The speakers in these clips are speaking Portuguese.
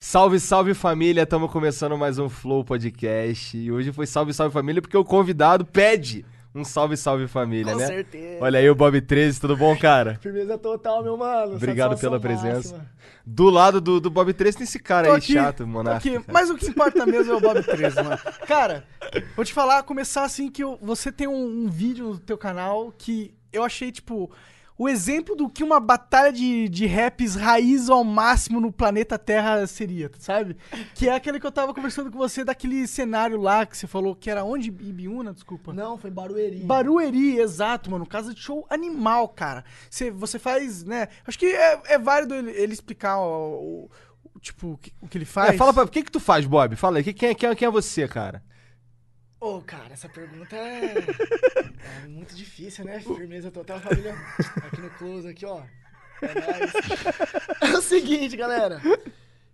Salve, salve família! Estamos começando mais um Flow Podcast. E hoje foi salve, salve família porque o convidado pede um salve, salve família, Com né? certeza. Olha aí o Bob 13, tudo bom, cara? Firmeza total, meu mano. Obrigado Satisfação pela presença. máxima. Do lado do, do Bob 13 tem esse cara Tô aí aqui, chato, cara. Mas o que importa mesmo é o Bob 13, mano. Cara, vou te falar, começar assim que eu- você tem um, um vídeo no teu canal que eu achei, tipo, o exemplo do que uma batalha de, de raps raiz ao máximo no planeta Terra seria, sabe? Que é aquele que eu tava conversando com você daquele cenário lá que você falou que era onde? Ibiúna, desculpa. Não, foi Barueri. Barueri, exato, mano. Casa de show animal, cara. Você, você faz, né? Acho que é, é válido ele, ele explicar o, o- o- tipo, o que, o que ele faz. É, fala pra... O que que tu faz, Bob? Fala aí. que- Quem é, quem é, quem é você, cara? Ô, cara, essa pergunta é... é muito difícil, né? Firmeza total, família. Aqui no close, aqui, ó. É. É o seguinte, galera.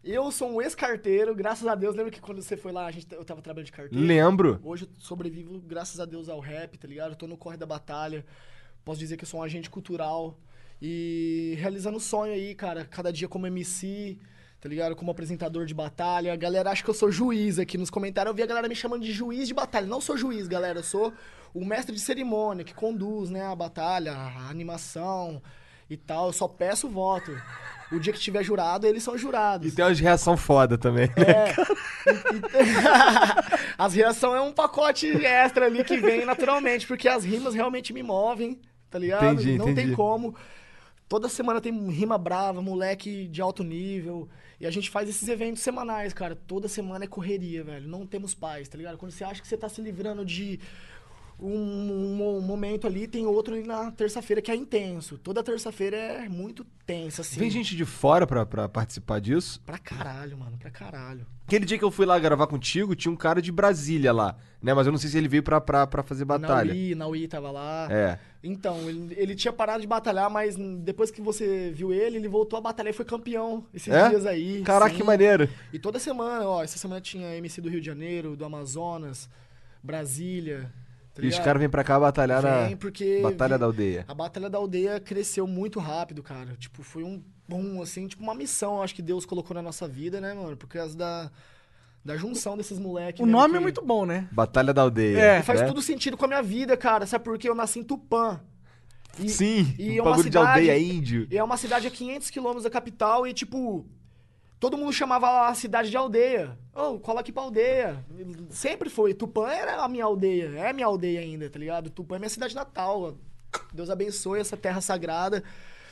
Eu sou um ex-carteiro, graças a Deus. Lembra que quando você foi lá, a gente, eu tava trabalhando de carteiro? Lembro. Hoje eu sobrevivo, graças a Deus, ao rap, tá ligado? Eu tô no corre da batalha. Posso dizer que eu sou um agente cultural. E realizando sonho aí, cara. Cada dia como MC, tá ligado? Como apresentador de batalha. A galera acha que eu sou juiz aqui nos comentários. Eu vi a galera me chamando de juiz de batalha. Não sou juiz, galera. Eu sou o mestre de cerimônia que conduz, né, a batalha, a animação e tal. Eu só peço voto. O dia que tiver jurado, eles são jurados. E tem umas reação foda também. É. E- e- as reações é um pacote extra ali que vem naturalmente, porque as rimas realmente me movem, tá ligado? Entendi, Não entendi. tem como. Toda semana tem rima brava, moleque de alto nível. E a gente faz esses eventos semanais, cara. Toda semana é correria, velho. Não temos paz, tá ligado? Quando você acha que você tá se livrando de um, um- momento ali, tem outro ali na terça-feira que é intenso. Toda terça-feira é muito tensa, assim. Vem gente de fora pra, pra participar disso? Pra caralho, mano. Pra caralho. Aquele dia que eu fui lá gravar contigo, tinha um cara de Brasília lá, né? Mas eu não sei se ele veio pra, pra, pra fazer batalha. Naui, Naui tava lá. É. Então, ele, ele tinha parado de batalhar, mas depois que você viu ele, ele voltou a batalhar e foi campeão esses É? dias aí. Caraca, sim. que maneiro. E toda semana, ó, essa semana tinha MC do Rio de Janeiro, do Amazonas, Brasília. tá E os caras vêm pra cá batalhar Vem na Batalha vi- da Aldeia. A Batalha da Aldeia cresceu muito rápido, cara. Tipo, foi um bom, assim, tipo uma missão, acho que Deus colocou na nossa vida, né, mano? Por causa da, da junção desses moleques. O nome é muito bom, né? Batalha da Aldeia. É. E faz né? tudo sentido com a minha vida, cara. Sabe por quê? Eu nasci em Tupã. E- Sim, e um é uma bagulho de cidade- aldeia índio. E é uma cidade a 500 quilômetros da capital e, tipo, todo mundo chamava a cidade de aldeia. Ô, cola aqui pra aldeia. Sempre foi. Tupã era a minha aldeia. É a minha aldeia ainda, tá ligado? Tupã é minha cidade natal. Deus abençoe essa terra sagrada.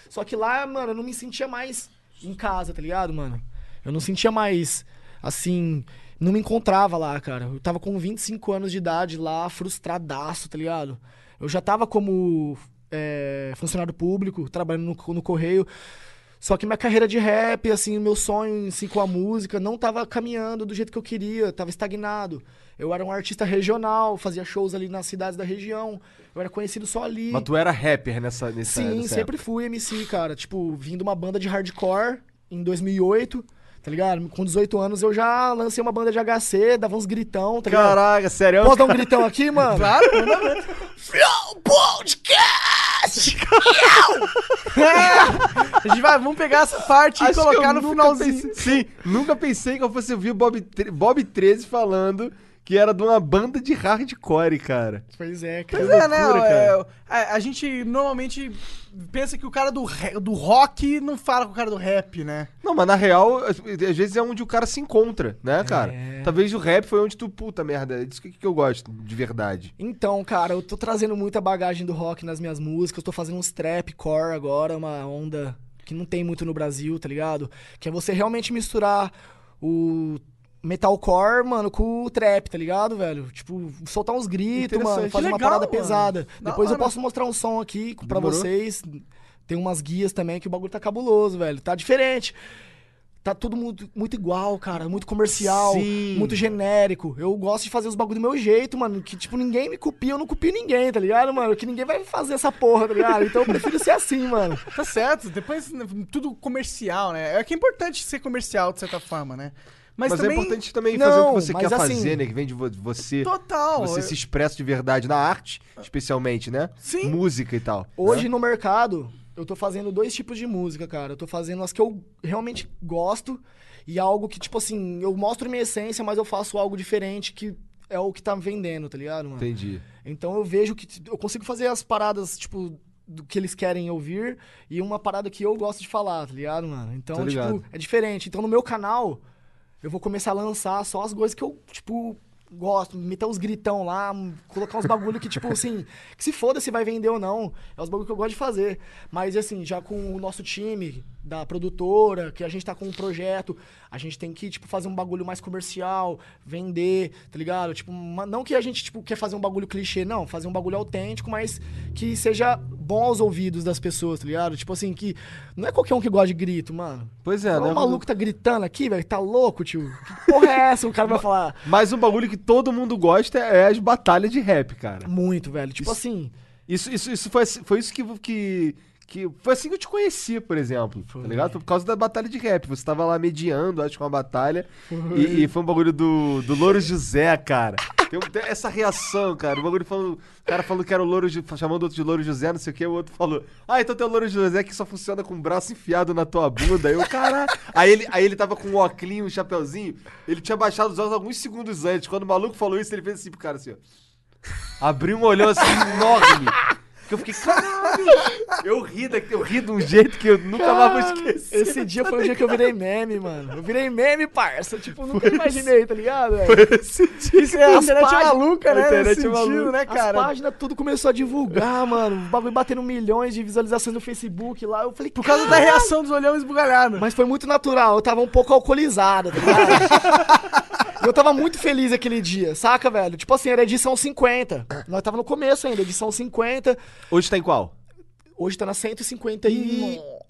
Só que lá, mano, eu não me sentia mais em casa, tá ligado, mano? Eu não sentia mais, assim... Não me encontrava lá, cara. Eu tava com 25 anos de idade lá, frustradaço, tá ligado? Eu já tava como é, funcionário público, trabalhando no, no correio. Só que minha carreira de rap, assim, meu sonho assim, com a música não tava caminhando do jeito que eu queria, tava estagnado. Eu era um artista regional, fazia shows ali nas cidades da região. Eu era conhecido só ali. Mas tu era rapper nessa, nessa Sim, nessa sempre época. fui MC, cara. Tipo, vim de uma banda de hardcore em 2008, tá ligado? Com 18 anos eu já lancei uma banda de HC, dava uns gritão, tá ligado? Caraca, sério? Posso dar um gritão aqui, mano? Claro, manda. Flow Podcast! A gente vai, vamos pegar essa parte Acho e colocar no finalzinho. pensei- sim, nunca pensei que eu fosse ouvir o Bob, Bob 13 falando que era de uma banda de hardcore, cara. Pois é, cara. Pois é, né? loucura, é, a, a gente normalmente pensa que o cara do, do rock não fala com o cara do rap, né? Não, mas na real, às às vezes é onde o cara se encontra, né, cara? É. Talvez o rap foi onde tu, puta merda, é disso que, que eu gosto, de verdade. Então, cara, eu tô trazendo muita bagagem do rock nas minhas músicas. Eu tô fazendo uns trap core agora, uma onda que não tem muito no Brasil, tá ligado? Que é você realmente misturar o metalcore, mano, com o trap, tá ligado, velho? Tipo, soltar uns gritos, mano, fazer uma Legal, parada mano. pesada. Da Depois eu posso mostrar um som aqui pra Demorou. vocês. Tem umas guias também que o bagulho tá cabuloso, velho. Tá diferente. Tá tudo muito, muito igual, cara. Muito comercial, Sim. muito genérico. Eu gosto de fazer os bagulho do meu jeito, mano. Que, tipo, ninguém me copia, eu não copio ninguém, tá ligado, mano? Que ninguém vai fazer essa porra, tá ligado? Então eu prefiro ser assim, mano. Tá certo, depois tudo comercial, né? É que é importante ser comercial, de certa forma, né? Mas, Mas, também... é importante também Não, fazer o que você quer assim- fazer, né? Que vem de vo- você. Total. Você eu- se expressa de verdade na arte, especialmente, né? Sim. Música e tal. Hoje né? no mercado, eu tô fazendo dois tipos de música, cara. Eu tô fazendo as que eu realmente gosto E algo que, tipo assim, eu mostro minha essência, mas eu faço algo diferente que é o que tá vendendo, tá ligado, mano? Entendi. Então eu vejo que eu consigo fazer as paradas, tipo, do que eles querem ouvir e uma parada que eu gosto de falar, tá ligado, mano? Então, tipo, é diferente. Então no meu canal, eu vou começar a lançar só as coisas que eu, tipo, gosto. Meter uns gritão lá, colocar uns bagulho que, tipo, assim, que se foda se vai vender ou não. É os bagulho que eu gosto de fazer. Mas, assim, já com o nosso time da produtora, que a gente tá com um projeto, a gente tem que, tipo, fazer um bagulho mais comercial, vender, tá ligado? Tipo, uma- não que a gente, tipo, quer fazer um bagulho clichê, não. Fazer um bagulho autêntico, mas que seja bom aos ouvidos das pessoas, tá ligado? Tipo assim, que não é qualquer um que gosta de grito, mano. Pois é, o né? maluco tá gritando aqui, velho, tá louco, tio. Que porra é essa? O cara vai falar. Mas um bagulho que todo mundo gosta é as batalhas de rap, cara. Muito, velho. Tipo assim. Isso, isso, isso foi, foi isso que, que, que. Foi assim que eu te conheci, por exemplo. Tá ligado? Foi por causa da batalha de rap. Você tava lá mediando, acho que uma batalha. E, e foi um bagulho do, do Louro José, cara. Tem, tem essa reação, cara. O bagulho falando. O cara falando que era o Louro chamando o outro de Louro José, não sei o que. O outro falou: Ah, então tem o Louro José que só funciona com o braço enfiado na tua bunda. Aí eu, caralho. Aí ele, aí ele tava com um óculos, um chapeuzinho. Ele tinha baixado os olhos alguns segundos antes. Quando o maluco falou isso, ele fez assim pro cara assim, ó. Abriu um olhão assim enorme. Que eu fiquei, caralho! Eu ri, daqui, eu ri de um jeito que eu nunca mais vou esquecer. Esse dia foi o dia que eu virei meme, mano. Eu virei meme, parça. Tipo, nunca imaginei, tá ligado? velho? Esse dia. Isso é a As internet páginas- maluca, né? a internet sentido, maluca. né, As cara? páginas tudo começou a divulgar, mano. O bagulho batendo milhões de visualizações no Facebook lá. Eu falei, Por causa da reação dos olhão esbugalhados. Mas foi muito natural, eu tava um pouco alcoolizado, tá ligado? E eu tava muito feliz aquele dia, saca, velho? Tipo assim, era edição 50. Nós tava no começo ainda, edição 50. Hoje tá em qual? Hoje tá na 151.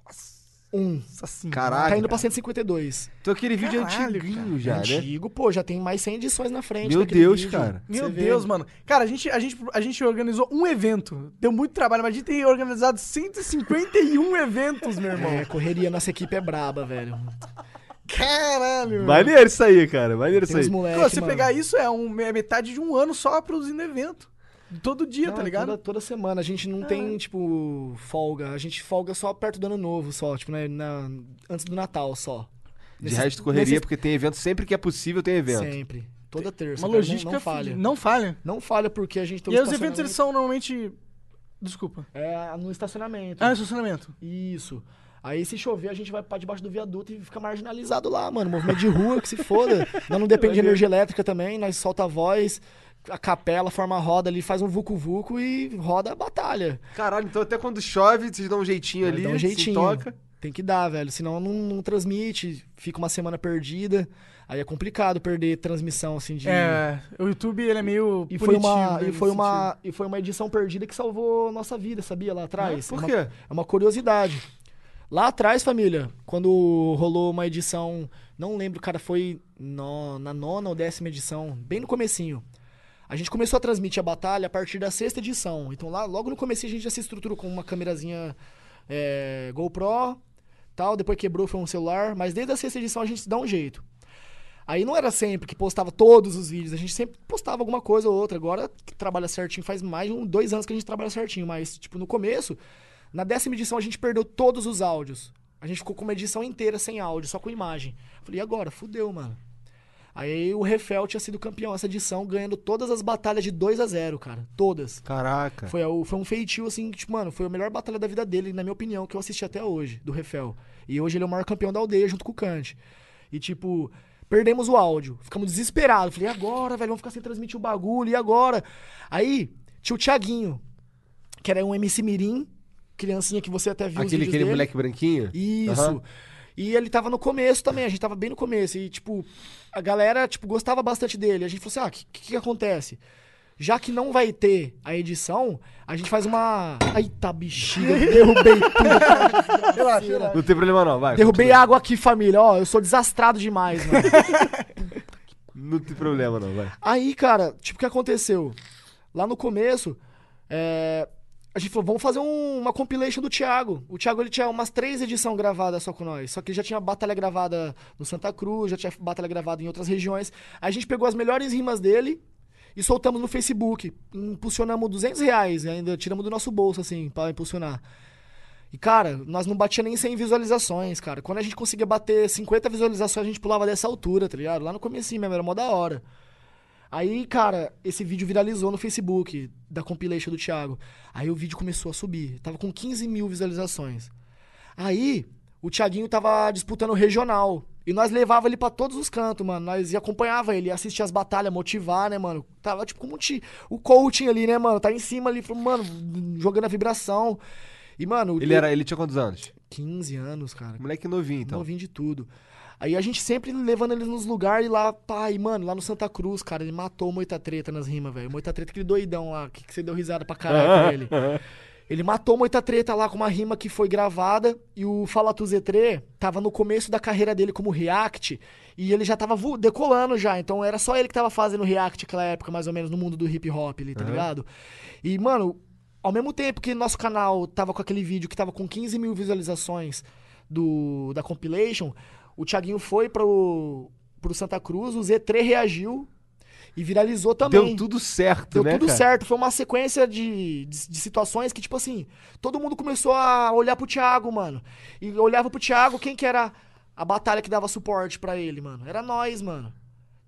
Nossa senhora. Caraca. Tá indo pra 152. Então aquele vídeo é Caralho, antiguinho já, né? Antigo, pô, já tem mais 100 edições na frente. Meu Deus, vídeo. cara. Meu Você vê. Deus, mano. Cara, a gente, a, gente, a gente organizou um evento. Deu muito trabalho, mas a gente tem organizado 151 eventos, meu irmão. É, correria, nossa equipe é braba, velho. Caralho, mano. Maneiro isso aí, cara. Maneiro isso aí. se mano. pegar isso, é, um, é metade de um ano só produzindo evento. Todo dia, Não, tá ligado? Toda, toda semana. A gente não tem, tipo, folga. A gente folga só perto do ano novo, só. Tipo, né, na- antes do Natal, só. De Nesses- resto, correria, nesses- porque tem evento. Sempre que é possível, tem evento. Sempre. Toda terça. Uma cara, logística não, não falha. Não falha. Não falha porque a gente tem E um aí os eventos, eles são normalmente... Desculpa. É no estacionamento. Ah, estacionamento. Isso. Aí se chover, a gente vai pra debaixo do viaduto e fica marginalizado lá, mano. Movimento de rua, que se foda. Nós não depende de energia elétrica também, nós solta a voz, a capela forma a roda ali, faz um vucu-vucu e roda a batalha. Caralho, então até quando chove, vocês dão um jeitinho ali. Dá um se jeitinho. toca. Tem que dar, velho. Senão não, não transmite, fica uma semana perdida. Aí é complicado perder transmissão, assim, de. É, o YouTube, ele é meio E foi, uma, né, e, foi sentido. uma, e foi uma edição perdida que salvou nossa vida, sabia? Lá atrás. Por é uma, quê? É uma curiosidade. Lá atrás, família, quando rolou uma edição, não lembro, cara, foi no- na nona ou décima edição, bem no comecinho. A gente começou a transmitir a batalha a partir da sexta edição. Então lá, logo no começo a gente já se estruturou com uma câmerazinha é, GoPro, tal, depois quebrou, foi um celular, mas desde a sexta edição a gente dá um jeito. Aí não era sempre que postava todos os vídeos, a gente sempre postava alguma coisa ou outra. Agora que trabalha certinho, faz mais de um, dois anos que a gente trabalha certinho, mas, tipo, no começo, na décima edição a gente perdeu todos os áudios. A gente ficou com uma edição inteira sem áudio, só com imagem. Falei, e agora? Fudeu, mano. Aí o Refel tinha sido campeão essa edição, ganhando todas as batalhas de 2 a 0 cara. Todas. Caraca. Foi, foi um feitio, assim, que, tipo, mano, foi a melhor batalha da vida dele, na minha opinião, que eu assisti até hoje, do Refel. E hoje ele é o maior campeão da aldeia, junto com o Kant. E, tipo, perdemos o áudio. Ficamos desesperados. Falei, e agora, velho? Vamos ficar sem transmitir o bagulho, e agora? Aí, tinha o Thiaguinho, que era um MC Mirim, criancinha que você até viu Aquele, aquele dele. moleque branquinho? Isso. Aham. E ele tava no começo também, a gente tava bem no começo. E, tipo, a galera, tipo, gostava bastante dele. A gente falou assim, ah, o que, que que acontece? Já que não vai ter a edição, a gente faz uma... Eita, bexiga, derrubei tudo. Relaxa. Não tem problema não, vai. Derrubei continua. água aqui, família. Ó, eu sou desastrado demais, mano. Não tem problema não, vai. Aí, cara, tipo, o que aconteceu? Lá no começo, é, a gente falou, vamos fazer um- uma compilation do Thiago. O Thiago, ele tinha umas três edições gravadas só com nós. Só que ele já tinha batalha gravada no Santa Cruz, já tinha batalha gravada em outras regiões. A gente pegou as melhores rimas dele e soltamos no Facebook. Impulsionamos 200 reais, ainda tiramos do nosso bolso, assim, pra impulsionar. E, cara, nós não batia nem 100 visualizações, cara. Quando a gente conseguia bater 50 visualizações, a gente pulava dessa altura, tá ligado? Lá no comecinho mesmo, era mó da hora. Aí, cara, esse vídeo viralizou no Facebook da compilation do Thiago. Aí o vídeo começou a subir. Tava com 15 mil visualizações. Aí, o Thiaguinho tava disputando o regional. E nós levava ele pra todos os cantos, mano. Nós ia acompanhava ele, ia assistir as batalhas, motivar, né, mano? Tava tipo como o coaching ali, né, mano? Tá em cima ali, mano, jogando a vibração. E, mano, Ele, era, ele tinha quantos anos? 15 anos, cara. Moleque novinho, então. Novinho de tudo. Aí a gente sempre levando ele nos lugares e lá, pai, mano, lá no Santa Cruz, cara, ele matou o Moita Treta nas rimas, velho. Moita Treta, aquele doidão lá, que, que você deu risada pra caralho com ele. Ele matou Moita Treta lá com uma rima que foi gravada e o Fala Tu Zetre tava no começo da carreira dele como React e ele já tava decolando já, então era só ele que tava fazendo React naquela época, mais ou menos, no mundo do hip hop ali, tá Aham. ligado? E, mano, ao mesmo tempo que nosso canal tava com aquele vídeo que tava com 15 mil visualizações do, da compilation, o Thiaguinho foi pro, pro Santa Cruz, o Z3 reagiu e viralizou também. Deu tudo certo, Deu né, tudo cara? certo. Foi uma sequência de, de, de situações que, tipo assim, todo mundo começou a olhar pro Thiago, mano. E olhava pro Thiago, quem que era a batalha que dava suporte pra ele, mano? Era nós, mano.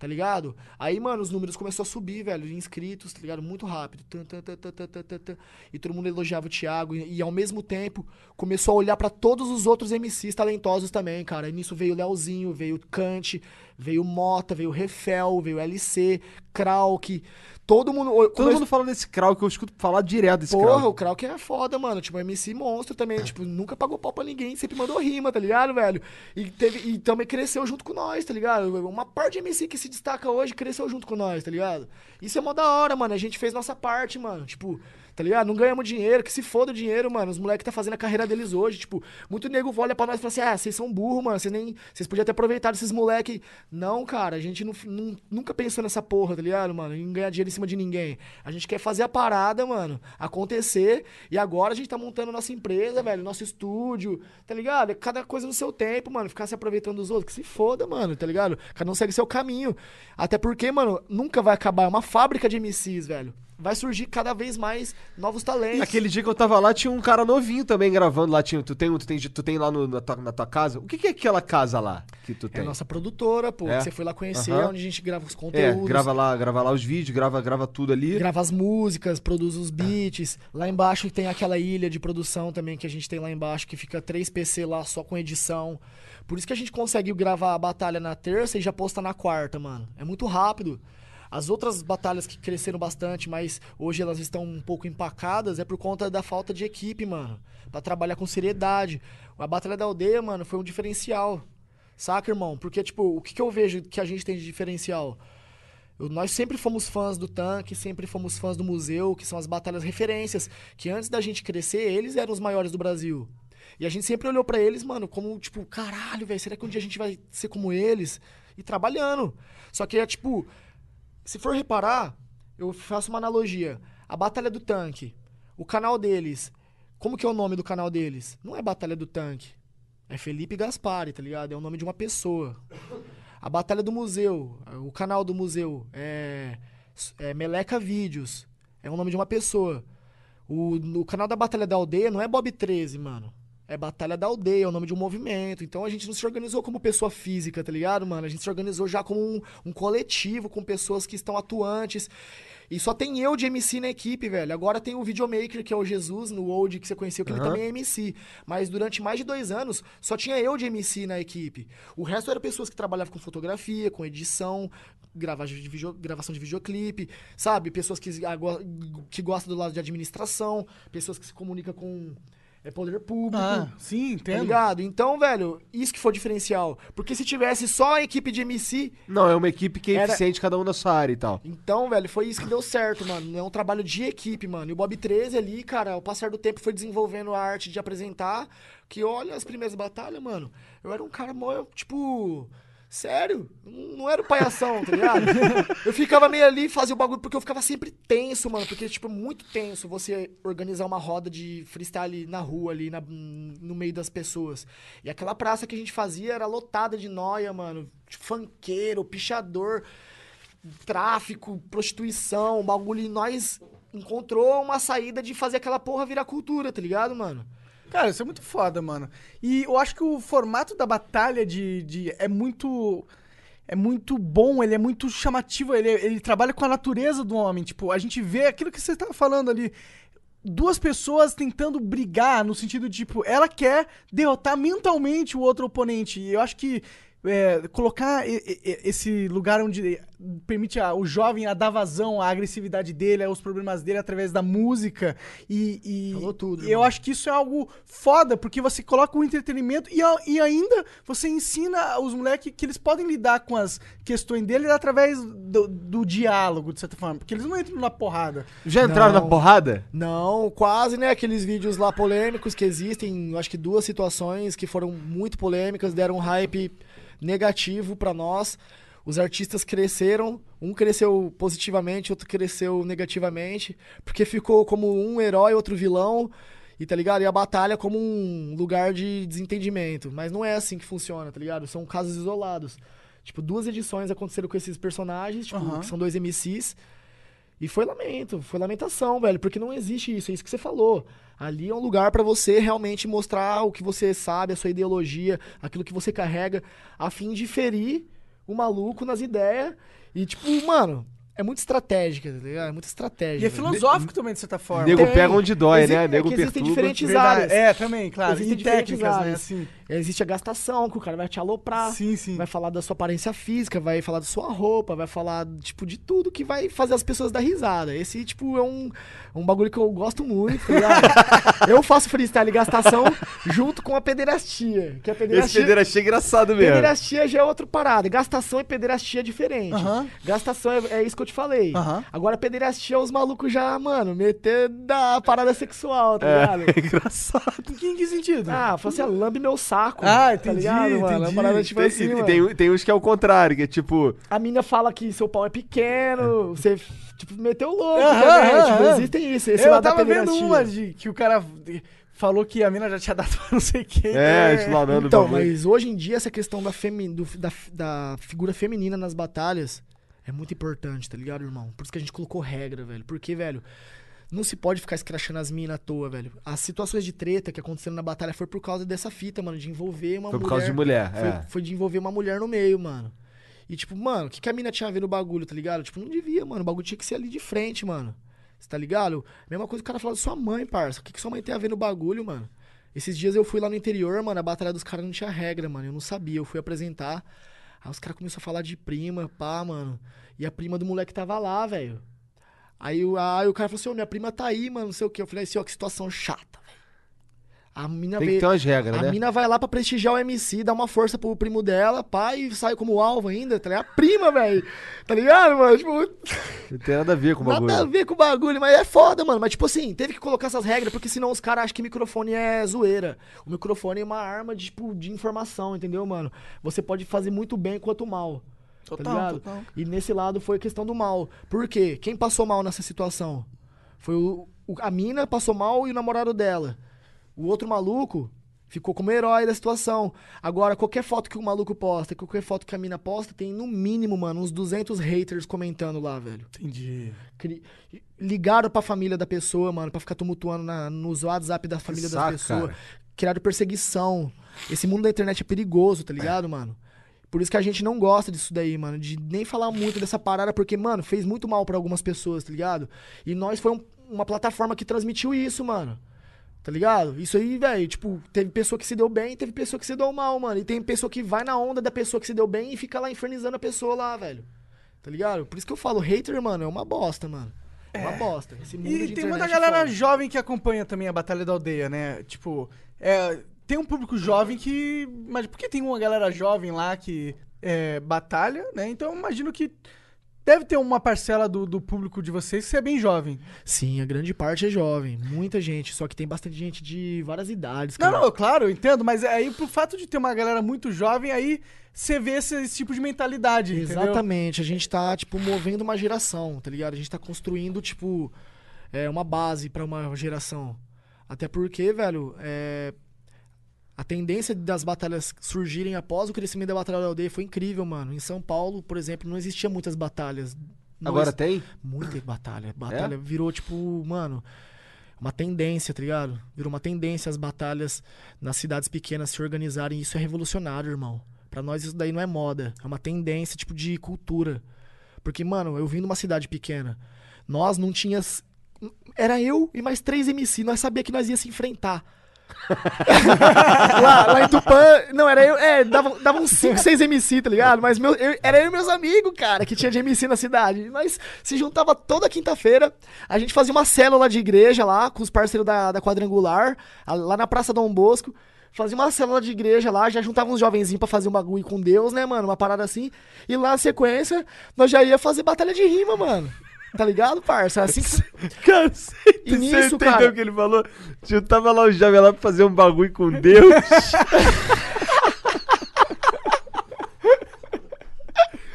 Tá ligado? Aí, mano, os números começaram a subir, velho, de inscritos, tá ligado? Muito rápido. Tan, tan, tan. E todo mundo elogiava o Thiago. E, e, ao mesmo tempo começou a olhar pra todos os outros MCs talentosos também, cara. E nisso veio o Leozinho, veio o Kant, veio Mota, veio Refel, veio LC, Krauk. Todo mundo. Todo mundo fala desse Krauk, eu escuto falar direto desse Porra, Krauk. o Krauk é foda, mano. Tipo, MC monstro também. Tipo, nunca pagou pau pra ninguém, sempre mandou rima, tá ligado, velho? E, teve, e também cresceu junto com nós, tá ligado? Uma parte de MC que se destaca hoje cresceu junto com nós, tá ligado? Isso é mó da hora, mano. A gente fez nossa parte, mano. Tipo, tá ligado? Não ganhamos dinheiro, que se foda o dinheiro, mano. Os moleques tá fazendo a carreira deles hoje. Tipo, muito nego olha pra nós e fala assim: ah, vocês são burros, mano. Vocês nem. Vocês podiam ter aproveitado esses moleques. Não, cara, a gente não, não- nunca pensou nessa porra, tá ligado, mano? Em ganhar dinheiro em cima de ninguém. A gente quer fazer a parada, mano, acontecer. E agora a gente tá montando nossa empresa, velho, nosso estúdio, tá ligado? É Cada coisa no seu tempo, mano. Ficar se aproveitando dos outros, que se foda, mano, tá ligado? Cada um segue seu caminho. Até porque, mano, nunca vai acabar. É uma fábrica de MCs, velho. Vai surgir cada vez mais novos talentos. Aquele dia que eu tava lá, tinha um cara novinho também gravando lá. Tinha, tu, tem, tu, tem, tu tem lá no- na, tua, na tua casa? O que, que é aquela casa lá que tu É tem? a nossa produtora, pô. É. Que você foi lá conhecer, Aham. onde a gente grava os é, conteúdos. grava lá, grava lá os vídeos, grava, grava tudo ali. grava as músicas, produz os beats. Lá embaixo tem aquela ilha de produção também que a gente tem lá embaixo, que fica três PC lá só com edição. Por isso que a gente consegue gravar a batalha na terça e já posta na quarta, mano. É muito rápido. As outras batalhas que cresceram bastante, mas hoje elas estão um pouco empacadas, é por conta da falta de equipe, mano. Pra trabalhar com seriedade. A Batalha da Aldeia, mano, foi um diferencial. Saca, irmão? Porque, tipo, o que, que eu vejo que a gente tem de diferencial? Nós sempre fomos fãs do tanque, sempre fomos fãs do museu, que são as batalhas referências, que antes da gente crescer, eles eram os maiores do Brasil. E a gente sempre olhou pra eles, mano, como tipo, caralho, velho, será que um dia a gente vai ser como eles? E trabalhando. Só que é tipo, se for reparar, eu faço uma analogia. A Batalha do Tanque, o canal deles, como que é o nome do canal deles? Não é Batalha do Tanque. É Felipe Gaspari, tá ligado? É o nome de uma pessoa. A Batalha do Museu, o canal do museu é, é Meleca Vídeos. É o nome de uma pessoa. O, o canal da Batalha da Aldeia não é Bob 13, mano. É Batalha da Aldeia, é o nome de um movimento. Então a gente não se organizou como pessoa física, tá ligado, mano? A gente se organizou já como um, um coletivo, com pessoas que estão atuantes. E só tem eu de MC na equipe, velho. Agora tem o videomaker, que é o Jesus, no Old, que você conheceu, que ele Aham. também é MC. Mas durante mais de dois anos, só tinha eu de MC na equipe. O resto eram pessoas que trabalhavam com fotografia, com edição, gravagem de video- gravação de videoclipe, sabe? Pessoas que, ago- que gostam do lado de administração, pessoas que se comunicam com é, poder público. Ah, sim, Tá entendo. ligado? Então, velho, isso que foi o diferencial. Porque se tivesse só a equipe de MC, Não, é uma equipe que é Era- eficiente, cada um na sua área e tal. então, velho, foi isso que deu certo, mano. É um trabalho de equipe, mano. E o Bob 13 ali, cara, ao passar do tempo foi desenvolvendo a arte de apresentar. Que olha as primeiras batalhas, mano. Eu era um cara mó, tipo. Sério? Não era o palhação, tá ligado? eu ficava meio ali, fazia o bagulho, porque eu ficava sempre tenso, mano. Porque, tipo, é muito tenso você organizar uma roda de freestyle na rua ali, na- no meio das pessoas. E aquela praça que a gente fazia era lotada de noia, mano. Funkeiro, pichador tráfico, prostituição, bagulho, e nós encontrou uma saída de fazer aquela porra virar cultura, tá ligado, mano? Cara, isso é muito foda, mano. E eu acho que o formato da batalha de, de é muito é muito bom, ele é muito chamativo, ele, ele trabalha com a natureza do homem. Tipo, a gente vê aquilo que você estava falando ali. Duas pessoas tentando brigar no sentido de, tipo, ela quer derrotar mentalmente o outro oponente. E eu acho que é, colocar esse lugar onde permite a- o jovem a dar vazão à agressividade dele, aos problemas dele através da música e, e- Falou tudo, eu acho que isso é algo foda porque você coloca o entretenimento e, e ainda você ensina os moleques que eles podem lidar com as questões deles através do, do diálogo de certa forma, porque eles não entram na porrada. Já entraram Não. na porrada? Não, quase, né? Aqueles vídeos lá polêmicos que existem, eu acho que duas situações que foram muito polêmicas, deram um hype negativo pra nós. Os artistas cresceram, um cresceu positivamente, outro cresceu negativamente, porque ficou como um herói, outro vilão, e tá ligado? E a batalha como um lugar de desentendimento. Mas não é assim que funciona, tá ligado? São casos isolados. Tipo, duas edições aconteceram com esses personagens, tipo, Aham. que são dois MCs. E foi lamento, foi lamentação, velho, porque não existe isso, é isso que você falou. Ali é um lugar pra você realmente mostrar o que você sabe, a sua ideologia, aquilo que você carrega, a fim de ferir o maluco nas ideias. E, tipo, mano, é muito estratégica, tá ligado? É muito estratégia. E é filosófico também de certa forma. Nego Tem. pega onde dói, Exi- né? é Nego que existem perturba. diferentes Verdade. áreas. É, também, claro. Existem e diferentes técnicas, né? áreas. Assim. Existe a gastação, que o cara vai te aloprar. Sim, sim. Vai falar da sua aparência física, vai falar da sua roupa, vai falar, tipo, de tudo que vai fazer as pessoas dar risada. Esse, tipo, é um, um bagulho que eu gosto muito, tá ligado? eu faço freestyle e gastação junto com a pederastia. Que a Esse pederastia, pederastia é engraçado mesmo. pederastia já é outra parada. Gastação e pederastia é diferente. Gastação é, é isso que eu te falei. Agora, pederastia é os malucos já, mano, meter da parada sexual, tá ligado? É engraçado. Em que sentido? Ah, falou assim, lambe meu saco. Ah, entendi, Tá ligado, mano? entendi. Uma parada tipo Tem, assim, e tem, tem uns que é o contrário, que é tipo. A mina fala que seu pau é pequeno, você, tipo, meteu o louco também. aham, tipo, existem isso, esse eu lado tava vendo uma de que o cara falou que a mina já tinha dado pra não sei quem. É, explanando o Então, bagulho. mas hoje em dia essa questão da, femi do- da, da figura feminina nas batalhas é muito importante, tá ligado, irmão? Por isso que a gente colocou regra, velho. Porque, velho, não se pode ficar escrachando as minas à toa, velho. As situações de treta que aconteceram na batalha foi por causa dessa fita, mano, de envolver uma Foi por mulher. causa de mulher, Foi, é. foi de envolver uma mulher no meio, mano. E, tipo, mano, o que, que a mina tinha a ver no bagulho, tá ligado? Tipo, não devia, mano. O bagulho tinha que ser ali de frente, mano. Você tá ligado? Mesma coisa que o cara fala da sua mãe, parça. O que, que sua mãe tem a ver no bagulho, mano? Esses dias eu fui lá no interior, mano. A batalha dos caras não tinha regra, mano. Eu não sabia. Eu fui apresentar. Aí os caras começaram a falar de prima, pá, mano. E a prima do moleque tava lá, velho. Aí, o- aí o cara falou assim: Ô, minha prima tá aí, mano, não sei o quê. Eu falei assim: ó, que situação chata, velho. A mina Tem veio. que ter umas regras, A né? mina vai lá pra prestigiar o MC, dá uma força pro primo dela, pá, e sai como alvo ainda, tá ligado? A prima, velho. Tá ligado, mano? Tipo, Não tem nada a ver com o nada a bagulho. ver com o bagulho, mas é foda, mano. Mas, tipo assim, teve que colocar essas regras, porque senão os caras acham que microfone é zoeira. O microfone é uma arma de, tipo, de informação, entendeu, mano? Você pode fazer muito bem quanto mal. Tá Total, ligado? total. E nesse lado foi a questão do mal. Por quê? Quem passou mal nessa situação? Foi o, o- a mina passou mal e o namorado dela. O outro maluco ficou como herói da situação. Agora, qualquer foto que o maluco posta, qualquer foto que a mina posta, tem no mínimo, mano, uns 200 haters comentando lá, velho. Entendi. Cri- Ligaram pra família da pessoa, mano, pra ficar tumultuando na, nos WhatsApp da família pessoas. cara. Criaram perseguição. Esse mundo da internet é perigoso, tá ligado, mano? Por isso que a gente não gosta disso daí, mano. De nem falar muito dessa parada, porque, mano, fez muito mal pra algumas pessoas, tá ligado? E nós foi um- uma plataforma que transmitiu isso, mano. Tá ligado? Isso aí, velho, tipo, teve pessoa que se deu bem, teve pessoa que se deu mal, mano. E tem pessoa que vai na onda da pessoa que se deu bem e fica lá infernizando a pessoa lá, velho. Tá ligado? Por isso que eu falo, hater, mano, é uma bosta, mano. É uma bosta. Esse mundo E tem muita é galera jovem que acompanha também a Batalha da Aldeia, né? Tipo, é, tem um público jovem que. Mas porque tem uma galera jovem lá que é, batalha, né? Então eu imagino que deve ter uma parcela do, do público de vocês que é bem jovem. Sim, a grande parte é jovem. Muita gente. Só que tem bastante gente de várias idades, Não, cara. não, claro, eu entendo, mas aí pro fato de ter uma galera muito jovem, aí você vê esse, esse tipo de mentalidade, entendeu? Exatamente. A gente tá, tipo, movendo uma geração, tá ligado? A gente tá construindo, tipo, é, uma base pra uma geração. Até porque, velho, é, a tendência das batalhas surgirem após o crescimento da Batalha da Aldeia foi incrível, mano. Em São Paulo, por exemplo, não existia muitas batalhas. Nós- Agora tem? Muita batalha. Batalha virou, tipo, mano, uma tendência, tá ligado? Virou uma tendência as batalhas nas cidades pequenas se organizarem. Isso é revolucionário, irmão. Pra nós isso daí não é moda. É uma tendência, tipo, de cultura. Porque, mano, eu vim numa cidade pequena. Nós não tínhamos. Era eu e mais três MC. Nós sabia que nós ia se enfrentar. lá, lá em Tupã, não, era eu, é, dava, dava uns 5, 6 MC, tá ligado? Mas meu, eu- era eu e meus amigos, cara, que tinha de MC na cidade. Nós se juntava toda quinta-feira, a gente fazia uma célula de igreja lá, com os parceiros da, da Quadrangular, lá na Praça Dom Bosco. Fazia uma célula de igreja lá, já juntava uns jovenzinhos pra fazer um bagulho com Deus, né, mano? Uma parada assim. E lá na sequência, nós já ia fazer batalha de rima, mano. Tá ligado, parça? Assim que... Cara, você, E você nisso, entendeu cara- o que ele falou? Juntava lá o jovem lá pra fazer um bagulho com Deus.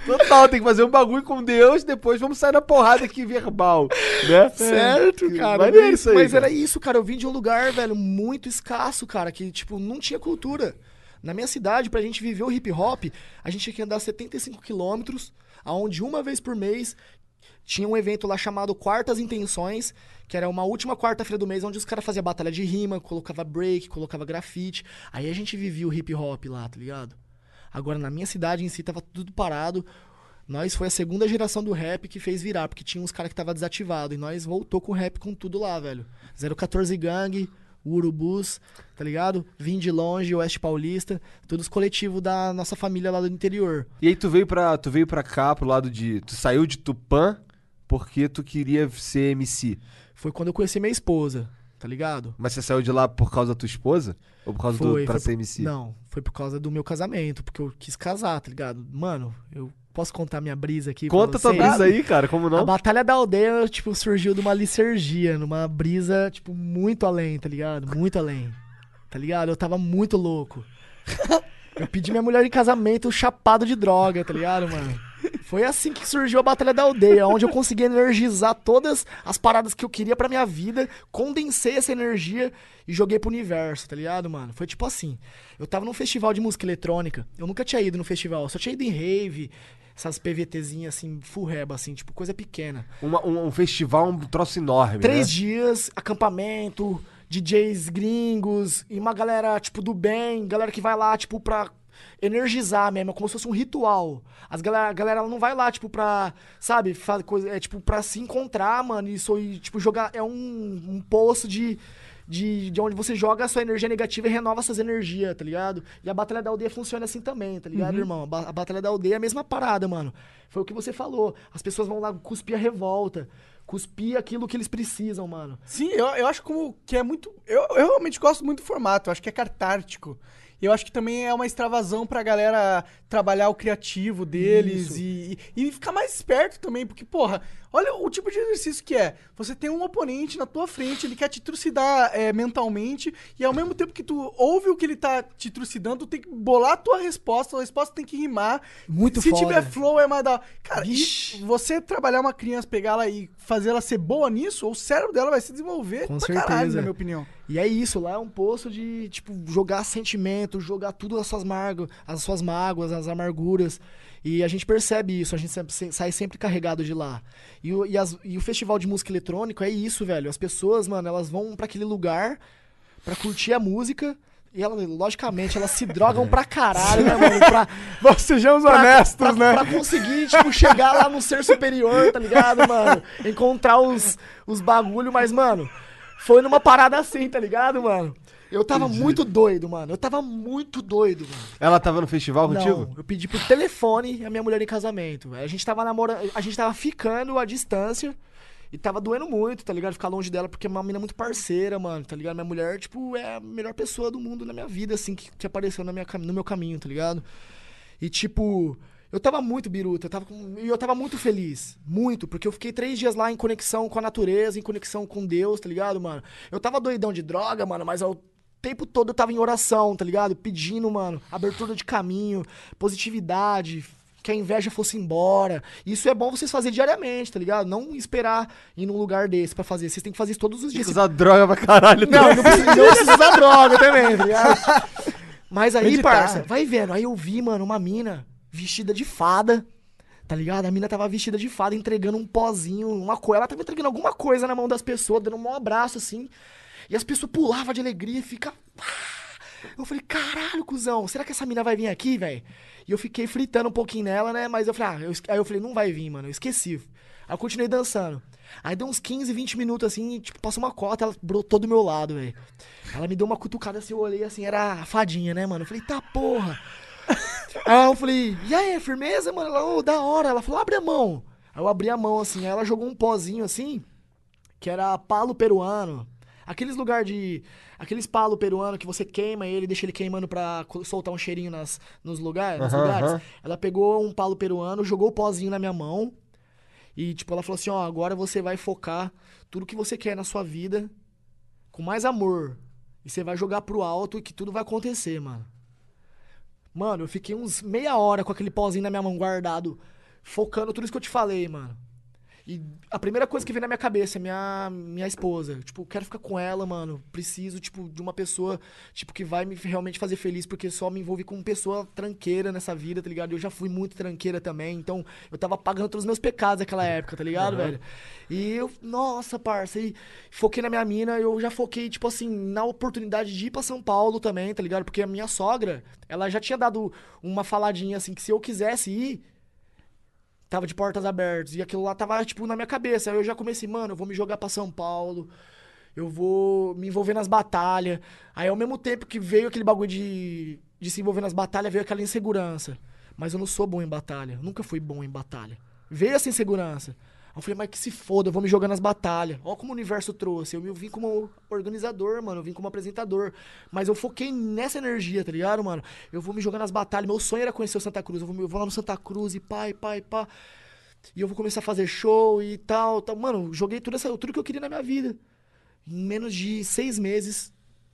Total, tem que fazer um bagulho com Deus, depois vamos sair na porrada aqui verbal, né? Certo, cara. mas isso aí, mas cara. era isso, cara. Eu vim de um lugar, velho, muito escasso, cara, que, tipo, não tinha cultura. Na minha cidade, pra gente viver o hip hop, a gente tinha que andar 75 quilômetros, aonde uma vez por mês tinha um evento lá chamado Quartas Intenções, que era uma última quarta-feira do mês, onde os caras faziam batalha de rima, colocava break, colocava grafite. Aí a gente vivia o hip hop lá, tá ligado? Agora, na minha cidade em si, tava tudo parado. Nós foi a segunda geração do rap que fez virar, porque tinha uns caras que tava desativado. E nós voltou com o rap com tudo lá, velho. 014 Gang, Urubus, tá ligado? Vim de longe, Oeste Paulista, todos coletivos da nossa família lá do interior. E aí tu veio pra, tu veio pra cá, pro lado de... Tu saiu de Tupã porque tu queria ser MC. Foi quando eu conheci minha esposa, tá ligado? Mas você saiu de lá por causa da tua esposa? Ou por causa do... Foi, pra foi ser por- MC? Não, foi por causa do meu casamento, porque eu quis casar, tá ligado? Mano, eu posso contar minha brisa aqui pra Conta tua brisa aí, cara, como A não? Batalha da Aldeia, tipo, surgiu de uma licergia, numa brisa, tipo, muito além, tá ligado? Muito além. Tá ligado? Eu tava muito louco. Eu pedi minha mulher em casamento chapado de droga, tá ligado, mano? Foi assim que surgiu a Batalha da Aldeia, onde eu consegui energizar todas as paradas que eu queria pra minha vida, condensei essa energia e joguei pro universo, tá ligado, mano? Foi tipo assim. Eu tava num festival de música eletrônica, eu nunca tinha ido no festival, eu só tinha ido em rave, essas PVTzinhas assim, full reba, assim, tipo, coisa pequena. Uma- um, um festival, um troço enorme, Três né? dias, acampamento, DJs gringos e uma galera, tipo, do bem, galera que vai lá, tipo, pra energizar mesmo, é como se fosse um ritual. As galera, a galera ela não vai lá, tipo, pra, sabe, fazer coisa, é tipo, pra se encontrar, mano, isso e, tipo, jogar, é um, um poço de, de, de onde você joga a sua energia negativa e renova essas energias, tá ligado? E a Batalha da Aldeia funciona assim também, tá ligado, irmão? A, ba- a Batalha da Aldeia é a mesma parada, mano. Foi o que você falou. As pessoas vão lá cuspir a revolta, cuspir aquilo que eles precisam, mano. Sim, eu, eu acho como que é muito. Eu, eu realmente gosto muito do formato, eu acho que é cartártico. E eu acho que também é uma extravasão pra galera trabalhar o criativo deles e, e, e ficar mais esperto também, porque, porra, olha o tipo de exercício que é. Você tem um oponente na tua frente, ele quer te trucidar é, mentalmente, e ao mesmo tempo que tu ouve o que ele tá te trucidando, tu tem que bolar a tua resposta, a resposta tem que rimar. Muito Se foda. tiver flow, é mais da. Cara, e você trabalhar uma criança, pegar ela e fazer ela ser boa nisso, o cérebro dela vai se desenvolver Com pra caralho, certeza. na minha opinião. E é isso, lá é um poço de, tipo, jogar sentimento, jogar tudo as suas mágoas, as suas mágoas, as amarguras. E a gente percebe isso, a gente sempre- sai sempre carregado de lá. E o, e as- e o festival de música eletrônica é isso, velho. As pessoas, mano, elas vão pra aquele lugar pra curtir a música. E elas, logicamente, elas se drogam pra caralho, né, mano? Pra, Sejamos pra, honestos, pra, né? pra conseguir, tipo, chegar lá no ser superior, tá ligado, mano? Encontrar os, os bagulho, mas, mano, foi numa parada assim, tá ligado, mano? Eu tava muito doido, mano. Eu tava muito doido, mano. Ela tava no festival contigo? Não, eu pedi por telefone a minha mulher em casamento. A gente tava namorando, a gente tava ficando à distância e tava doendo muito, tá ligado? Ficar longe dela porque é uma mina muito parceira, mano, tá ligado? Minha mulher, tipo, é a melhor pessoa do mundo na minha vida, assim, que, que apareceu na minha, no meu caminho, tá ligado? E tipo, eu tava muito biruta, eu tava com- e eu tava muito feliz. Muito, porque eu fiquei três dias lá em conexão com a natureza, em conexão com Deus, tá ligado, mano? Eu tava doidão de droga, mano, mas ao tempo todo eu tava em oração, tá ligado? Pedindo, mano, abertura de caminho, positividade, que a inveja fosse embora. Isso é bom vocês fazerem diariamente, tá ligado? Não esperar ir num lugar desse pra fazer. Vocês têm que fazer isso todos os Tem dias. que usar droga pra caralho. Não, não precisa, não precisa usar droga também, tá ligado? Mas aí, Meditar. parça, vai vendo. Aí eu vi, mano, uma mina vestida de fada, Tá ligado? A mina tava vestida de fada, entregando um pozinho, uma coisa. Ela tava entregando alguma coisa na mão das pessoas, dando um abraço assim. E as pessoas pulavam de alegria e fica. Eu falei, caralho, cuzão, será que essa mina vai vir aqui, velho? E eu fiquei fritando um pouquinho nela, né? Mas eu falei, ah, eu, aí eu falei, não vai vir, mano, eu esqueci. Aí eu continuei dançando. Aí deu uns 15, 20 minutos assim, tipo, passou uma cota, ela brotou do meu lado, velho. Ela me deu uma cutucada assim, eu olhei assim, era a fadinha, né, mano? Eu falei, tá porra. Aí eu falei, e aí, firmeza, mano? Ela, ô, da hora. Ela falou, abre a mão. Aí eu abri a mão assim, aí ela jogou um pozinho assim, que era palo peruano. Aqueles lugar de. Aqueles palo peruano que você queima ele, deixa ele queimando pra soltar um cheirinho nas, nos lugares, nos lugares. aham. Ela pegou um palo peruano, jogou o pozinho na minha mão. E, tipo, ela falou assim: ó, agora você vai focar tudo que você quer na sua vida com mais amor. E você vai jogar pro alto e que tudo vai acontecer, mano. Mano, eu fiquei uns meia hora com aquele pozinho na minha mão guardado, focando tudo isso que eu te falei, mano. E a primeira coisa que veio na minha cabeça é minha, minha esposa. Tipo, quero ficar com ela, mano. Preciso, tipo, de uma pessoa, tipo, que vai me realmente fazer feliz, porque só me envolvi com pessoa tranqueira nessa vida, tá ligado? Eu já fui muito tranqueira também, então eu tava pagando todos os meus pecados naquela época, tá ligado, velho? E eu, nossa, parça, e foquei na minha mina, eu já foquei, tipo assim, na oportunidade de ir pra São Paulo também, tá ligado? Porque a minha sogra, ela já tinha dado uma faladinha assim, que se eu quisesse ir, tava de portas abertas. E aquilo lá tava, tipo, na minha cabeça. Aí eu já comecei, mano, eu vou me jogar pra São Paulo. Eu vou me envolver nas batalhas. Aí ao mesmo tempo que veio aquele bagulho de, de se envolver nas batalhas, veio aquela insegurança. Mas eu não sou bom em batalha. Nunca fui bom em batalha. Veio essa insegurança. Eu falei, mas que se foda, eu vou me jogar nas batalhas. Ó como o universo trouxe. Eu, eu vim como organizador, mano. Eu vim como apresentador. Mas eu foquei nessa energia, tá ligado, mano? Eu vou me jogar nas batalhas. Meu sonho era conhecer o Santa Cruz. Eu vou, eu vou lá no Santa Cruz e pá, e pá. E eu vou começar a fazer show e tal, tal. Mano, joguei tudo, essa, tudo que eu queria na minha vida. Em menos de seis meses,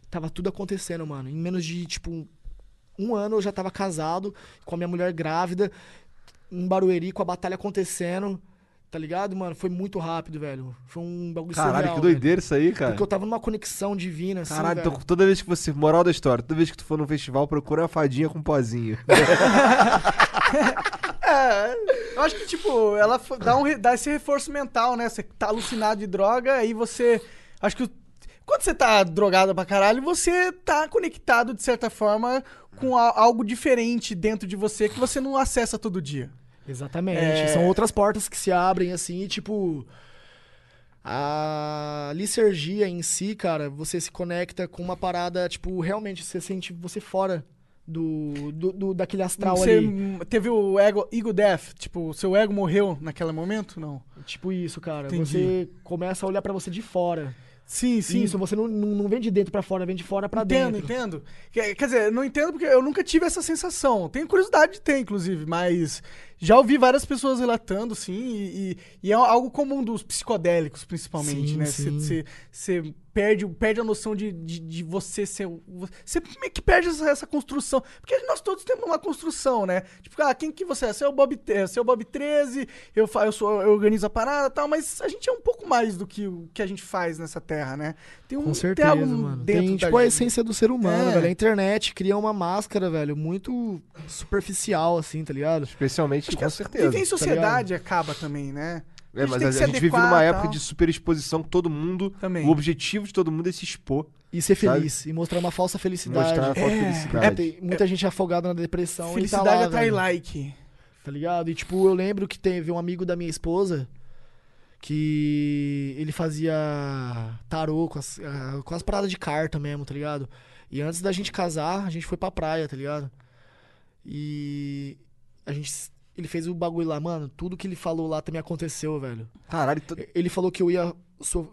tava tudo acontecendo, mano. Em menos de, tipo, um ano eu já tava casado, com a minha mulher grávida, em Barueri, com a batalha acontecendo. Tá ligado, mano? Foi muito rápido, velho. Foi um bagulho Caralho, surreal, que velho. doideira isso aí, cara. Porque eu tava numa conexão divina, assim, Caralho, velho. então toda vez que você. Moral da história, toda vez que tu for num festival, procura uma fadinha com pozinho. É, eu acho que, tipo, ela dá, um, dá esse reforço mental, né? Você tá alucinado de droga, aí você. Acho que quando você tá drogado pra caralho, você tá conectado, de certa forma, com a- algo diferente dentro de você que você não acessa todo dia. Exatamente. É. São outras portas que se abrem, assim, e tipo. A licergia em si, cara, você se conecta com uma parada, tipo, realmente você sente você fora do, do, do- daquele astral você ali. teve o ego, ego death, tipo, seu ego morreu naquele momento? Não. Tipo isso, cara. Entendi. Você começa a olhar pra você de fora. Sim, sim. Isso, você não, não, vem de dentro pra fora, vem de fora pra entendo, dentro. entendo. Quer, quer dizer, não entendo porque eu nunca tive essa sensação. Tenho curiosidade de ter, inclusive, mas já ouvi várias pessoas relatando, sim, e, e- e é algo comum dos psicodélicos, principalmente, Sim, né? Você perde, perde a noção de, de, de você ser. Você meio que perde essa, essa construção. Porque nós todos temos uma construção, né? Tipo, ah, quem que você é? Você é o Bob, é, você é o Bob 13, eu, eu, sou, eu organizo a parada e tal, mas a gente é um pouco mais do que o que a gente faz nessa terra, né? Tem um, Com certeza, tem algo mano. dentro Tem, da tipo, a gente. essência do ser humano, É. velho. A internet cria uma máscara, velho, muito superficial, assim, tá ligado? Especialmente, com certeza. Viver em tá sociedade acaba também, né? É, mas a, a gente vive numa época de superexposição que todo mundo. Também. O objetivo de todo mundo é se expor. E ser Sabe? feliz. E mostrar uma falsa felicidade. Mostrar a falsa É, felicidade. Tem muita gente afogada na depressão e Felicidade tá lá, atrai velho, like. tá ligado? E tipo, eu lembro que teve um amigo da minha esposa que ele fazia tarô com as, ah, com as paradas de carta mesmo, tá ligado? E antes da gente casar, a gente foi pra praia, tá ligado? E a gente ele fez o bagulho lá, mano, tudo que ele falou lá também aconteceu, velho. Caralho, Ele falou que eu ia.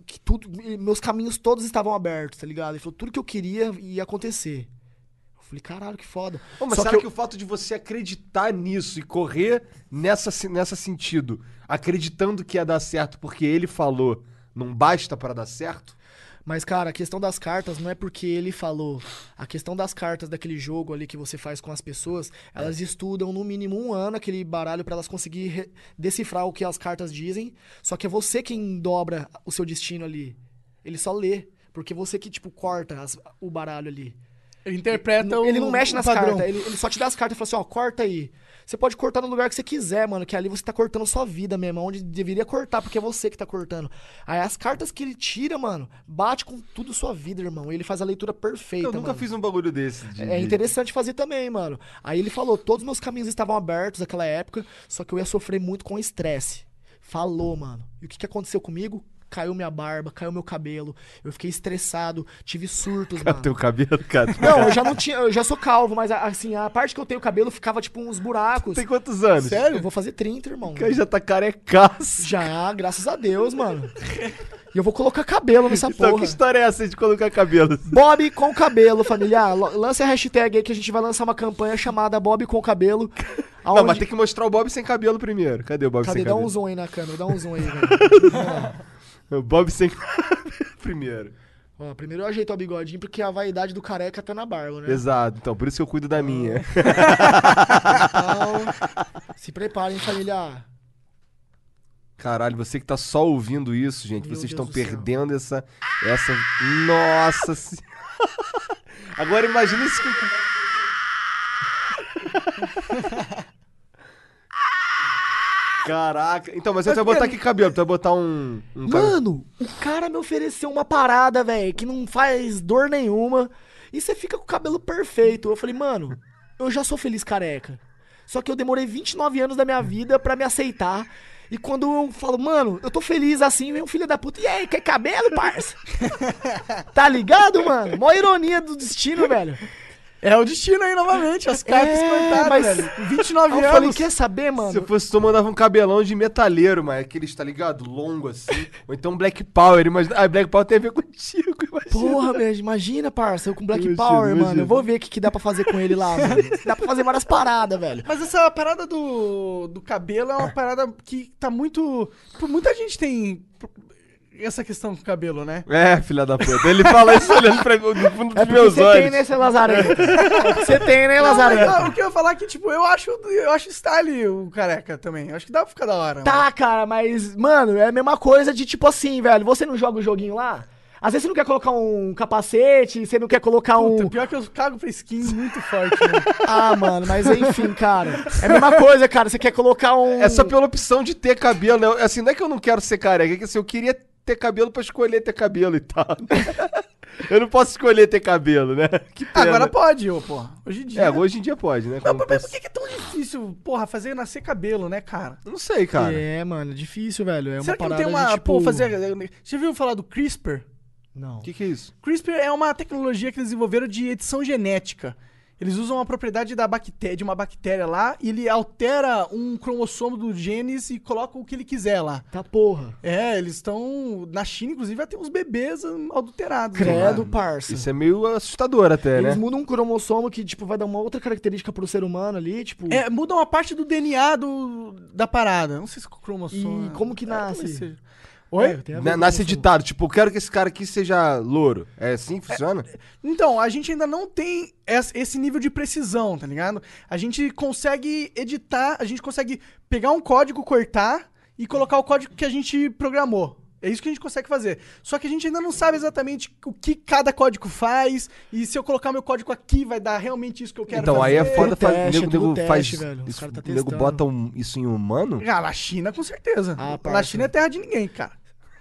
que tudo. Meus caminhos todos estavam abertos, tá ligado? Ele falou tudo que eu queria ia acontecer. Eu falei, caralho, que foda. Mas Só será que que, eu- o fato de você acreditar nisso e correr nessa, nessa sentido, acreditando que ia dar certo porque ele falou, não basta pra dar certo? Mas, cara, a questão das cartas não é porque ele falou. A questão das cartas daquele jogo ali que você faz com as pessoas, elas estudam no mínimo um ano aquele baralho pra elas conseguir decifrar o que as cartas dizem. Só que é você quem dobra o seu destino ali. Ele só lê. Porque você que, tipo, corta as- o baralho ali. Ele interpreta o Ele não mexe nas padrão. cartas, ele, ele só te dá as cartas e fala assim, ó, corta aí. Você pode cortar no lugar que você quiser, mano, que ali você tá cortando sua vida mesmo, onde deveria cortar, porque é você que tá cortando. Aí as cartas que ele tira, mano, bate com tudo sua vida, irmão. Ele faz a leitura perfeita, Eu nunca mano. fiz um bagulho desse. de- É interessante fazer também, mano. Aí ele falou, todos os meus caminhos estavam abertos naquela época, só que eu ia sofrer muito com estresse. Falou, mano. E o que, que aconteceu comigo? Caiu minha barba, caiu meu cabelo. Eu fiquei estressado, tive surtos, Cara, mano. teu cabelo, cara. Não, eu já não tinha, eu já sou calvo, mas assim, a parte que eu tenho cabelo ficava tipo uns buracos. Tem quantos anos? Sério? Eu vou fazer 30, irmão. O cara já tá carecaço. Já, graças a Deus, mano. E eu vou colocar cabelo nessa Então, porra. que história é essa de colocar cabelo? Bob com cabelo, família. Ah, Lance a hashtag aí que a gente vai lançar uma campanha chamada Bob com cabelo. Não, aonde- mas tem que mostrar o Bob sem cabelo primeiro. Cadê o Bob Cadê? sem Dá um cabelo? zoom aí na câmera, dá um zoom aí, velho. O Bob sem primeiro. Ó, primeiro eu ajeito o bigodinho porque a vaidade do careca tá na barba, né? Exato, então por isso que eu cuido da minha. Então, se preparem, família. Caralho, você que tá só ouvindo isso, gente, Meu vocês Deus estão do céu. perdendo essa. Essa. Nossa senhora. Agora imagina isso. Caraca. Então, mas você vai botar que cabelo? Tu vai botar um. um cabelo- Mano, o cara me ofereceu uma parada, velho, que não faz dor nenhuma. E você fica com o cabelo perfeito. Eu falei, mano, eu já sou feliz careca. Só que eu demorei 29 anos da minha vida pra me aceitar. E quando eu falo, mano, eu tô feliz assim, vem um filho da puta. E aí, quer cabelo, parça? tá ligado, mano? Mó ironia do destino, velho. É o destino aí novamente, as cartas É, cortadas, mas- velho. Com 29 Aí eu anos. falei, quer saber, mano? Se eu fosse tu, eu mandava um cabelão de metaleiro, mas aqueles, tá ligado? Longo assim. Ou então Black Power. Imagina... Ah, Black Power tem a ver contigo, imagina. Porra, velho, imagina, parça, eu com Black Imagina, Power, mano. imagina. Eu vou ver o que, que dá pra fazer com ele lá, mano. Dá pra fazer várias paradas, velho. Mas essa parada do, do cabelo é uma parada que tá muito. Muita gente tem essa questão com o cabelo, né? É, filha da puta. Ele fala isso olhando pra mim no fundo É dos meus você olhos. tem, né, seu Lazarento? É Você tem, né, Não, mas, Lazarento? ah, o que eu ia falar é que, tipo, eu acho, eu acho style o careca também. Eu acho que dá pra ficar da hora. mano. Tá, cara, mas, mano, é a mesma coisa de tipo assim, velho. Você não joga o joguinho lá? Às vezes você não quer colocar um capacete, você não quer colocar Puta, um. pior que eu cago pra skin muito forte, né? Ah, mano, mas enfim, cara. É a mesma coisa, cara. Você quer colocar um. É só pela opção de ter cabelo, né? Assim, não é que eu não quero ser careca, é que assim, eu queria ter cabelo pra escolher ter cabelo e tal. eu não posso escolher ter cabelo, né? Que pena. Agora pode, ô, pô. Hoje em dia. É, hoje em dia pode, né? Não, mas posso- por que é tão difícil, porra, fazer nascer cabelo, né, cara? Não sei, cara. É, mano, difícil, velho. É uma Será que não tem uma. tipo... Pô, fazer. Você viu falar do CRISPR? Não. O que, que é isso? CRISPR é uma tecnologia que eles desenvolveram de edição genética. Eles usam uma propriedade da bactéria, de uma bactéria lá e ele altera um cromossomo do genes e coloca o que ele quiser lá. Tá porra. É, eles estão. Na China, inclusive, vai ter uns bebês adulterados. né? Credo, parça. Isso é meio assustador até, Eles né? mudam um cromossomo que, tipo, vai dar uma outra característica pro ser humano ali, tipo. É, muda uma parte do DNA do, da parada. Não sei se é cromossomo. E como que É, nasce? É, Oi? Na- Nasce editado, tipo, eu quero que esse cara aqui seja louro. É assim que funciona? Então, a gente ainda não tem es- esse nível de precisão, tá ligado? A gente consegue editar, a gente consegue pegar um código, cortar e colocar o código que a gente programou. É isso que a gente consegue fazer. Só que a gente ainda não sabe exatamente o que cada código faz e se eu colocar meu código aqui vai dar realmente isso que eu quero então, fazer. aí é foda fazer. teste, nego, é nego teste, faz. velho. Isso, tá o nego bota um- isso em humano? Ah, na China, com certeza. Ah, na. China é terra de ninguém, cara.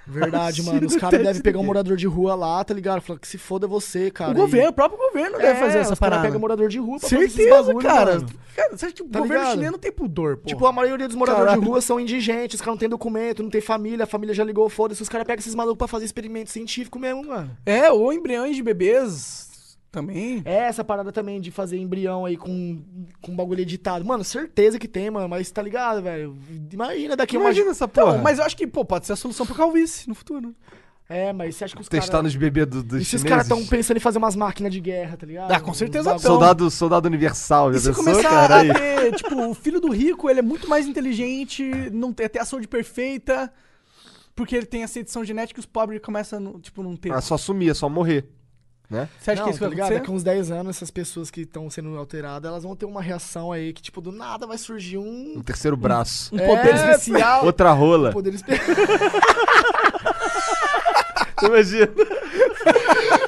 Verdade, mano. Os caras tem devem pegar um morador de rua lá, tá ligado? Falar que se foda você, cara. o governo, o próprio governo E... deve É, fazer essa parada. pegam morador de rua pra fazer esses Certeza, bagulho, cara. mano. Cara, você acha que o Tá governo ligado? chinês não tem pudor, pô? Tipo, a maioria dos moradores de rua são indigentes, os caras não têm documento, não tem família, a família já ligou, foda-se, os caras pegam esses malucos pra fazer experimento científico mesmo, mano. É, ou embriões de bebês também. É essa parada também de fazer embrião aí com, com bagulho editado. Mano, certeza que tem, mano, mas tá ligado, velho? Imagina daqui uma... Imagina essa Então, porra. mas eu acho que, pô, pode ser a solução pro calvície no futuro. É, mas você acha que os Testar caras... nos bebês do, dos E se os chineses? caras estão pensando em fazer umas máquinas de guerra, tá ligado? Ah, com certeza Uns tão. bagulho- Soldado, soldado universal, E já se pensou, começar cara? a Aí. ter, tipo, o filho do rico, ele é muito mais inteligente, não tem, tem a saúde perfeita, porque ele tem essa edição genética e os pobres começam, a não- tipo, não ter. Ah, só sumir, é só morrer. Né? Você acha não, que isso tá vai ligado? acontecer? Daqui uns 10 anos, essas pessoas que estão sendo alteradas, elas vão ter uma reação aí que, tipo, do nada vai surgir um... Um terceiro braço. Um poder É, especial. Outra rola. um poder espe- Imagina.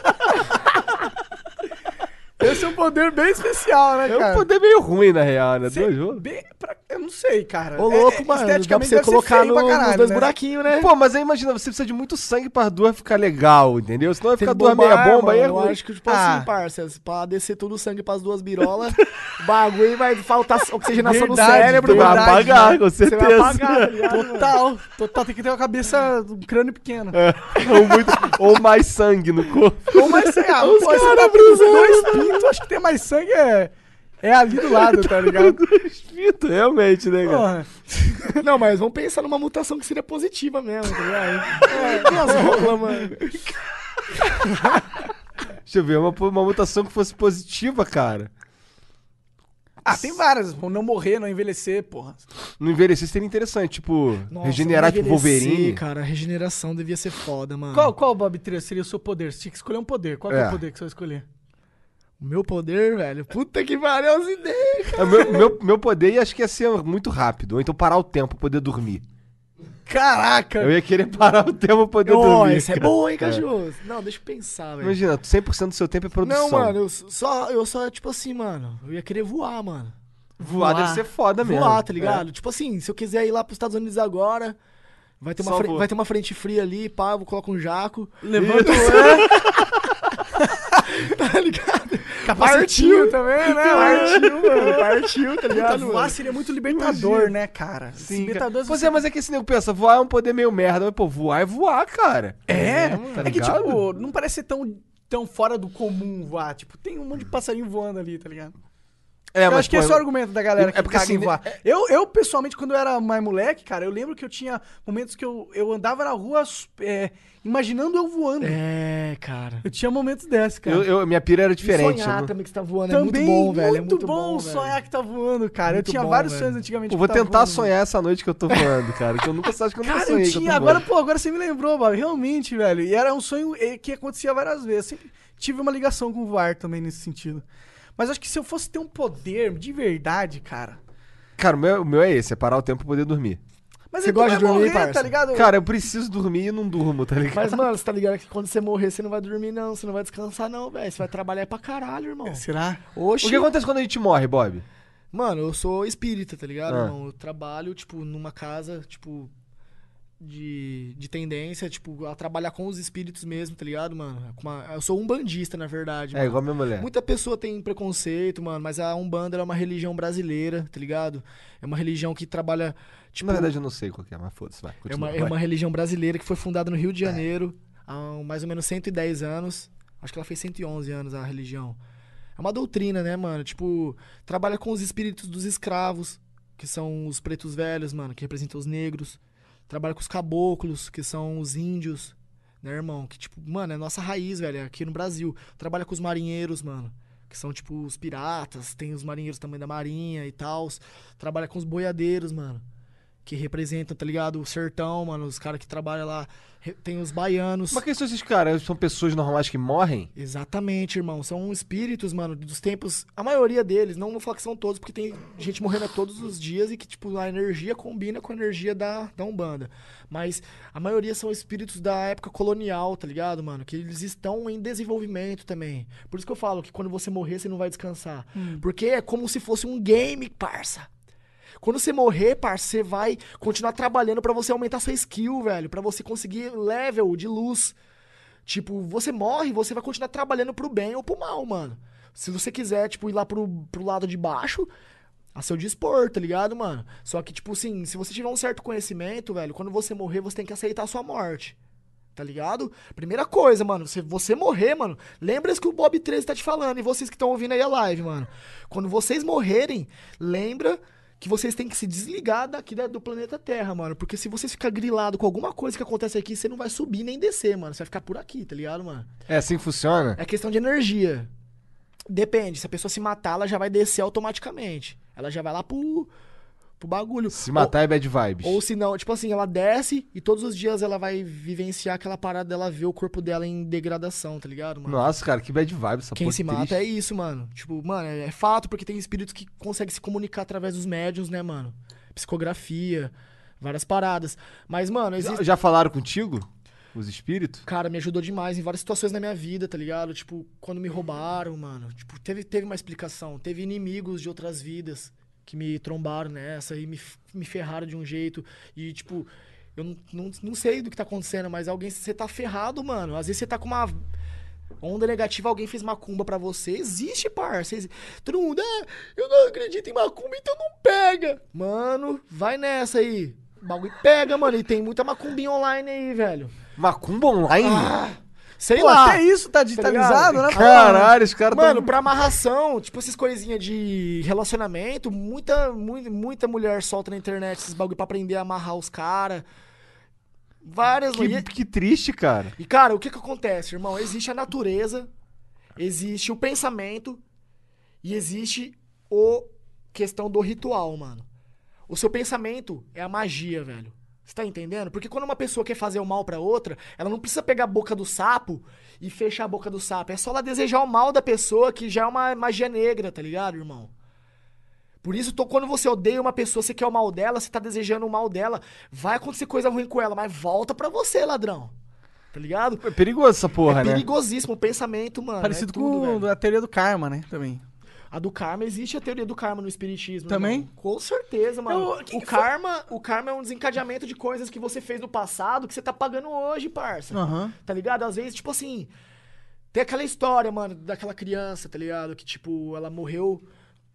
poder bem especial, né, É um cara? poder meio ruim, na real, né? Cê- Dois bem- pra- eu não sei, cara. Ô, louco, É- é- mano. Dá pra você colocar no, pra nos caralho, dois né? buraquinhos, né? Pô, mas aí imagina, você precisa de muito sangue pra duas ficar legal, entendeu? Senão vai ficar duas meia bomba aí é mano. Eu ruim. acho que, tipo Ah. assim, parça, pra descer todo o sangue pras duas birolas, o bagulho vai faltar oxigenação no cérebro, Vai mano. apagar, né? com Você vai certeza. apagar, tá ligado, mano? Total, total. Tem que ter uma cabeça, um crânio pequeno. ou, muito- ou mais sangue no corpo. Ou mais sangue. Ah, pô, você tá com pintos, acho que ter mais sangue é, é ali do lado, tá ligado? Espírito, realmente, né, cara? Porra. Não, mas vamos pensar numa mutação que seria positiva mesmo, tá ligado? É, minhas rolas, mano. Deixa eu ver, uma, uma mutação que fosse positiva, cara. Ah, tem várias. Não morrer, não envelhecer, porra. Não envelhecer seria interessante, tipo, Nossa, regenerar tipo Wolverine. cara, regeneração devia ser foda, mano. Qual, qual Bob 3 seria o seu poder? Você tinha que escolher um poder. Qual que é É. o poder que você vai escolher? O meu poder, velho? Puta que pariu as ideias. É, meu, meu, meu poder ia- acho que ia ser muito rápido. Ou então parar o tempo pra poder dormir. Caraca! Eu ia querer parar o tempo pra poder Ó, dormir. esse é cara. bom, hein, cachorro? Não, deixa eu pensar, velho. Imagina, 100% do seu tempo é produção. Não, mano, eu só, eu só, tipo assim, mano, eu ia querer voar, mano. Voar, voar. deve ser foda mesmo. Voar, tá ligado? Tipo assim, se eu quiser ir lá pros Estados Unidos agora, vai ter uma, fre- vai ter uma frente fria ali, pá, eu vou colocar um jaco. Levanta Tá ligado? Capacitinho também, né? Partiu, mano, partiu, tá Puta, ligado? voar mano? seria muito libertador, né, cara? Sim, libertador Pois é, mas é que esse nego pensa, voar é um poder meio merda. Mas, pô, voar é voar, cara. É, tá é que, tipo, não parece ser tão, tão fora do comum voar. Tipo, tem um monte de passarinho voando ali, tá ligado? É, eu acho que pô, esse é o argumento da galera é que porque, caga assim, em voar. Eu, eu, pessoalmente, quando eu era mais moleque, cara, eu lembro que eu tinha momentos que eu, eu andava na rua é, imaginando eu voando. É, cara. Eu tinha momentos desses, cara. eu, eu- minha pira era diferente. Sonhar eu não- também que você tá voando Também, é muito bom, velho. É muito bom, bom, velho. sonhar que tá voando, cara. Muito eu tinha bom, vários velho. sonhos antigamente. Pô, vou eu tava tentar voando. sonhar essa noite que eu tô voando, cara. Que eu nunca acho que eu nunca Cara, sonhei eu eu tinha. tô Agora, voando. pô, agora você me lembrou, Bob. Realmente, velho. E era um sonho eh, que acontecia várias vezes. Sempre tive uma ligação com o voar também nesse sentido. Mas acho que se eu fosse ter um poder de verdade, cara. Cara, o meu, o meu é esse, é parar o tempo pra poder dormir. Mas Você gosta de dormir, morrer, parça? tá ligado? Cara, eu preciso dormir e não durmo, tá ligado? Mas, mano, você tá ligado que quando você morrer, você não vai dormir, não. Você não vai descansar, não, velho. Você vai trabalhar pra caralho, irmão. Será? Oxi. O que acontece quando a gente morre, Bob? Mano, eu sou espírita, tá ligado, Ah. irmão? Eu trabalho, tipo, numa casa, tipo, de, de tendência, tipo, a trabalhar com os espíritos mesmo, tá ligado, mano? Com uma- eu sou um bandista, na verdade. É, mano. igual minha mulher. Muita pessoa tem preconceito, mano, mas a Umbanda é uma religião brasileira, tá ligado? É uma religião que trabalha, tipo... Na verdade, eu não sei qual que é, mas foda-se, vai. É uma, é vai. uma religião brasileira que foi fundada no Rio de Janeiro há mais ou menos 110 anos. Acho que ela fez 111 anos a religião. É uma doutrina, né, mano? Tipo, trabalha com os espíritos dos escravos, que são os pretos velhos, mano, que representam os negros. Trabalha com os caboclos, que são os índios, né, irmão? Que, tipo, mano, é nossa raiz, velho, é aqui no Brasil. Trabalha com os marinheiros, mano, que são, tipo, os piratas. Tem os marinheiros também da marinha e tal. Trabalha com os boiadeiros, mano que representam, tá ligado? O sertão, mano, os caras que trabalham lá. Tem os baianos. Mas quem são esses caras? São pessoas normais que morrem? Exatamente, irmão. São espíritos, mano, dos tempos. A maioria deles, não vou falar que são todos, porque tem gente morrendo todos os dias e que, tipo, a energia combina com a energia da, da Umbanda. Mas a maioria são espíritos da época colonial, tá ligado, mano? Que eles estão em desenvolvimento também. Por isso que eu falo que quando você morrer, você não vai descansar. Porque é como se fosse um game, parça. Quando você morrer, parça, você vai continuar trabalhando pra você aumentar sua skill, velho. Pra você conseguir level de luz. Tipo, você morre, você vai continuar trabalhando pro bem ou pro mal, mano. Se você quiser, tipo, ir lá pro, pro lado de baixo, a seu dispor, tá ligado, mano? Só que, tipo assim, se você tiver um certo conhecimento, velho, quando você morrer, você tem que aceitar a sua morte. Tá ligado? Primeira coisa, mano, se você morrer, mano, lembra que o Bob 13 tá te falando, e vocês que estão ouvindo aí a live, mano. Quando vocês morrerem, lembra que vocês têm que se desligar daqui da- do planeta Terra, mano. Porque se você ficar grilado com alguma coisa que acontece aqui, você não vai subir nem descer, mano. Você vai ficar por aqui, tá ligado, mano? É assim que funciona? É questão de energia. Depende, se a pessoa se matar, ela já vai descer automaticamente. Ela já vai lá pro, pro bagulho. Se matar é bad vibes. Ou, ou se não, tipo assim, ela desce e todos os dias ela vai vivenciar aquela parada dela ver o corpo dela em degradação, tá ligado, mano? Nossa, cara, que bad vibes essa Quem se triste. mata é isso, mano. Tipo, mano, é, é fato porque tem espíritos que conseguem se comunicar através dos médiums, né, mano? Psicografia, várias paradas. Mas, mano, Já, existe. já falaram contigo? Os espíritos? Cara, me ajudou demais em várias situações na minha vida, tá ligado? Tipo, quando me roubaram, mano. Tipo, teve, teve uma explicação. Teve inimigos de outras vidas que me trombaram nessa e me, me ferraram de um jeito. E, tipo, eu não, não, não sei do que tá acontecendo, mas alguém, você tá ferrado, mano. Às vezes você tá com uma onda negativa, alguém fez macumba pra você. Existe, parça. Exi- Todo mundo, ah, eu não acredito em macumba, então não pega. Mano, vai nessa aí. O bagulho pega, mano. E tem muita macumbinha online aí, velho. Macumba online? Sei Pô, lá. até isso tá digitalizado, ligado? né? Caralho, os caras Mano, tão- pra amarração, tipo essas coisinhas de relacionamento, muita, muita, muita mulher solta na internet esses bagulho pra aprender a amarrar os caras. Várias. Que, E- que triste, cara. E, cara, o que que acontece, irmão? Existe a natureza, existe o pensamento e existe o questão do ritual, mano. O seu pensamento é a magia, velho. Você tá entendendo? Porque quando uma pessoa quer fazer o mal pra outra, ela não precisa pegar a boca do sapo e fechar a boca do sapo. É só ela desejar o mal da pessoa, que já é uma magia negra, tá ligado, irmão? Por isso, tô- quando você odeia uma pessoa, você quer o mal dela, você tá desejando o mal dela, vai acontecer coisa ruim com ela, mas volta pra você, ladrão. Tá ligado? É perigoso essa porra, é né? perigosíssimo o pensamento, mano. Parecido é tudo, com velho. a teoria do karma, né? Também. A do karma, existe a teoria do karma no espiritismo. Também? irmão. Com certeza, mano. Eu- que o que karma, o karma é um desencadeamento de coisas que você fez no passado que você tá pagando hoje, parça. Aham. Tá ligado? Às vezes, tipo assim, tem aquela história, mano, daquela criança, tá ligado? Que, tipo, ela morreu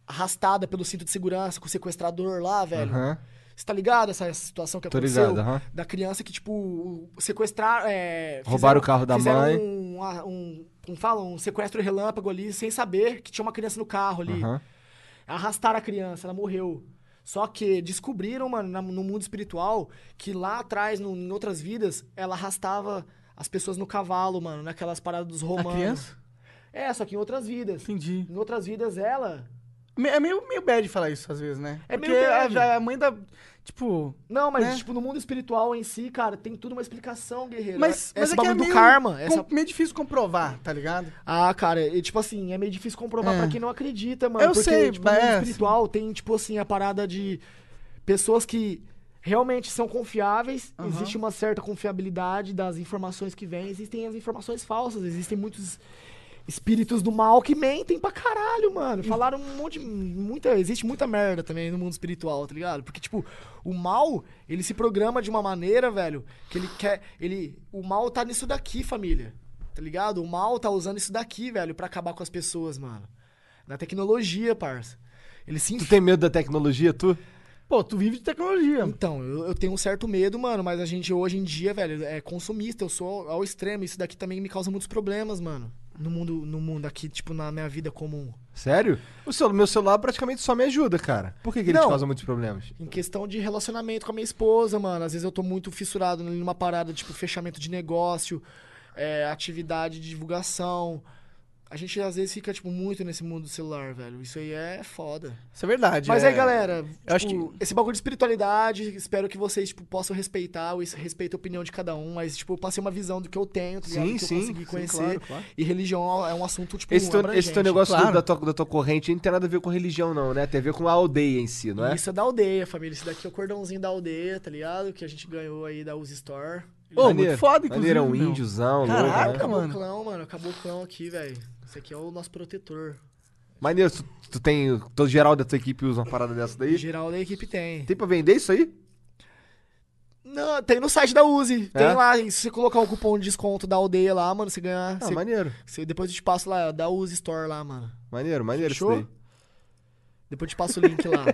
arrastada pelo cinto de segurança com o sequestrador lá, velho. Aham. Você tá ligado essa situação que Tô aconteceu? ligado. Da criança que, tipo, sequestrar. É, Roubaram o carro da mãe. Um, um, um, como fala? Um sequestro relâmpago ali, sem saber que tinha uma criança no carro ali. Aham. Arrastaram a criança, ela morreu. Só que descobriram, mano, na- no mundo espiritual, que lá atrás, no- em outras vidas, ela arrastava as pessoas no cavalo, mano, naquelas paradas dos A romanos. criança? É, só que em outras vidas. Entendi. Em outras vidas, ela. É meio, meio bad falar isso às vezes, né? É Porque meio bad. A, a mãe da. Tipo. Não, mas, Né? tipo, no mundo espiritual em si, cara, tem tudo uma explicação, guerreiro. Mas, mas Esse é que é meio, do karma. Essa... com- meio difícil comprovar, tá ligado? Ah, cara, e, tipo assim, é meio difícil comprovar É. pra quem não acredita, mano. Eu porque, sei, tipo, no mundo é, espiritual tem, tipo assim, a parada de pessoas que realmente são confiáveis, existe uma certa confiabilidade das informações que vêm, existem as informações falsas, existem muitos espíritos do mal que mentem pra caralho, mano. Falaram um monte, muita, existe muita merda também no mundo espiritual, tá ligado? Porque tipo, o mal, ele se programa de uma maneira, velho, que ele quer, ele, o mal tá nisso daqui, família. Tá ligado? O mal tá usando isso daqui, velho, pra acabar com as pessoas, mano. Na tecnologia, parça. Ele se Tu tem medo da tecnologia, tu? Pô, tu vive de tecnologia. então, eu, eu tenho um certo medo, mano, mas a gente hoje em dia, velho, é consumista, eu sou ao extremo. Isso daqui também me causa muitos problemas, mano. No mundo, no mundo aqui, tipo, na minha vida comum. Sério? O seu, meu celular praticamente só me ajuda, cara. Por que, que ele Não. te causa muitos problemas? Em questão de relacionamento com a minha esposa, mano. Às vezes eu tô muito fissurado numa parada, tipo, fechamento de negócio, é, atividade de divulgação. A gente às vezes fica, tipo, muito nesse mundo do celular, velho. Isso aí é foda. Isso é verdade. Mas é... aí, galera, eu acho tipo, esse bagulho de espiritualidade, espero que vocês, tipo, possam respeitar, respeito a opinião de cada um, mas, tipo, eu passei uma visão do que eu tenho, tá ligado? Sim, que sim. consegui sim, conhecer. claro, claro. E religião é um assunto, tipo, Esse teu, abrangente. esse teu negócio do- claro. da, tua, da tua corrente não tem nada a ver com religião, não, né? Tem a ver com a aldeia em si, não é? Isso é da aldeia, família. Isso daqui é o cordãozinho da aldeia, tá ligado? Que a gente ganhou aí da Uzi Store. Ô, Maneiro. muito foda, inclusive. Maneiro, é um índiozão, Caraca, louco, né? Acabou mano. o clão, mano. Acabou o clão aqui, velho. Esse aqui é o nosso protetor. Maneiro, tu, tu tem. Todo geral da tua equipe usa uma parada dessa daí? Geral da equipe tem. Tem pra vender isso aí? Não, tem no site da Uzi. Tem É? lá. e Se você colocar o cupom de desconto da aldeia lá, mano, você ganha. Ah, você- maneiro. você- depois eu te passo lá, da Uzi Store lá, mano. Maneiro, maneiro Fechou? isso daí. Depois eu te passo o link lá.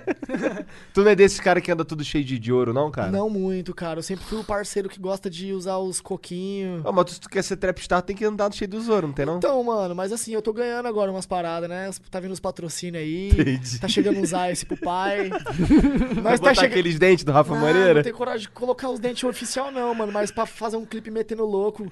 Tu não é desse cara que anda tudo cheio de, de ouro, não, cara? Não muito, cara. Eu sempre fui o parceiro que gosta de usar os coquinhos. Ah, mas se tu quer ser trapstar, tem que andar cheio dos ouro, não tem não? Então, mano, mas assim, eu tô ganhando agora umas paradas, né? Tá vindo os patrocínios aí. Entendi. Tá chegando uns ice pro pai. Mas botar tá chegando. aqueles dentes do Rafa Não, Moreira? não tenho coragem de colocar os dentes oficial, não, mano. Mas pra fazer um clipe metendo louco.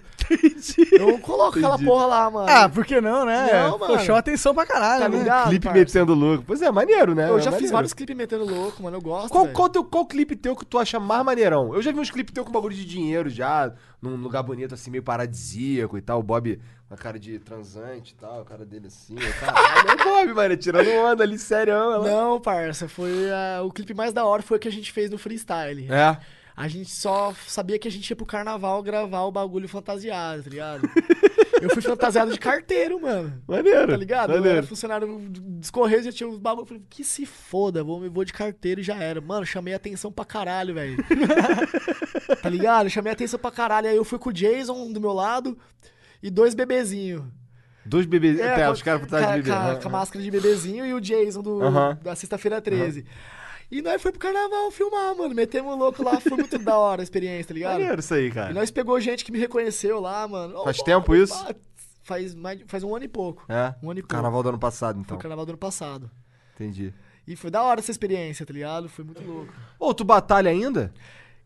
Eu não coloco aquela Entendi. porra lá, mano. Ah, por que não, né? Não, mano. chama atenção pra caralho, Tá né? ligado? Clipe parça? metendo louco. Pois é, maneiro, né? Eu É já fiz maneiro. vários clipes metendo louco, mano. Eu gosto. Qual, velho. qual, teu, qual clipe teu que tu acha mais maneirão? Eu já vi uns clipes teu com bagulho de dinheiro já, num lugar bonito, assim, meio paradisíaco e tal. O Bob com a cara de transante e tal, a cara dele assim. Caralho, é o Bob, mano, tirando onda ali, sério. Ela... Não, parça. Foi ah, o clipe mais da hora foi o que a gente fez no freestyle. É. A gente só sabia que a gente ia pro carnaval gravar o bagulho fantasiado, tá ligado? Eu fui fantasiado de carteiro, mano. Maneiro. Tá ligado? Eu Maneiro. era funcionário dos Correios, já tinha uns bagulho. Eu Falei, que se foda, vou, vou de carteiro e já era. Mano, chamei atenção pra caralho, velho. tá ligado? Chamei atenção pra caralho. Aí eu fui com o Jason do meu lado e dois bebezinhos. Dois bebês. É, tá, os caras por trás de bebê. com a- com a máscara de bebezinho e o Jason do, Aham. da sexta-feira 13. E nós foi pro carnaval filmar, mano. Metemos louco lá, foi muito da hora a experiência, tá ligado? Maneiro isso aí, E cara. nós pegou gente que me reconheceu lá, mano. Faz pô, tempo isso? pá, Faz, mais, faz um ano e pouco. É? Um ano e pouco. Carnaval do ano passado, Foi então. o carnaval do ano passado. Entendi. E foi da hora essa experiência, tá ligado? Foi muito louco. Ô, tu batalha ainda?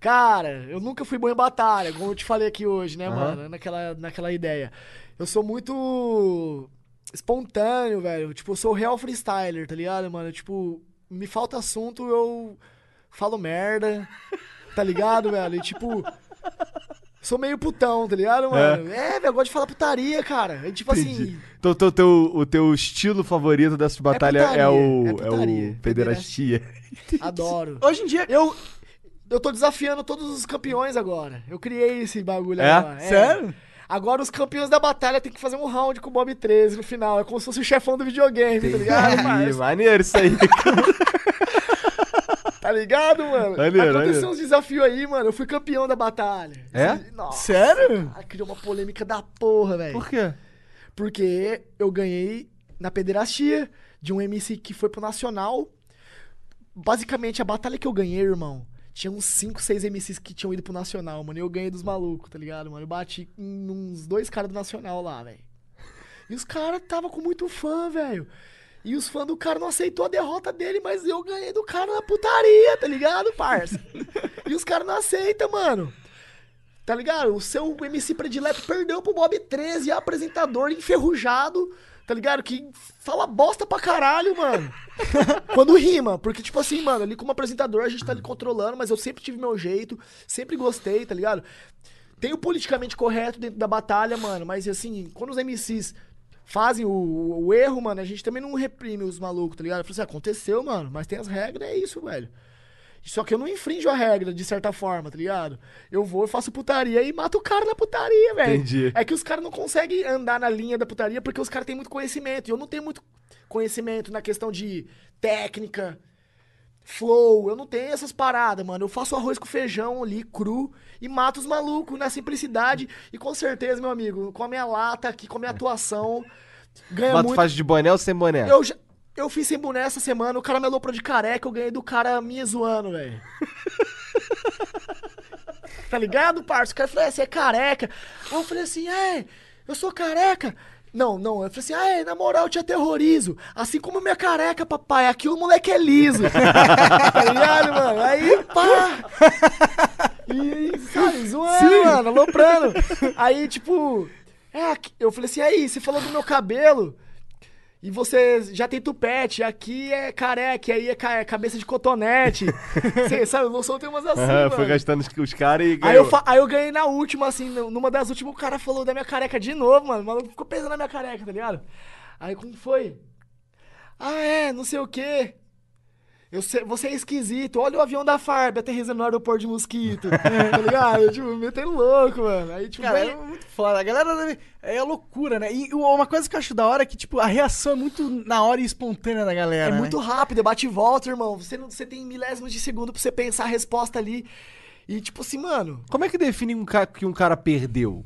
Cara, eu nunca fui bom em batalha, como eu te falei aqui hoje, né, Aham. mano? Naquela, naquela ideia. Eu sou muito espontâneo, velho. Tipo, eu sou o real freestyler, tá ligado, mano? Tipo, me falta assunto, eu falo merda, tá ligado, velho? E tipo. Sou meio putão, tá ligado, mano? É, velho, eu gosto de falar putaria, cara. E, tipo assim. Entendi. Então teu, teu, o teu estilo favorito dessa batalha é, putaria, o. é É, putaria. o pederastia. Adoro. Hoje em dia. Eu. Eu tô desafiando todos os campeões agora. Eu criei esse bagulho É? agora. Sério? Agora os campeões da batalha tem que fazer um round com o Bob 13 no final. É como se fosse o chefão do videogame, tá ligado? Entendi. Mas, Maneiro isso aí. tá ligado, mano? Maneiro, Aconteceu maneiro. uns desafios aí, mano. Eu fui campeão da batalha. É? Nossa. Sério? cara, criou uma polêmica da porra, velho. Por quê? Porque eu ganhei na pederastia de um MC que foi pro Nacional. Basicamente, a batalha que eu ganhei, irmão, tinha uns 5, 6 MCs que tinham ido pro Nacional, mano. E eu ganhei dos malucos, tá ligado, mano? Eu bati em uns dois caras do Nacional lá, velho. E os caras tava com muito fã, velho. E os fãs do cara não aceitou a derrota dele, mas eu ganhei do cara na putaria, tá ligado, parça? e os caras não aceitam, mano. Tá ligado? O seu MC predileto perdeu pro Bob 13, apresentador enferrujado, tá ligado? Que fala bosta pra caralho, mano. Quando rima, porque, tipo assim, mano, ali como apresentador a gente tá ali controlando, mas eu sempre tive meu jeito, sempre gostei, tá ligado? Tem o politicamente correto dentro da batalha, mano, mas assim, quando os MCs fazem o, o- erro, mano, a gente também não reprime os malucos, tá ligado? Eu falei assim, aconteceu, mano, mas tem as regras, é isso, velho. Só que eu não infringo a regra, de certa forma, tá ligado? Eu vou, eu faço putaria e mato o cara na putaria, velho. Entendi. É que os caras não conseguem andar na linha da putaria porque os caras têm muito conhecimento. E eu não tenho muito conhecimento na questão de técnica, flow. Eu não tenho essas paradas, mano. Eu faço arroz com feijão ali, cru, e mato os malucos na simplicidade. E com certeza, meu amigo, com a minha lata aqui, com a minha atuação, ganha Mas tu muito. faz de boné ou sem boné? Eu, já, eu fiz sem boné essa semana, o cara me aloprou de careca, eu ganhei do cara me zoando, velho. tá ligado, parça? O cara falou, é, você é careca. Aí eu falei assim, é, eu sou careca. Não, não, eu falei assim, ah, é, na moral, eu te aterrorizo. Assim como minha careca, papai, aqui o moleque é liso. tá ligado, mano? Aí, pá. E, sabe, zoando, mano, aloprando. Aí, tipo, é, eu falei assim, aí, você falou do meu cabelo. E você já tem tupete, aqui é careca, aí é, é cabeça de cotonete. Você sabe, eu soltei umas assim, mano. foi gastando os, caras e Aí ganhou. eu, fa- aí eu ganhei na última, assim, nu- numa das últimas, o cara falou da minha careca de novo, mano. O maluco ficou pensando na minha careca, tá ligado? Aí como foi? Ah, é, não sei o quê. Eu sei, você é esquisito. Olha o avião da Farb aterrissando no aeroporto de Mosquito. tá ligado? Tipo, metendo louco, mano. Aí, tipo, Cara, é muito foda. A galera deve- é loucura, né? E uma coisa que eu acho da hora é que, tipo, a reação é muito na hora e espontânea da galera. É né? muito rápido, é bate e volta, irmão. Você, não, você tem milésimos de segundo pra você pensar a resposta ali. E tipo assim, mano, Como é que define um ca- que um cara perdeu?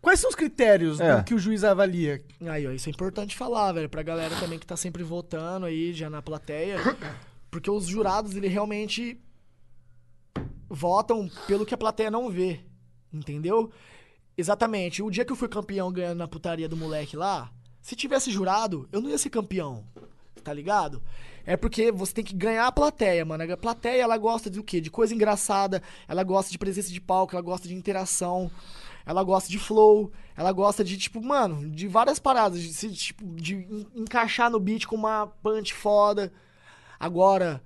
Quais são os critérios É. do que o juiz avalia? aí, ó, isso é importante falar, velho, pra galera também que tá sempre votando aí, já na plateia. Porque os jurados, ele realmente votam pelo que a plateia não vê. Entendeu? Exatamente. O dia que eu fui campeão ganhando na putaria do moleque lá, se tivesse jurado, eu não ia ser campeão. Tá ligado? É porque você tem que ganhar a plateia, mano. A plateia, ela gosta de o quê? De coisa engraçada, ela gosta de presença de palco, ela gosta de interação, ela gosta de flow, ela gosta de, tipo, mano, de várias paradas, de, tipo, de en- encaixar no beat com uma punch foda. Agora,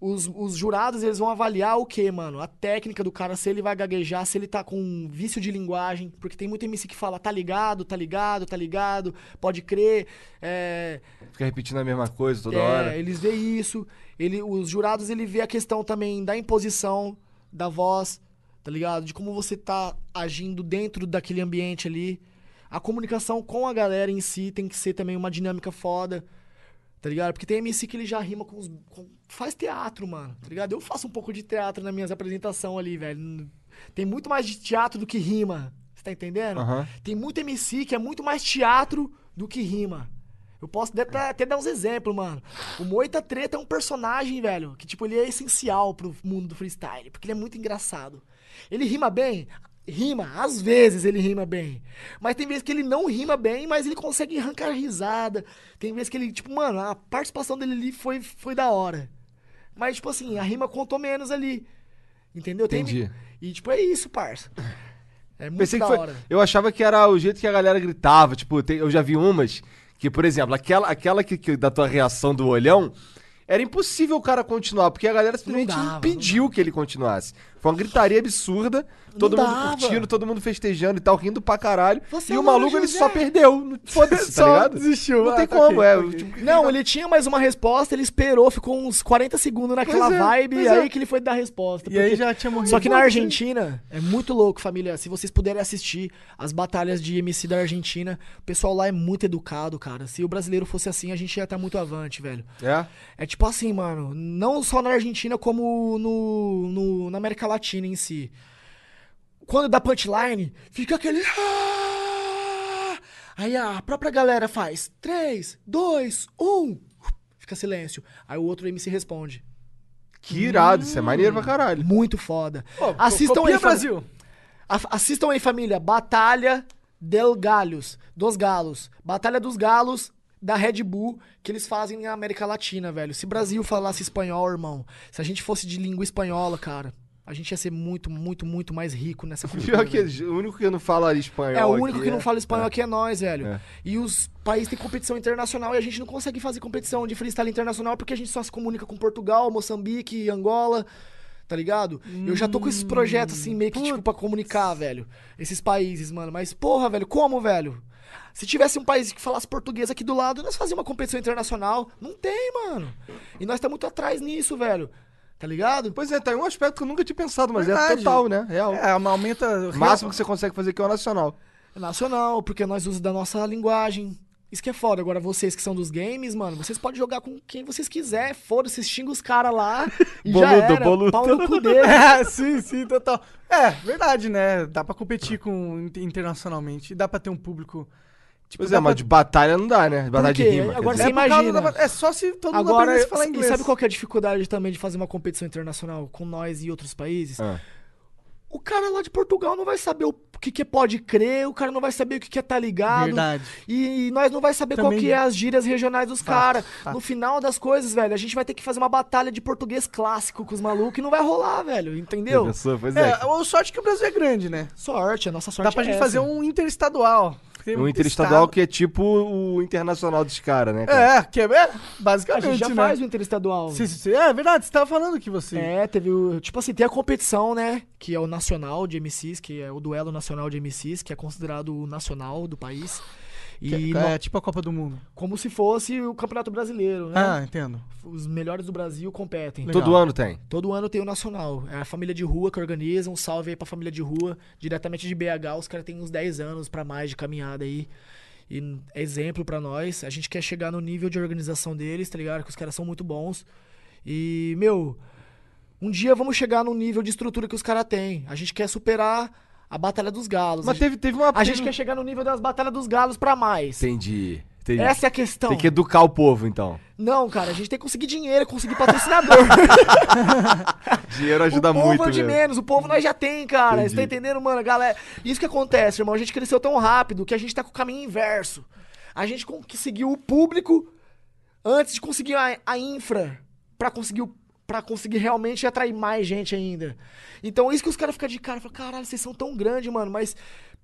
os, os jurados, eles vão avaliar o quê, mano? A técnica do cara, se ele vai gaguejar, se ele tá com vício de linguagem. Porque tem muito MC que fala, tá ligado, tá ligado, tá ligado, pode crer. É, Fica repetindo a mesma coisa toda é, hora. eles veem isso. Ele, os jurados, ele vê a questão também da imposição da voz, tá ligado? De como você tá agindo dentro daquele ambiente ali. A comunicação com a galera em si tem que ser também uma dinâmica foda, tá ligado? Porque tem MC que ele já rima com os. com- faz teatro, mano, tá ligado? Eu faço um pouco de teatro nas minhas apresentações ali, velho. Tem muito mais de teatro do que rima. Você tá entendendo? Aham. Tem muito MC que é muito mais teatro do que rima. Eu posso até, até dar uns exemplos, mano. O Moita Treta é um personagem, velho, que, tipo, ele é essencial pro mundo do freestyle, porque ele é muito engraçado. Ele rima bem? Rima, às vezes ele rima bem. Mas tem vezes que ele não rima bem, mas ele consegue arrancar risada. Tem vezes que ele, tipo, mano, a participação dele ali foi, foi da hora. Mas, tipo assim, a rima contou menos ali. Entendeu? Tem- Entendi. E, tipo, é isso, parça. É muito Pensei da que foi. hora. Eu achava que era o jeito que a galera gritava. Tipo, tem- eu já vi umas que, por exemplo, aquela, aquela que, que- da tua reação do olhão. Era impossível o cara continuar, porque a galera simplesmente dava, impediu que ele continuasse. Foi uma gritaria absurda, todo mundo dava. curtindo, todo mundo festejando e tal, rindo pra caralho. Você e é o maluco, José. ele só perdeu. Foda-se, tá ligado? desistiu. Não Ah, tem tá como, é. tipo, Não, ele tinha mais uma resposta, ele esperou, ficou uns 40 segundos naquela Pois é, vibe, e aí é. que ele foi dar a resposta. E aí já tinha morrido. Só que na Foda-se. Argentina, é muito louco, família. Se vocês puderem assistir as batalhas de MC da Argentina, o pessoal lá é muito educado, cara. Se o brasileiro fosse assim, a gente ia estar muito avante, velho. É. É tipo assim, mano, não só na Argentina, como no, no- na América Latina em si. Quando dá punchline, fica aquele. "Ah!" Aí a própria galera faz 3, 2, 1. Fica silêncio. Aí o outro MC responde. Que irado, isso é maneiro pra caralho. Muito foda. Pô, Assistam aí, Brasil. Assistam aí, família. Batalha del Galhos. Dos Galos. Batalha dos Galos da Red Bull que eles fazem na América Latina, velho. Se Brasil falasse espanhol, irmão. Se a gente fosse de língua espanhola, cara. A gente ia ser muito, muito, muito mais rico nessa cultura. Pior que velho. o único que não fala espanhol. É, o único que não é- fala espanhol aqui é nós, velho. É. E os países têm competição internacional e a gente não consegue fazer competição de freestyle internacional porque a gente só se comunica com Portugal, Moçambique, Angola, tá ligado? Eu já tô com esses projetos assim, meio que tipo pra comunicar, velho. Esses países, mano. Mas, porra, velho, como, velho? Se tivesse um país que falasse português aqui do lado, nós fazíamos uma competição internacional. Não tem, mano. E nós tá muito atrás nisso, velho. Tá ligado? Pois é, tá aí um aspecto que eu nunca tinha pensado, mas é Verdade. total, né? Real. É, aumenta. O máximo que você consegue fazer aqui é o nacional. É nacional, porque nós usamos da nossa linguagem. Isso que é foda. Agora, vocês que são dos games, mano, vocês podem jogar com quem vocês quiser. Foda-se, xinga os caras lá. E já Boludo, era. boludo. Pau no cu dele. É, sim, sim, total. É, verdade, né? Dá pra competir com inter- internacionalmente. Dá pra ter um público. Tipo, Pois é, mas pra- de batalha não dá, né? Batalha de rima. Agora você é imagina. da- É só se todo mundo Agora, aprendesse a falar e inglês. sabe qual que é a dificuldade também de fazer uma competição internacional com nós e outros países? Ah. O cara lá de Portugal não vai saber o que, que é pode crer, o cara não vai saber o que, que é tá ligado. Verdade. E nós não vai saber Também- qual que é as gírias regionais dos caras. No final das coisas, velho, a gente vai ter que fazer uma batalha de português clássico com os malucos e não vai rolar, velho. Entendeu? Professor, Pois é. É, o sorte que o Brasil é grande, né? Sorte, a nossa sorte Dá pra é gente essa. fazer um interestadual. Tem Um interestadual estado- que é tipo o internacional dos caras, né? cara? É, que é, é A basicamente, gente já né? faz o interestadual. Sim, sim, sim. É verdade, você tava falando que você... É, teve o. Tipo assim, tem a competição, né? Que é o nacional de MCs, que é o duelo nacional de MCs, que é considerado o nacional do país. E Que no- é, tipo a Copa do Mundo. como se fosse o Campeonato Brasileiro, né? Ah, entendo. Os melhores do Brasil competem. legal. Todo ano tem. Todo ano tem o nacional. É a família de rua que organiza. Um salve aí pra família de rua, diretamente de BH. Os caras têm uns 10 anos pra mais de caminhada aí. E é exemplo pra nós. A gente quer chegar no nível de organização deles, tá ligado? Que os caras são muito bons. E, meu, um dia vamos chegar no nível de estrutura que os caras têm. A gente quer superar a Batalha dos Galos. Mas a teve, teve uma. gente, a gente quer chegar no nível das Batalhas dos Galos pra mais. Entendi. entendi. Essa é a questão. Tem que educar o povo, então. Não, cara, a gente tem que conseguir dinheiro, conseguir patrocinador. Dinheiro ajuda o povo muito é de mesmo. menos, o povo nós já tem, cara. Você tá entendendo, mano? Galera, isso que acontece, irmão. A gente cresceu tão rápido que a gente tá com o caminho inverso. A gente conseguiu o público antes de conseguir a, a infra pra conseguir o para conseguir realmente atrair mais gente ainda. Então, isso que os caras ficam de cara, falam, caralho, vocês são tão grandes, mano, mas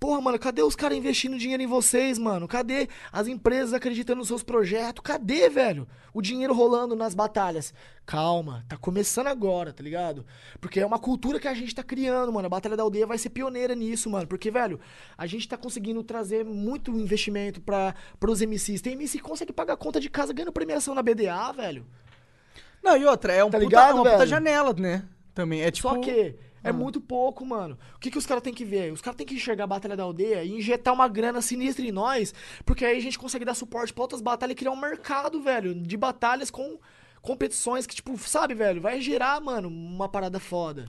porra, mano, cadê os caras investindo dinheiro em vocês, mano? Cadê as empresas acreditando nos seus projetos? Cadê, velho? O dinheiro rolando nas batalhas. Calma, tá começando agora, tá ligado? Porque é uma cultura que a gente tá criando, mano. A Batalha da Aldeia vai ser pioneira nisso, mano. Porque, velho, a gente tá conseguindo trazer muito investimento para pros MCs. Tem MC que consegue pagar conta de casa ganhando premiação na BDA, velho. Não, e outra, é um Tá puta, ligado, uma puta velho? janela, né? Também. É tipo. Só que É muito pouco, mano. O que, que os caras têm que ver? Os caras têm que enxergar a Batalha da Aldeia e injetar uma grana sinistra em nós, porque aí a gente consegue dar suporte pra outras batalhas e criar um mercado, velho, de batalhas com competições que, tipo, sabe, velho, vai gerar, mano, uma parada foda.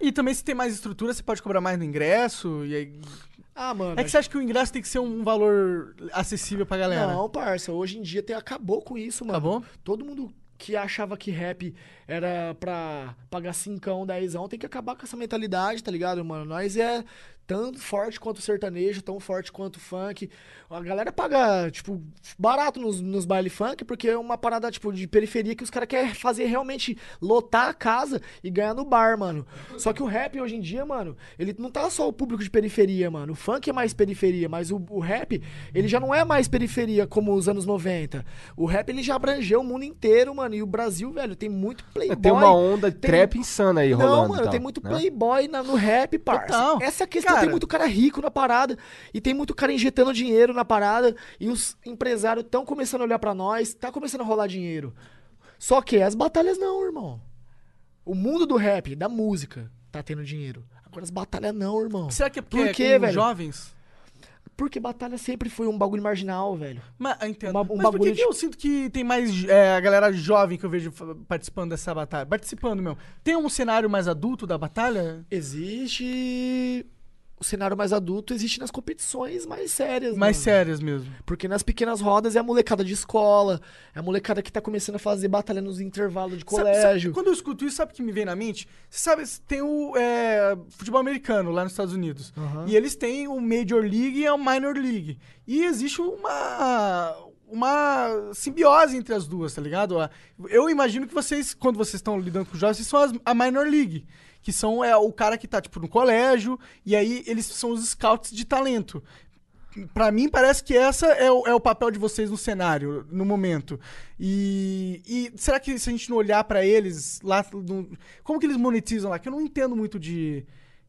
E também se tem mais estrutura, você pode cobrar mais no ingresso. E aí... Ah, mano. É que você acha que o ingresso tem que ser um valor acessível pra galera? Não, parça, hoje em dia tem, acabou com isso, mano. Acabou? Todo mundo que achava que rap era pra pagar cincão, dezão, tem que acabar com essa mentalidade, tá ligado, mano? Nós é tão forte quanto o sertanejo, tão forte quanto o funk. A galera paga, tipo, barato nos, nos baile funk, porque é uma parada, tipo, de periferia que os caras querem fazer realmente lotar a casa e ganhar no bar, mano. Só que o rap hoje em dia, mano, ele não tá só o público de periferia, mano. O funk é mais periferia, mas o, o rap, ele já não é mais periferia como os anos 90. O rap, ele já abrangeu o mundo inteiro, mano. E o Brasil, velho, tem muito playboy. Tem uma onda tem- trap insana aí rolando. Não, e mano, tal, tem muito né? playboy na- no rap, parça. Total. Essa é a questão. Tem muito cara rico na parada. E tem muito cara injetando dinheiro na parada. E os empresários estão começando a olhar pra nós. Tá começando a rolar dinheiro. Só que as batalhas não, irmão. O mundo do rap, da música, tá tendo dinheiro. Agora as batalhas não, irmão. Será que é porque Por é quê, com velho? jovens? Porque batalha sempre foi um bagulho marginal, velho. Mas, entendo. Uma- um Mas por que, bagulho de- eu sinto que tem mais é, a galera jovem que eu vejo participando dessa batalha? Participando mesmo. Tem um cenário mais adulto da batalha? Existe. O cenário mais adulto existe nas competições mais sérias, Mais mano. sérias mesmo. Porque nas pequenas rodas é a molecada de escola, é a molecada que tá começando a fazer batalha nos intervalos de Sabe- sabe- colégio. quando eu escuto isso, sabe o que me vem na mente? Você sabe, tem o é, futebol americano lá nos Estados Unidos. Aham. E eles têm o Major League e a Minor League. E existe uma. Uma simbiose entre as duas, tá ligado? Eu imagino que vocês, quando vocês estão lidando com jovens, vocês são as- a Minor League. Que são é, o cara que tá, tipo, no colégio, e aí eles são os scouts de talento. Pra mim, parece que essa é o, é o papel de vocês no cenário, no momento. E, e será que se a gente não olhar pra eles lá. no- como que eles monetizam lá? Que eu não entendo muito de.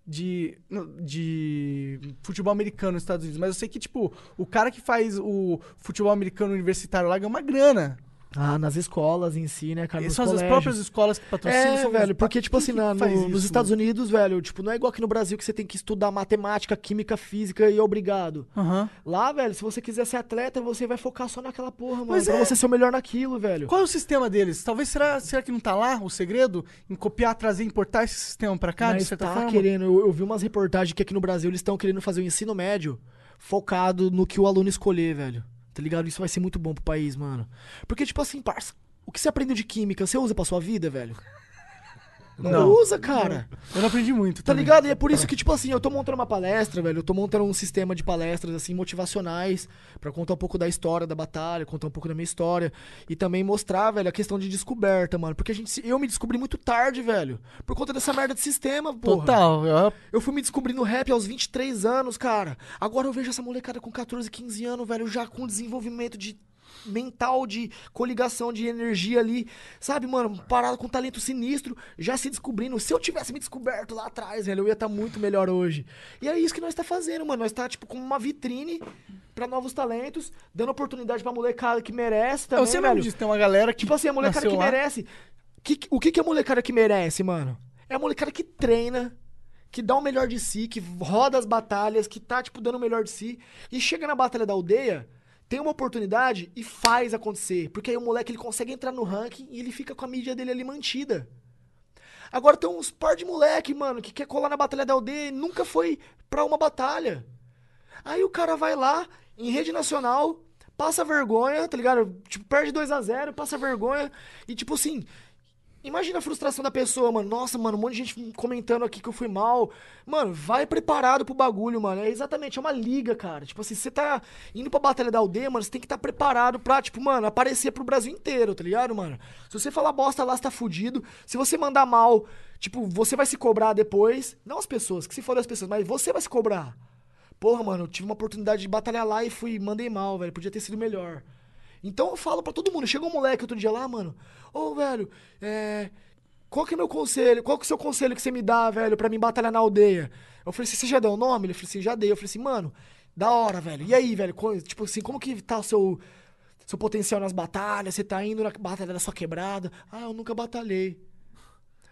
De, de futebol americano nos Estados Unidos, mas eu sei que, tipo, o cara que faz o futebol americano universitário lá ganha uma grana. Ah, nas escolas em si, né, cara? E são as próprias escolas que patrocinam. É, são velho, porque, tipo assim, na- no- nos? Estados Unidos, velho, tipo, não é igual aqui no Brasil que você tem que estudar matemática, química, física e é obrigado. Aham. Lá, velho, se você quiser ser atleta, você vai focar só naquela porra, mano. Pois pra é. você ser o melhor naquilo, velho. Qual é o sistema deles? Talvez será, será que não tá lá o segredo? Em copiar, trazer, importar esse sistema pra cá, de Mas certa tá forma? querendo, eu, eu vi umas reportagens que aqui no Brasil eles estão querendo fazer o ensino médio focado no que o aluno escolher, velho. Tá ligado? Isso vai ser muito bom pro país, mano. Porque, tipo assim, parça, o que você aprendeu de química, você usa pra sua vida, velho? Não, Não. usa, cara. Eu não aprendi muito, Tá também. ligado? E é por isso que, tipo assim, eu tô montando uma palestra, velho. Eu tô montando um sistema de palestras, assim, motivacionais, pra contar um pouco da história da batalha, contar um pouco da minha história. E também mostrar, velho, a questão de descoberta, mano. Porque a gente, eu me descobri muito tarde, velho. Por conta dessa merda de sistema, porra. Total. Eu, Eu fui me descobrir no rap aos 23 anos, cara. Agora eu vejo essa molecada com 14, 15 anos, velho, já com desenvolvimento de mental, de coligação de energia ali, sabe, mano, parado com talento sinistro, já se descobrindo. Se eu tivesse me descoberto lá atrás, velho, eu ia estar muito melhor hoje. E é isso que nós tá fazendo, mano. Nós tá, tipo, como uma vitrine pra novos talentos, dando oportunidade pra molecada que merece também, eu sei velho. disso. Tem uma galera que. Tipo assim, a molecada que lá. merece. Que- o que, que é a molecada que merece, mano? É a molecada que treina, que dá o melhor de si, que roda as batalhas, que tá, tipo, dando o melhor de si. E chega na batalha da aldeia, tem uma oportunidade e faz acontecer. Porque aí o moleque ele consegue entrar no ranking e ele fica com a mídia dele ali mantida. Agora tem uns par de moleque, mano, que quer colar na batalha da aldeia e nunca foi pra uma batalha. Aí o cara vai lá, em rede nacional, passa vergonha, tá ligado? Tipo, perde 2 a 0 passa vergonha. E tipo assim, imagina a frustração da pessoa, mano. Nossa, mano, um monte de gente comentando aqui que eu fui mal. Mano, vai preparado pro bagulho, mano. É exatamente, é uma liga, cara. Tipo assim, você tá indo pra Batalha da Aldeia, mano, você tem que estar preparado pra, tipo, mano, aparecer pro Brasil inteiro, tá ligado, mano? Se você falar bosta lá, você tá fudido. Se você mandar mal, tipo, você vai se cobrar depois. Não as pessoas, que se for as pessoas, mas você vai se cobrar. Porra, mano, eu tive uma oportunidade de batalhar lá e fui, mandei mal, velho. Podia ter sido melhor. Então eu falo pra todo mundo. Chegou um moleque outro dia lá, mano. Ô, velho, é. Qual que é meu conselho? Qual que é o seu conselho que você me dá, velho, pra mim batalhar na aldeia? Eu falei assim, você já deu o nome? Ele falou assim, já dei. Eu falei assim, mano, da hora, velho. E aí, velho? Tipo assim, como que tá o seu, seu potencial nas batalhas? Você tá indo na batalha da sua quebrada? Ah, eu nunca batalhei.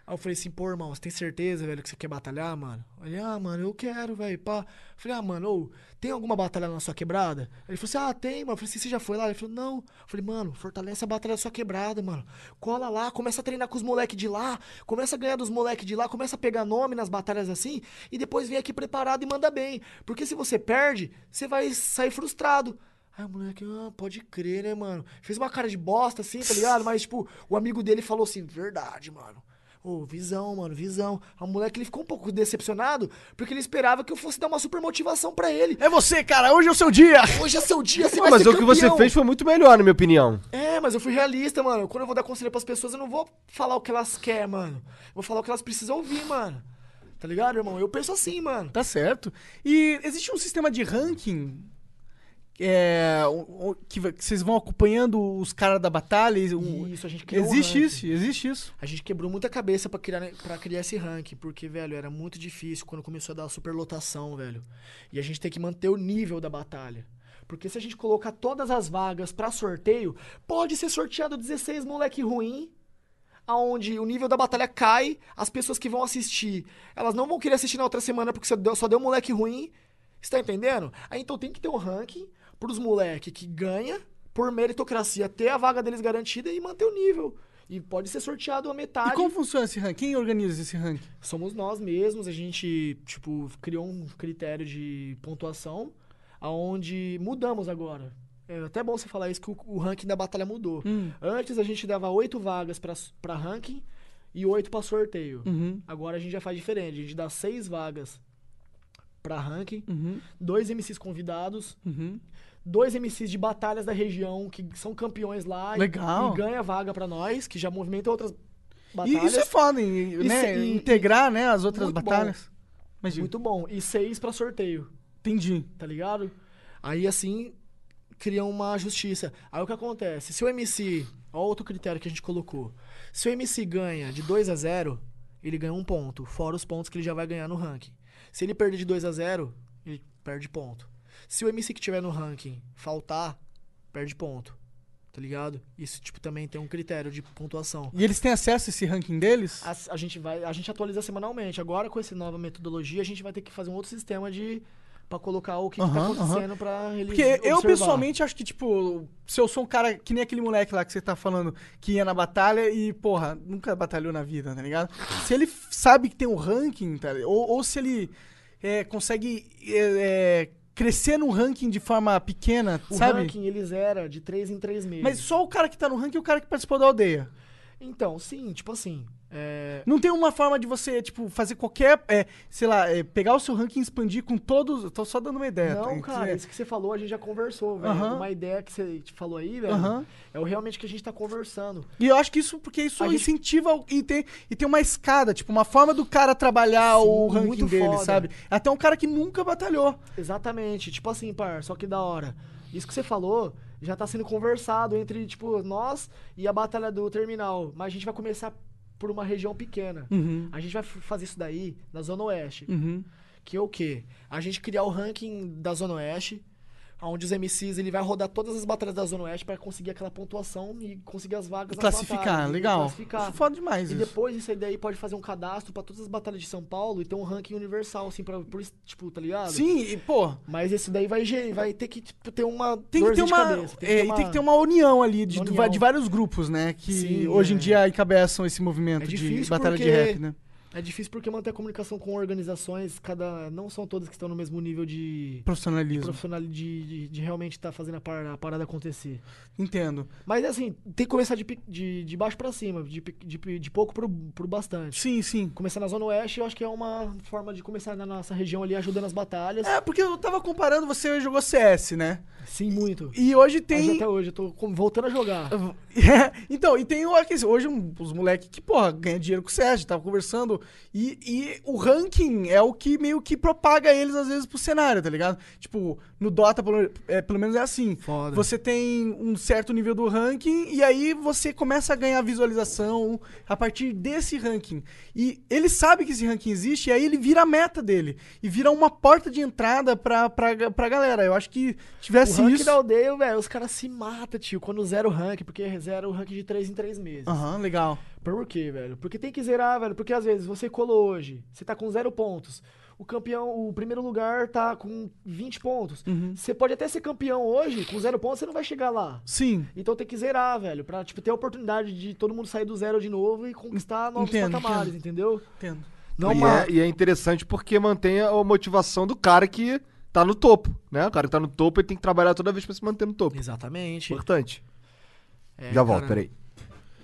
Aí eu falei assim, pô, irmão, você tem certeza, velho, que você quer batalhar, mano? Ele, ah, mano, eu quero, velho, pá. Eu falei, ah, mano, tem alguma batalha na sua quebrada? Ele falou assim, ah, tem, mano. Eu falei assim, você já foi lá? Ele falou, não. Eu falei, mano, fortalece a batalha da sua quebrada, mano. Cola lá, começa a treinar com os moleques de lá, começa a ganhar dos moleques de lá, começa a pegar nome nas batalhas assim, e depois vem aqui preparado e manda bem. Porque se você perde, você vai sair frustrado. Aí o moleque, ah, pode crer, né, mano? Fez uma cara de bosta, assim, tá ligado? Mas, tipo, o amigo dele falou assim, verdade, mano. Ô, visão, mano, visão. O moleque ele ficou um pouco decepcionado, porque ele esperava que eu fosse dar uma super motivação pra ele. É você, cara, hoje é o seu dia! Hoje é seu dia, você Pô, vai mas ser o que você campeão. fez foi muito melhor, na minha opinião. É, mas eu fui realista, mano. Quando eu vou dar conselho pras pessoas, eu não vou falar o que elas querem, mano. Eu vou falar o que elas precisam ouvir, mano. Tá ligado, irmão? Eu penso assim, mano. Tá certo. E existe um sistema de ranking é, o- o- que, vocês vão acompanhando os caras da batalha? um- Isso, a gente criou um existe ranking. isso, existe isso. A gente quebrou muita cabeça pra criar, pra criar esse ranking, porque, velho, era muito difícil quando começou a dar superlotação, velho. E a gente tem que manter o nível da batalha. Porque se a gente colocar todas as vagas pra sorteio, pode ser sorteado 16 moleque ruim, aonde o nível da batalha cai, as pessoas que vão assistir, elas não vão querer assistir na outra semana porque só deu, só deu moleque ruim. Você tá entendendo? Aí então tem que ter um ranking pros moleque que ganha por meritocracia, ter a vaga deles garantida e manter o nível. E pode ser sorteado a metade. E como funciona esse ranking? Quem organiza esse ranking? Somos nós mesmos, a gente, tipo, criou um critério de pontuação, aonde mudamos agora. É até bom você falar isso, que o, o ranking da batalha mudou. Hum. Antes a gente dava oito vagas pra ranking e oito pra sorteio. Uhum. Agora a gente já faz diferente, a gente dá seis vagas pra ranking, Uhum. dois MCs convidados, Uhum. Dois MCs de batalhas da região que são campeões lá e- Legal. e ganha vaga pra nós, que já movimenta outras E batalhas. isso é foda, em- né? e- Integrar, né, as outras Muito bom. batalhas. Mas Muito bom. E seis pra sorteio. entendi. tá ligado? Aí assim cria uma justiça. Aí o que acontece? Se o MC, ó outro critério que a gente colocou. Se o MC ganha de 2 a 0, ele ganha um ponto, fora os pontos que ele já vai ganhar no ranking. Se ele perder de 2 a 0, ele perde ponto. Se o MC que tiver no ranking faltar, perde ponto. Tá ligado? Isso tipo também tem um critério de pontuação. E eles têm acesso a esse ranking deles? A, a gente vai, a gente atualiza semanalmente. Agora com essa nova metodologia, a gente vai ter que fazer um outro sistema de Pra colocar o que, que tá acontecendo pra ele Porque eu observar. pessoalmente acho que, tipo, se eu sou um cara que nem aquele moleque lá que você tá falando que ia na batalha e, porra, nunca batalhou na vida, tá ligado? Se ele sabe que tem um ranking, tá, ou, ou se ele é, consegue é, é, crescer no ranking de forma pequena, O sabe? ranking ele zera de 3 em 3 meses. Mas só o cara que tá no ranking é o cara que participou da aldeia. Então, sim, tipo assim. É... Não tem uma forma de você, tipo, fazer qualquer, é, sei lá, é, pegar o seu ranking e expandir com todos. Tô só dando uma ideia. Não, tá? cara, É, isso que você falou, a gente já conversou, velho. Aham. Uma ideia que você te falou aí, velho, Aham. é o realmente que a gente tá conversando. E eu acho que isso, porque isso A gente- incentiva o- e tem, e tem uma escada, tipo, uma forma do cara trabalhar Sim, o ranking dele, foda. sabe? Até um cara que nunca batalhou. Exatamente. Tipo assim, par, só que da hora. Isso que você falou já tá sendo conversado entre, tipo, nós e a batalha do terminal. Mas a gente vai começar por uma região pequena. Uhum. A gente vai fazer isso daí na Zona Oeste. Uhum. Que é o quê? A gente criar o ranking da Zona Oeste, onde os MCs ele vai rodar todas as batalhas da Zona Oeste pra conseguir aquela pontuação e conseguir as vagas nas Classificar, batalhas, e legal. Classificar. Isso foda demais E isso. depois isso aí daí pode fazer um cadastro pra todas as batalhas de São Paulo e ter um ranking universal, assim, pra, por, isso, tipo, tá ligado? Sim, e, pô, Mas esse daí vai, vai ter que tipo, ter uma tem que ter uma, cabeça, é, e tem que ter uma união ali de, Uma união. de vários grupos, né? Que Sim, hoje em é. dia encabeçam esse movimento É de batalha de rap, né? É difícil porque manter a comunicação com organizações, cada não são todas que estão no mesmo nível de Profissionalismo. profissional de, de, de realmente estar fazendo a, par- a parada acontecer. Entendo. Mas assim, tem que começar de, de, de baixo pra cima, de, de, de pouco pro, pro bastante. Sim, sim. Começar na Zona Oeste, eu acho que é uma forma de começar na nossa região ali, ajudando as batalhas. É, porque eu tava comparando, você jogou CS, né? Sim, muito. E hoje Mas tem. até hoje, eu tô voltando a jogar. É, então, e tem hoje os moleques que, porra, ganham dinheiro com o CS, tava conversando. E, e o ranking é o que meio que propaga eles, às vezes, pro cenário, tá ligado? Tipo, no Dota, pelo, é, pelo menos é assim. Foda. Você tem um certo nível do ranking e aí você começa a ganhar visualização a partir desse ranking. E ele sabe que esse ranking existe e aí ele vira a meta dele. E vira uma porta de entrada pra, pra, pra galera. Eu acho que O tivesse rank isso. da aldeia, velho, os caras se matam, tio, quando zera o rank, porque zera o rank de 3 em 3 meses. Aham, legal. Por quê, velho? Porque tem que zerar, velho. Porque às vezes você colou hoje, você tá com zero pontos. O campeão, o primeiro lugar tá com 20 pontos. Uhum. Você pode até ser campeão hoje, com zero pontos, você não vai chegar lá. Sim. Então tem que zerar, velho. Pra, tipo, ter a oportunidade de todo mundo sair do zero de novo e conquistar novos Entendo, patamares, entendo. entendeu? Entendo. Não e, uma... é, e é interessante porque mantém a motivação do cara que tá no topo, né? O cara que tá no topo, ele tem que trabalhar toda vez pra se manter no topo. Exatamente. Importante. É, Já volto, cara, peraí.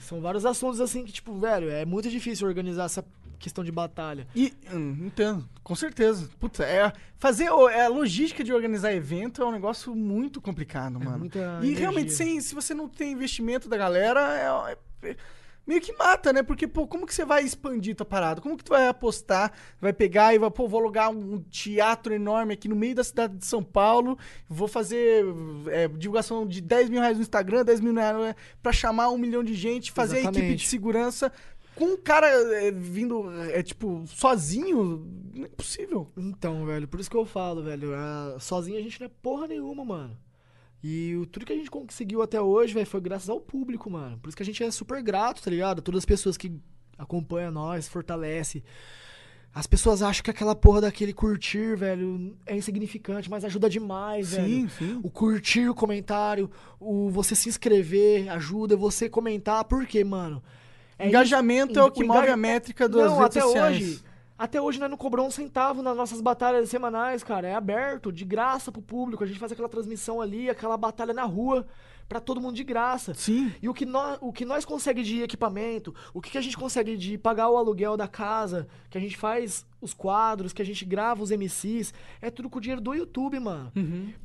São vários assuntos assim que, tipo, velho, é muito difícil organizar essa questão de batalha. E, hum, entendo, com certeza. Puta, é, fazer é, a logística de organizar evento é um negócio muito complicado, mano. muita E energia. realmente, sem, se você não tem investimento da galera, é, é- meio que mata, né? Porque, pô, como que você vai expandir tua parada? Como que tu vai apostar, vai pegar e vai, pô, vou alugar um teatro enorme aqui no meio da cidade de São Paulo, vou fazer é, divulgação de 10 mil reais no Instagram, 10 mil reais pra chamar um milhão de gente, fazer a equipe de Exatamente. segurança com um cara é, vindo, é, tipo, sozinho, não é possível. Então, velho, por isso que eu falo, velho, sozinho a gente não é porra nenhuma, mano. E o, tudo que a gente conseguiu até hoje, velho, foi graças ao público, mano. Por isso que a gente é super grato, tá ligado? Todas as pessoas que acompanham nós, fortalece. As pessoas acham que aquela porra daquele curtir, velho, é insignificante, mas ajuda demais, velho. sim. O curtir o comentário, o você se inscrever, ajuda você comentar. Por quê, mano? É Engajamento é o que move engaja- a métrica das Não, redes até sociais. hoje. Até hoje nós não cobramos um centavo nas nossas batalhas semanais, cara. É aberto, de graça pro público. A gente faz aquela transmissão ali, aquela batalha na rua, pra todo mundo de graça. Sim. E o que nós, o que nós consegue de equipamento, o que, que a gente consegue de pagar o aluguel da casa, que a gente faz os quadros, que a gente grava os MCs, é tudo com o dinheiro do YouTube, mano.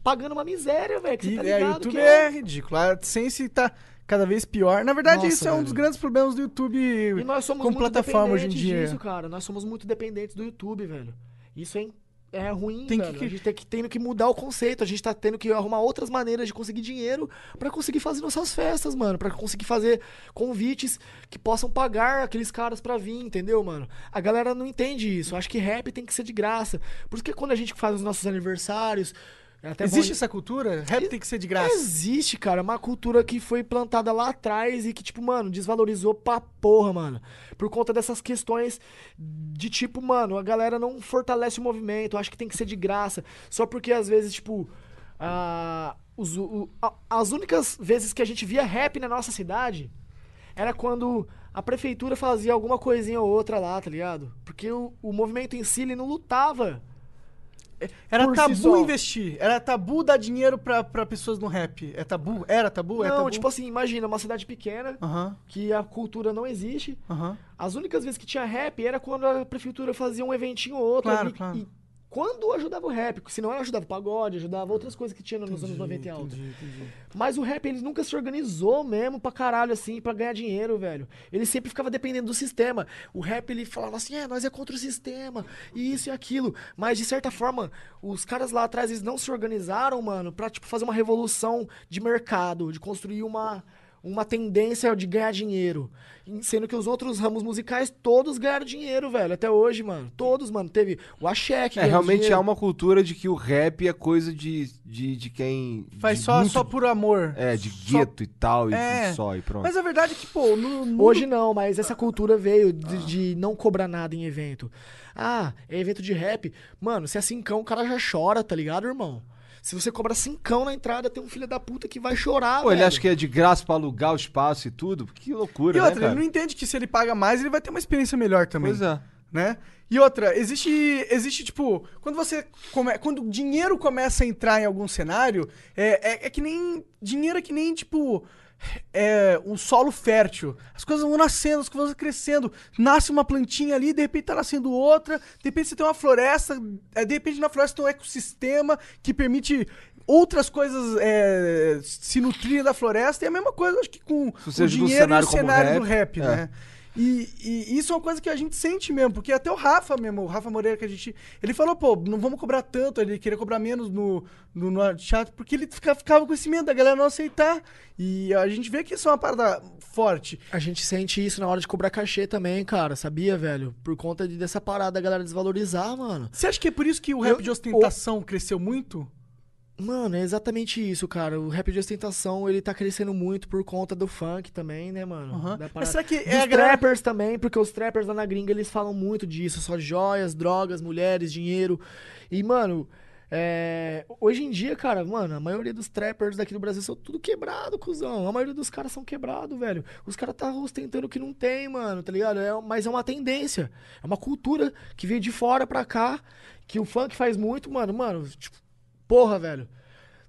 Pagando uma miséria, velho, que você E, tá é, ligado o YouTube que é ridículo. A AdSense tá cada vez pior. Na verdade, Nossa, isso é um velho. dos grandes problemas do YouTube E nós somos como muito plataforma hoje em dia. disso, cara. Nós somos muito dependentes do YouTube, velho. Isso é, é ruim, Tem que- velho. A gente tem que, tendo que mudar o conceito. A gente tá tendo que arrumar outras maneiras de conseguir dinheiro pra conseguir fazer nossas festas, mano. Pra conseguir fazer convites que possam pagar aqueles caras pra vir, entendeu, mano? A galera não entende isso. Acho que rap tem que ser de graça. Por isso que quando a gente faz os nossos aniversários... é até bom- Existe essa cultura? Rap tem que ser de graça. Existe, cara, uma cultura que foi plantada lá atrás e que, tipo, mano, desvalorizou pra porra, mano. Por conta dessas questões de tipo, mano, a galera não fortalece o movimento, acho que tem que ser de graça. Só porque às vezes, tipo, a- os- o- a- as únicas vezes que a gente via rap na nossa cidade era quando a prefeitura fazia alguma coisinha ou outra lá, tá ligado? Porque o, o movimento em si, ele não lutava. Era por si tabu só. investir. Era tabu dar dinheiro pra, pra pessoas no rap. É tabu? Era tabu? é não, tabu? tipo assim, imagina, uma cidade pequena, Aham, que a cultura não existe. aham. As únicas vezes que tinha rap era quando a prefeitura fazia um eventinho ou outro. Claro, ali, claro. E quando ajudava o rap, se não ela ajudava o pagode, ajudava outras coisas que tinha nos anos 90 e alta. Entendi, entendi. Mas o rap, ele nunca se organizou mesmo pra caralho, assim, pra ganhar dinheiro, velho. Ele sempre ficava dependendo do sistema. O rap, ele falava assim, é, nós é contra o sistema, e isso e aquilo. Mas, de certa forma, os caras lá atrás, eles não se organizaram, mano, pra, tipo, fazer uma revolução de mercado, de construir uma, uma tendência de ganhar dinheiro. Sendo que os outros ramos musicais, todos ganharam dinheiro, velho, até hoje, mano. Todos, mano. Teve o Axé que É, realmente dinheiro. há uma cultura de que o rap é coisa de, de, de quem. Faz de só, muito- só por amor. É, de Só- gueto e tal, e É. e só, e pronto. Mas a verdade é que, pô, no, no- Hoje não, mas essa cultura veio de, de não cobrar nada em evento. Ah, é evento de rap. Mano, se é cincão, o cara já chora, tá ligado, irmão? Se você cobra cincão na entrada, tem um filho da puta que vai chorar, Pô, ele velho. acha que é de graça pra alugar o espaço e tudo? Que loucura, E né, outra, cara? ele não entende que se ele paga mais, ele vai ter uma experiência melhor também. Pois é. né? E outra, existe, existe tipo, quando você come, quando o dinheiro começa a entrar em algum cenário, é, é, é que nem dinheiro é que nem tipo é um solo fértil. As coisas vão nascendo, as coisas vão crescendo. Nasce uma plantinha ali, de repente tá nascendo outra. De repente você tem uma floresta, é, de repente na floresta tem um ecossistema que permite outras coisas é, se nutrirem da floresta. E é a mesma coisa, acho que com o dinheiro e o cenário do rap, rap, é. né? E, e isso é uma coisa que a gente sente mesmo, porque até o Rafa mesmo, o Rafa Moreira que a gente. Ele falou, pô, não vamos cobrar tanto, ele queria cobrar menos no, no, no chat, porque ele fica- ficava com esse medo da galera não aceitar. E a gente vê que isso é uma parada forte. A gente sente isso na hora de cobrar cachê também, cara, sabia, velho? Por conta de, dessa parada da galera desvalorizar, mano. Você acha que é por isso que o rap Eu- de ostentação cresceu muito? Mano, é exatamente isso, cara. O rap de ostentação, ele tá crescendo muito por conta do funk também, né, mano? Da Mas será que Dos é galera... trappers também, porque os trappers lá na gringa, eles falam muito disso. Só joias, drogas, mulheres, dinheiro. E, mano, é, hoje em dia, cara, mano, a maioria dos trappers daqui do Brasil são tudo quebrado, cuzão. A maioria dos caras são quebrados, velho. Os caras tá ostentando o que não tem, mano, tá ligado? É, mas é uma tendência. É uma cultura que veio de fora pra cá, que o funk faz muito, mano. Mano, tipo, porra, velho.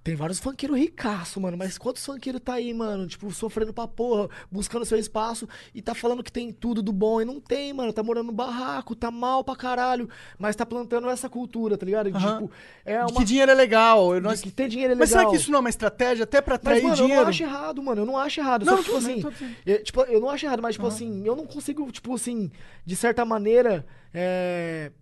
Tem vários funkeiros ricaço, mano, mas quantos funkeiros tá aí, mano, tipo, sofrendo pra porra, buscando seu espaço e tá falando que tem tudo do bom e não tem, mano, tá morando no barraco, tá mal pra caralho, mas tá plantando essa cultura, tá ligado? Aham. Tipo, é de uma... que dinheiro é legal. Eu de não- que ter dinheiro é legal. Mas será que isso não é uma estratégia até pra Mas, atrair mano, eu dinheiro? não acho errado, mano. Eu não acho errado. Não, Só que, tipo assim. eu, tipo, eu não acho errado, mas, tipo assim, eu não consigo, tipo assim, de certa maneira, é,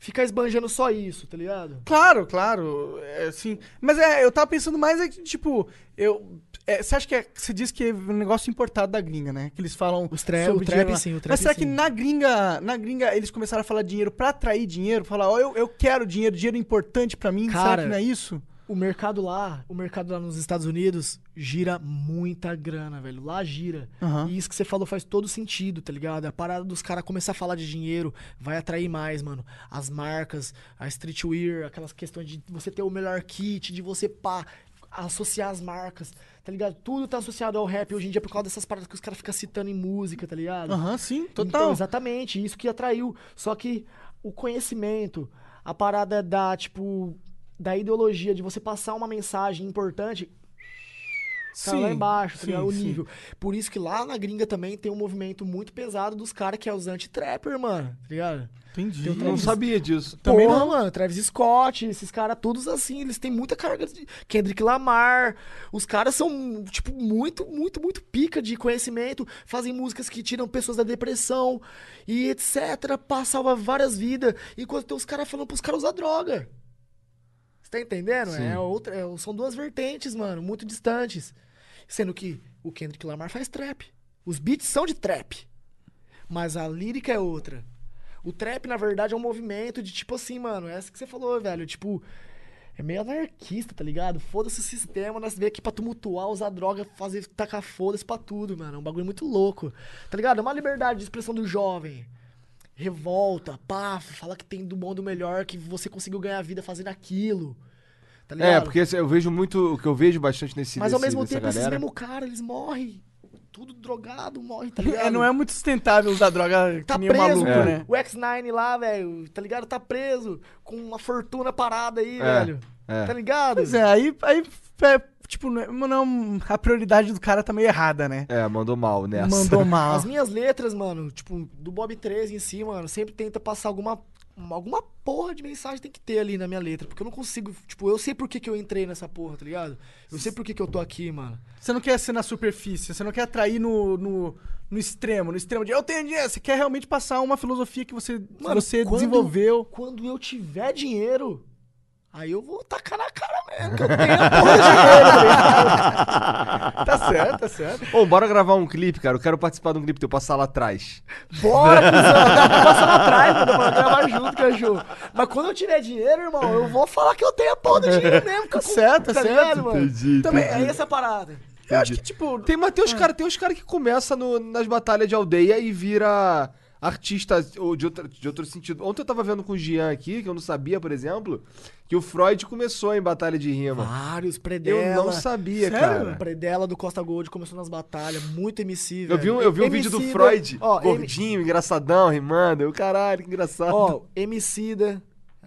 ficar esbanjando só isso, tá ligado? Claro, claro, é, assim, mas é, eu tava pensando mais é que, tipo, eu, é, você acha que é, você diz que é um negócio importado da gringa, né? Que eles falam Os tra- sobre o trap, dinheiro sim, o trap, Mas será que sim. na gringa, na gringa eles começaram a falar dinheiro pra atrair dinheiro, falar, ó, eu, eu quero dinheiro, dinheiro é importante pra mim, será Cara, que não é isso? O mercado lá, o mercado lá nos Estados Unidos gira muita grana, velho. Lá gira. Aham. E isso que você falou faz todo sentido, tá ligado? A parada dos caras começar a falar de dinheiro vai atrair mais, mano. As marcas, a streetwear, aquelas questões de você ter o melhor kit, de você pá, associar as marcas, tá ligado? Tudo tá associado ao rap hoje em dia por causa dessas paradas que os caras ficam citando em música, tá ligado? Aham, sim, Então, total. exatamente, isso que atraiu. Só que o conhecimento, a parada da, tipo, da ideologia, de você passar uma mensagem importante, tá lá embaixo, tá sim, o sim. nível. Por isso que lá na gringa também tem um movimento muito pesado dos caras que é os anti-trapper, mano, tá ligado? Entendi. O Não Travis- sabia disso. Também não. mano, Travis Scott, esses caras todos assim, eles têm muita carga de Kendrick Lamar. Os caras são, tipo, muito, muito, muito pica de conhecimento, fazem músicas que tiram pessoas da depressão e etc, pá, salva várias vidas, enquanto tem os caras falando pros caras usar droga. Você tá entendendo? Sim. É outra, é- são duas vertentes, mano, muito distantes. Sendo que o Kendrick Lamar faz trap. Os beats são de trap. Mas a lírica é outra. O trap, na verdade, é um movimento de tipo assim, mano, é essa que você falou, velho. Tipo, é meio anarquista, tá ligado? Foda-se o sistema, nós veio aqui pra tumultuar, usar droga, fazer, tacar foda-se pra tudo, mano. É um bagulho muito louco. Tá ligado? É uma liberdade de expressão do jovem. Revolta, pá, fala que tem do bom do melhor, que você conseguiu ganhar vida fazendo aquilo. Tá ligado? É, porque eu vejo muito. O que eu vejo bastante nesse Mas ao mesmo tempo, esses galera. mesmos caras, eles morrem. Tudo drogado, morre, tá ligado? É, não é muito sustentável usar droga Tá que nem preso, maluco, É. né? O X9 lá, velho, tá ligado? Tá preso com uma fortuna parada aí, É, velho. é. Tá ligado? Pois é, aí, aí é, tipo, não, é- não, a prioridade do cara tá meio errada, né? É, mandou mal nessa. Mandou mal. As minhas letras, mano, tipo, do Bob 13 em si, mano, sempre tenta passar alguma alguma porra de mensagem tem que ter ali na minha letra, porque eu não consigo, tipo, eu sei por que, que eu entrei nessa porra, tá ligado? Eu sei por que, que eu tô aqui, mano. Você não quer ser na superfície, você não quer atrair no, no, no extremo, no extremo de eu tenho dinheiro. Você quer realmente passar uma filosofia que você, Mano, você quando- desenvolveu. Quando eu tiver dinheiro, aí eu vou tacar na cara mesmo, que eu tenho a porra de dinheiro, tá? Tá certo, tá certo. Ô, bora gravar um clipe, cara. Eu quero participar de um clipe teu, passar lá atrás. Bora, cuzão. Passar lá atrás, mano. Gravar junto, cachorro. Mas quando eu tiver dinheiro, irmão, eu vou falar que eu tenho a porra do dinheiro mesmo. Que eu Certo, tá certo. ligado, mano? Entendi, Também, entendi. é essa parada. Eu acho que, tipo. Tem, mas tem os caras tem cara que começa no- nas batalhas de aldeia e vira artista ou de, outra, de outro sentido. Ontem eu tava vendo com o Gian aqui, que eu não sabia, por exemplo, que o Freud começou em batalha de rima. Vários, Predela. eu não sabia, Sério? cara. Predela do Costa Gold começou nas batalhas. Muito MC, Eu velho. vi um, eu vi um vídeo do Freud, Ó, gordinho, engraçadão, rimando. Eu, caralho, que engraçado. Ó, Emicida.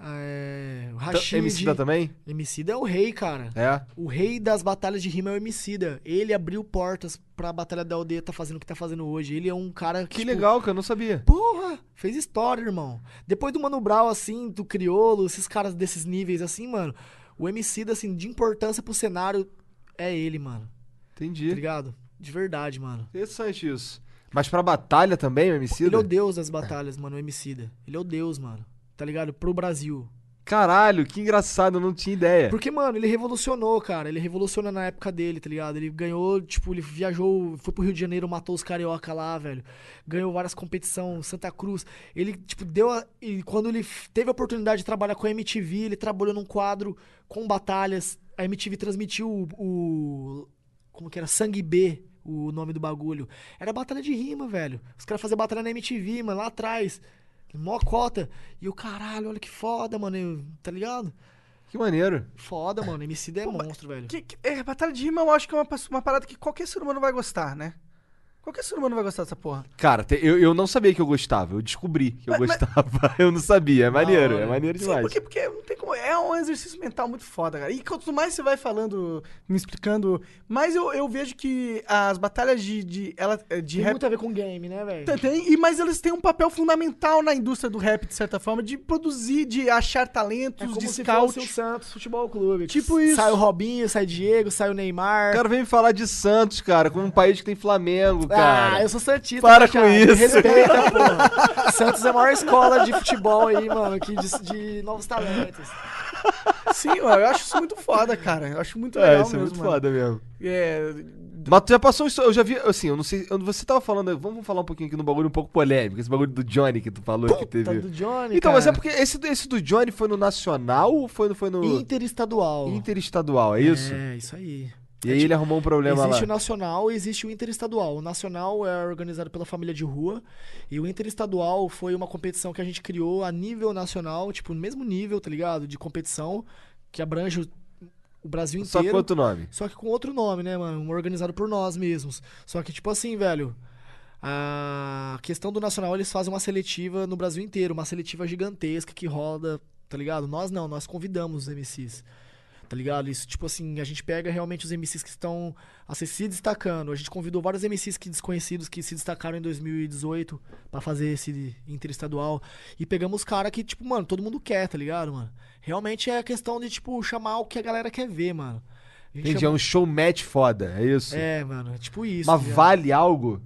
É, o Rashid. Emicida também? Emicida é o rei, cara. É. O rei das batalhas de rima é o Emicida. Ele abriu portas pra Batalha da Aldeia tá fazendo o que tá fazendo hoje. Ele é um cara Que tipo, legal, que eu não sabia. Porra, fez história, irmão. Depois do Mano Brown, assim, do Criolo, esses caras desses níveis, assim, mano, o Emicida, assim, de importância pro cenário é ele, mano. Tá Entendi. ligado? De verdade, mano. Interessante isso. Mas pra batalha também, o Emicida? Ele é o deus das batalhas, mano, o Emicida. Ele é o deus, mano. Tá ligado? Pro Brasil. Caralho, que engraçado, eu não tinha ideia. Porque, mano, ele revolucionou, cara. Ele revolucionou na época dele, tá ligado? Ele ganhou, tipo, ele viajou, foi pro Rio de Janeiro, matou os carioca lá, velho. Ganhou várias competições, Santa Cruz. Ele, tipo, deu a... E quando ele teve a oportunidade de trabalhar com a MTV, ele trabalhou num quadro com batalhas. A MTV transmitiu o... o- como que era? Sangue B, o nome do bagulho. Era batalha de rima, velho. Os caras faziam batalha na MTV, mano, lá atrás. Mó cota. E o caralho, olha que foda, mano. eu- Tá ligado? Que maneiro. Foda, mano. MC é monstro, velho. Que, que- é, batalha de rima eu acho que é uma, uma parada que qualquer ser humano vai gostar, né? Qualquer ser humano vai gostar dessa porra. Cara, te- eu, eu não sabia que eu gostava. Eu descobri que eu Mas- mas- gostava. Eu não sabia. É maneiro, é maneiro Sim, demais. porque, porque não tem como. É um exercício mental muito foda, cara. E quanto mais você vai falando, me explicando, mais eu, eu vejo que as batalhas de, de, ela, de Tem rap. muito a ver com game, né, velho? Tem, tem, e mas eles têm um papel fundamental na indústria do rap, de certa forma, de produzir, de achar É talentos, como de se scout. fosse o Santos Futebol Clube. Tipo isso. Sai o Robinho, sai o Diego, sai o Neymar. O cara vem me falar de Santos, cara, como um país que tem Flamengo, cara. Ah, eu sou Santista. Para cara. com isso. Respeita, porra. Santos é a maior escola de futebol aí, mano, que de, de novos talentos. Sim, eu acho isso muito foda, cara. Eu acho muito É, legal isso é mesmo. muito mano. foda mesmo. É, Mas tu já passou isso, eu já vi, assim, eu não sei, você tava falando, vamos falar um pouquinho aqui no bagulho um pouco polêmico, esse bagulho do Johnny que tu falou que Tá teve. do Johnny, Então, mas é cara. porque esse, do- esse do Johnny foi no Nacional ou foi no, foi no Interestadual. Interestadual, é isso? É, isso aí. E aí ele arrumou um problema Existe o lá. nacional e existe o interestadual. O nacional é organizado pela família de rua e o interestadual foi uma competição que a gente criou a nível nacional, tipo, no mesmo nível, tá ligado? De competição que abrange o, o Brasil Só inteiro. com outro nome. Só que com outro nome, né, mano? Um organizado por nós mesmos. Só que, tipo assim, velho. A questão do Nacional, eles fazem uma seletiva no Brasil inteiro. Uma seletiva gigantesca que roda, tá ligado? Nós não, nós convidamos os MCs. Tá ligado? Isso, tipo assim, a gente pega realmente os MCs que estão assim, se destacando. A gente convidou vários MCs que desconhecidos que se destacaram em 2018 pra fazer esse interestadual. E pegamos os caras que, tipo, mano, todo mundo quer, tá ligado, mano? Realmente é a questão de, tipo, chamar o que a galera quer ver, mano. A gente Entendi, é chama- um show match foda, é isso? É, mano, é tipo isso. Mas tá ligado? vale algo?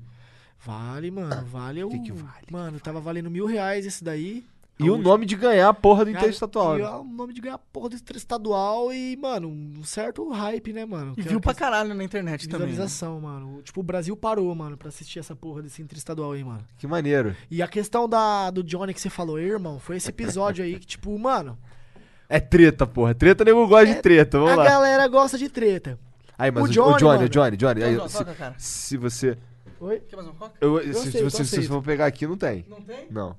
Vale, mano, vale o. Que que vale? Mano, tava valendo mil reais esse daí. E o nome de ganhar a porra do Interestadual. E né? é o nome de ganhar a porra do interestadual e, mano, um certo hype, né, mano? e Que é viu a pra caralho na internet também. né? Visualização, mano. Tipo, o Brasil parou, mano, pra assistir essa porra desse interestadual aí, mano. Que maneiro. E a questão da, do Johnny que você falou, aí, irmão, foi esse episódio aí que, tipo, mano, É treta, porra. Treta, nego gosta de treta. Vamos É, a lá. galera gosta de treta. Aí, mas o o, o Johnny, Johnny, o mano. Johnny, Johnny. aí, Quer mais se, uma coca, cara? se você. Oi? Quer mais uma coca? eu- se, aceito, se eu você se aceito. for pegar aqui, não tem. Não tem? Não.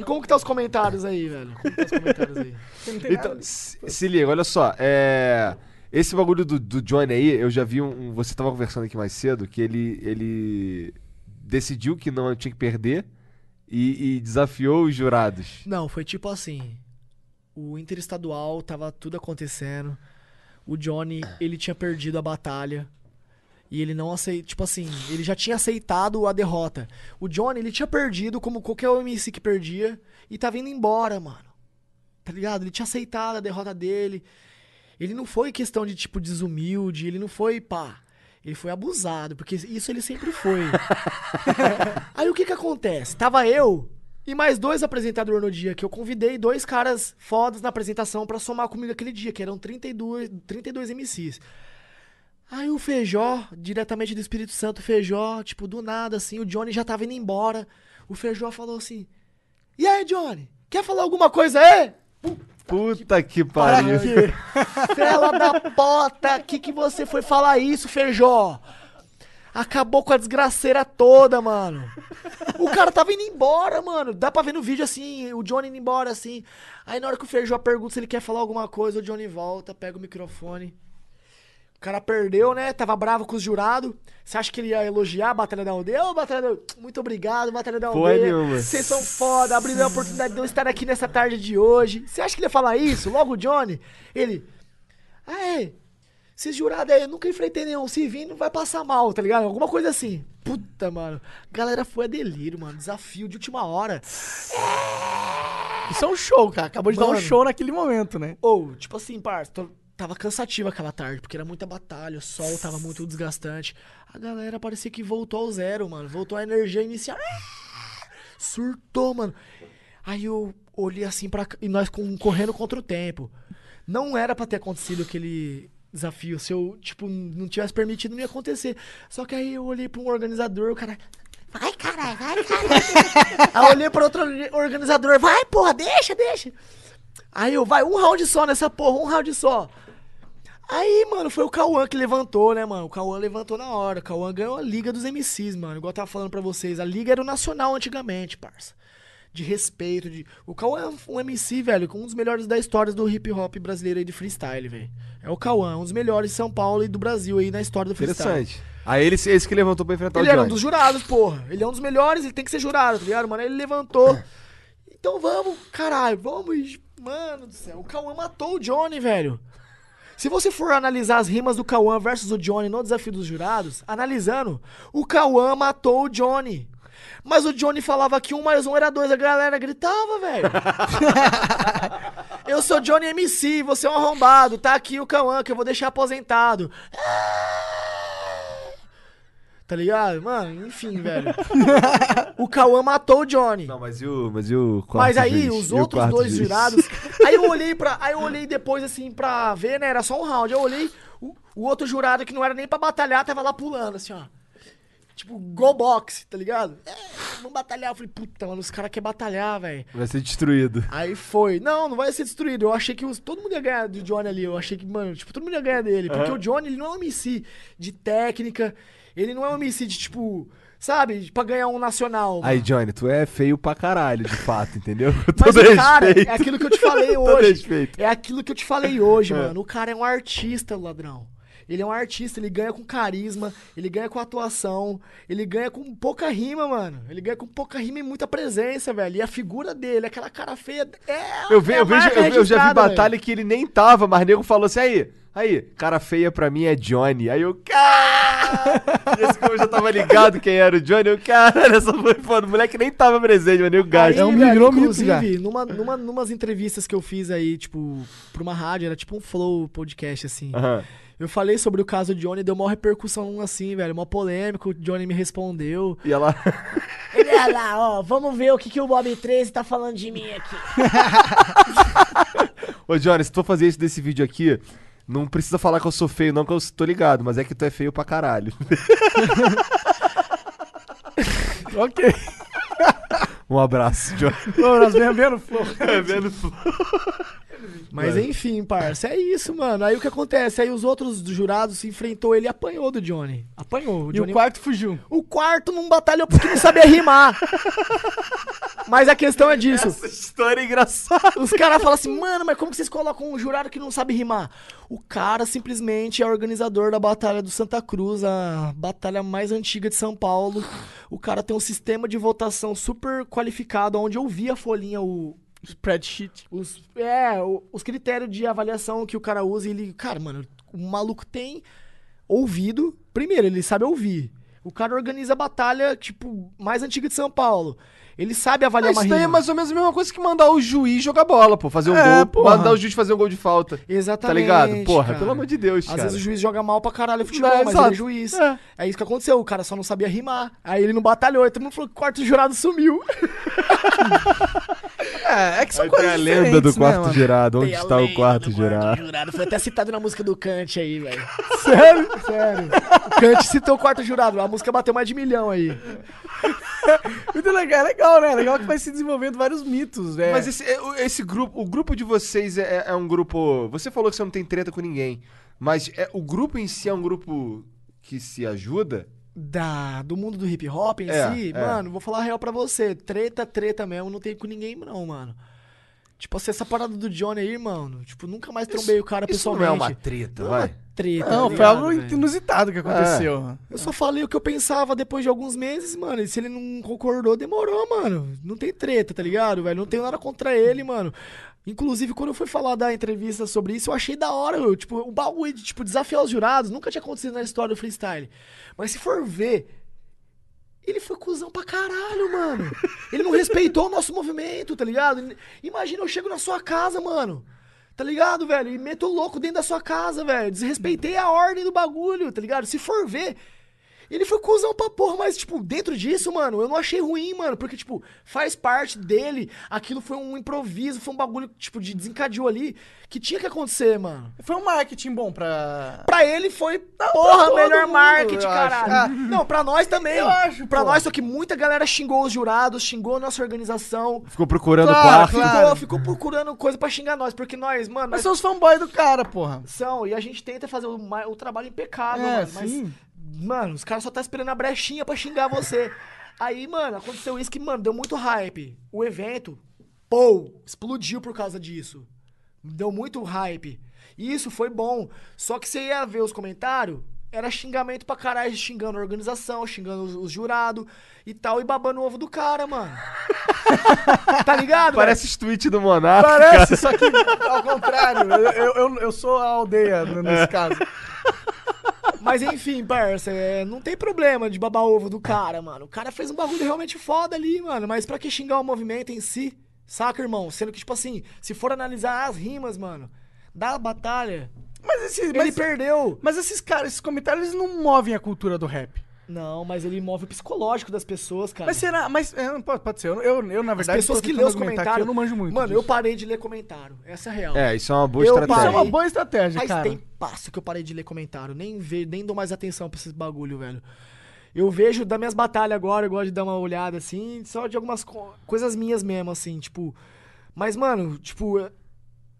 E como que tá os comentários aí, velho? Como que tá os comentários aí? Você não tem Então, nada? se, se liga, olha só. É. Esse bagulho do, do Johnny aí, eu já vi um, um- Você tava conversando aqui mais cedo que ele. ele decidiu que não tinha que perder e, e desafiou os jurados. Não, foi tipo assim. O interestadual tava tudo acontecendo. O Johnny, ele tinha perdido a batalha. E ele não aceitou, tipo assim, ele já tinha aceitado a derrota. O Johnny, ele tinha perdido como qualquer MC que perdia e tava indo embora, mano. Tá ligado? Ele tinha aceitado a derrota dele. Ele não foi questão de tipo desumilde, ele não foi pá. Ele foi abusado, porque isso ele sempre foi. Aí o que que acontece? Tava eu e mais dois apresentadores no dia, que eu convidei dois caras fodas na apresentação pra somar comigo aquele dia, que eram 32, 32 MCs. Aí o Feijó, diretamente do Espírito Santo, Feijó, tipo, do nada, assim, o Johnny já tava indo embora. O Feijó falou assim: E aí, Johnny? Quer falar alguma coisa aí? Puta que Para pariu. Fela da pota, que que você foi falar isso, Feijó? Acabou com a desgraceira toda, mano. O cara tava indo embora, mano. Dá pra ver no vídeo assim, o Johnny indo embora assim. Aí na hora que o Feijó pergunta se ele quer falar alguma coisa, o Johnny volta, pega o microfone. O cara perdeu, né? Tava bravo com os jurados. Você acha que ele ia elogiar a Batalha da Aldeia? Ô, Batalha da muito obrigado, Batalha da Aldeia. Vocês são foda, abrindo a oportunidade de eu estar aqui nessa tarde de hoje. Você acha que ele ia falar isso? Logo o Johnny, ele. Ah, é. Esses jurados aí, eu nunca enfrentei nenhum. Se vir, não vai passar mal, tá ligado? Alguma coisa assim. Puta, mano. Galera foi a delírio, mano. Desafio de última hora. Isso é um show, cara. Acabou de dar um Mano. show naquele momento, né? Ou, tipo assim, parça, tô- tava cansativo aquela tarde, porque era muita batalha, o sol tava muito desgastante. A galera parecia que voltou ao zero, mano. Voltou a energia inicial. Ah! Surtou, mano. Aí eu olhei assim pra. cá, E nós correndo contra o tempo. Não era pra ter acontecido aquele desafio. Se eu, tipo, não tivesse permitido, não ia acontecer. Só que aí eu olhei pra um organizador, o cara. Vai, caralho, vai, caralho. aí eu olhei pra outro organizador, vai, porra, deixa, deixa. Aí eu, vai, um round só nessa porra, um round só. Aí, mano, foi o Cauã que levantou, né, mano? O Cauã levantou na hora. O Cauã ganhou a Liga dos MCs, mano. Igual eu tava falando pra vocês. A Liga era o Nacional antigamente, parça. De respeito, de... O Cauã é um MC, velho, com um dos melhores da história do hip hop brasileiro aí de freestyle, velho. É o Cauã, um dos melhores de São Paulo e do Brasil aí na história do freestyle. Interessante. Aí ele, esse que levantou pra enfrentar Ele o era um dos jurados, porra. Ele é um dos melhores, ele tem que ser jurado, tá ligado, mano? Aí ele levantou. Então vamos, caralho, vamos. Mano do céu, o Cauã matou o Johnny, velho. Se você for analisar as rimas do Cauã versus o Johnny no desafio dos jurados, analisando, o Cauã matou o Johnny. Mas o Johnny falava que um mais um era dois, a galera gritava, velho. eu sou Johnny MC, você é um arrombado, tá aqui o Cauã que eu vou deixar aposentado. Tá ligado? Mano, enfim, velho. o Cauã matou o Johnny. Não, mas e o, mas e o Mas aí, juiz? os E outros dois juiz? jurados. Aí eu olhei para, Aí eu olhei depois, assim, pra ver, né? Era só um round. Eu olhei, o, o outro jurado que não era nem pra batalhar, tava lá pulando, assim, ó. Tipo, go box, tá ligado? É, vamos batalhar. Eu falei, puta, mano, os caras querem batalhar, velho. Vai ser destruído. Aí foi. Não, não vai ser destruído. Eu achei que os- todo mundo ia ganhar do Johnny ali. Eu achei que, mano, tipo, todo mundo ia ganhar dele. Porque Aham. o Johnny, ele não é um MC de técnica. Ele não é um de, tipo, sabe, pra ganhar um nacional. Aí, Johnny, tu é feio pra caralho, de fato, entendeu? Mas o cara, respeito. é aquilo que eu te falei Todo hoje. respeito. É aquilo que eu te falei hoje, É. mano. O cara é um artista, ladrão. Ele é um artista, ele ganha com carisma, ele ganha com atuação, ele ganha com pouca rima, mano. Ele ganha com pouca rima e muita presença, velho. E a figura dele, aquela cara feia, é. Eu, ve- é eu vejo, eu, eu já vi batalha velho. que ele nem tava, mas nego falou assim, aí, aí, cara feia pra mim é Johnny. Aí eu, cara, esse como eu já tava ligado quem era o Johnny, eu, cara, essa foi foda, o moleque nem tava presente, mas nego gajo. É um velho, migrou inclusive, numa, numa, numas entrevistas que eu fiz aí, tipo, pra uma rádio, era tipo um flow podcast, assim. Aham. Eu falei sobre o caso do Johnny, deu uma repercussão assim, velho, uma polêmica, o Johnny me respondeu. E ela, Ele é lá, ó, vamos ver o que, que o Bob 13 tá falando de mim aqui. ô Johnny, se tu for fazer isso desse vídeo aqui, não precisa falar que eu sou feio não, que eu tô ligado, mas é que tu é feio pra caralho. ok. Um abraço, Johnny. Ô, nós vemos vendo, Flor. É vendo? Mas Vai. enfim, parça, é isso, mano. Aí o que acontece? Aí os outros jurados se enfrentou ele e apanhou do Johnny. Apanhou. O, E Johnny... o quarto fugiu. o quarto não batalhou porque não sabia rimar. Mas a questão é disso. Essa história é engraçada. Os caras falam assim, mano, mas como que vocês colocam um jurado que não sabe rimar? O cara simplesmente é organizador da Batalha do Santa Cruz, a batalha mais antiga de São Paulo. O cara tem um sistema de votação super qualificado, onde eu vi a folhinha, o, Spreadsheet. os, é, os critérios de avaliação que o cara usa. E ele, cara, mano, o maluco tem ouvido. Primeiro, ele sabe ouvir. O cara organiza a batalha, tipo, mais antiga de São Paulo. Ele sabe avaliar Mas uma isso daí é rima. mais ou menos a mesma coisa que mandar o juiz jogar bola, pô. Fazer um É, gol, porra. mandar o juiz fazer um gol de falta. Tá Exatamente. ligado? Porra, cara. pelo amor de Deus, Às cara. vezes o juiz joga mal pra caralho futebol, É, mas ele é juiz. É. É. isso que aconteceu, o cara só não sabia rimar. Aí ele não batalhou, e todo mundo falou que o quarto jurado sumiu. É, é que são Aí tem coisas a lenda do né, quarto mano? jurado. Onde está o quarto do jurado? Foi até citado na música do Kant aí, velho. Sério? Sério. O Kant citou o quarto jurado, a música bateu mais de milhão aí. Muito legal, é legal, né? É legal que vai se desenvolvendo vários mitos, velho. Mas esse, é, esse grupo, o grupo de vocês é, é um grupo. Você falou que você não tem treta com ninguém, mas é, o grupo em si é um grupo que se ajuda? Da, do mundo do hip hop em É, si, é. mano, vou falar a real pra você. Treta, treta mesmo, não tem com ninguém, não, mano. Tipo, assim, essa parada do Johnny aí, mano. Tipo, nunca mais trombei o cara Isso não pessoalmente. é uma treta, Não é uma vai. treta. Não, tá foi algo velho? inusitado que aconteceu. Eu só falei o que eu pensava depois de alguns meses, mano. E se ele não concordou, demorou, mano. Não tem treta, tá ligado, velho? Não tenho nada contra ele, mano. Inclusive, quando eu fui falar da entrevista sobre isso, eu achei da hora, eu, tipo, o bagulho de, tipo, desafiar os jurados nunca tinha acontecido na história do freestyle. Mas se for ver, ele foi cuzão pra caralho, mano. Ele não respeitou o nosso movimento, tá ligado? Imagina, eu chego na sua casa, mano. Tá ligado, velho? E meto o louco dentro da sua casa, velho. Desrespeitei a ordem do bagulho, tá ligado? Se for ver, Ele foi cuzão pra porra, mas, tipo, dentro disso, mano, eu não achei ruim, mano. Porque, tipo, faz parte dele. Aquilo foi um improviso, foi um bagulho, tipo, de desencadeou ali que tinha que acontecer, mano. Foi um marketing bom pra. Pra ele foi, pra porra, melhor mundo, marketing, caralho. Ah, Não, pra nós também. eu acho, Pra pô. nós, só que muita galera xingou os jurados, xingou a nossa organização. Ficou procurando Claro, quarto. claro. Ficou, ficou procurando coisa pra xingar nós, porque nós, mano, Mas nós são os fanboys do cara, porra. são, e a gente tenta fazer o, o trabalho impecável, É, mano. Mas, sim. Mano, os caras só tá esperando a brechinha pra xingar você. Aí, mano, aconteceu isso que, mano, deu muito hype. O evento, pô, explodiu por causa disso. Deu muito hype. E isso foi bom. Só que você ia ver os comentários, era xingamento pra caralho, xingando a organização, xingando os, os jurados e tal, e babando o ovo do cara, mano. tá ligado? Parece os tweets do Monark. Parece, só que ao contrário. Eu, eu, eu- eu sou a aldeia nesse caso. Mas enfim, parça, é, não tem problema de babar ovo do cara, mano. O cara fez um bagulho realmente foda ali, mano. Mas pra que xingar o movimento em si? Saca, irmão? Sendo que, tipo assim, se for analisar as rimas, mano, da batalha, Mas, esse, ele mas, perdeu. mas esses caras, esses comentários, eles não movem a cultura do rap. Não, mas ele move o psicológico das pessoas, cara. Mas será? Mas é, pode, pode ser. Eu, eu, eu, na As verdade, pessoas tô que lêem os comentários. eu não manjo muito. Mano, disso. eu parei de ler comentário. Essa é a real. É, isso é uma boa Eu Isso é estratégia. parei. uma boa estratégia, Faz cara. tem passo que eu parei de ler comentário. Nem, ve, nem dou mais atenção pra esses bagulho, velho. Eu vejo das minhas batalhas agora, eu gosto de dar uma olhada assim, só de algumas co- coisas minhas mesmo, assim, tipo. Mas, mano, tipo,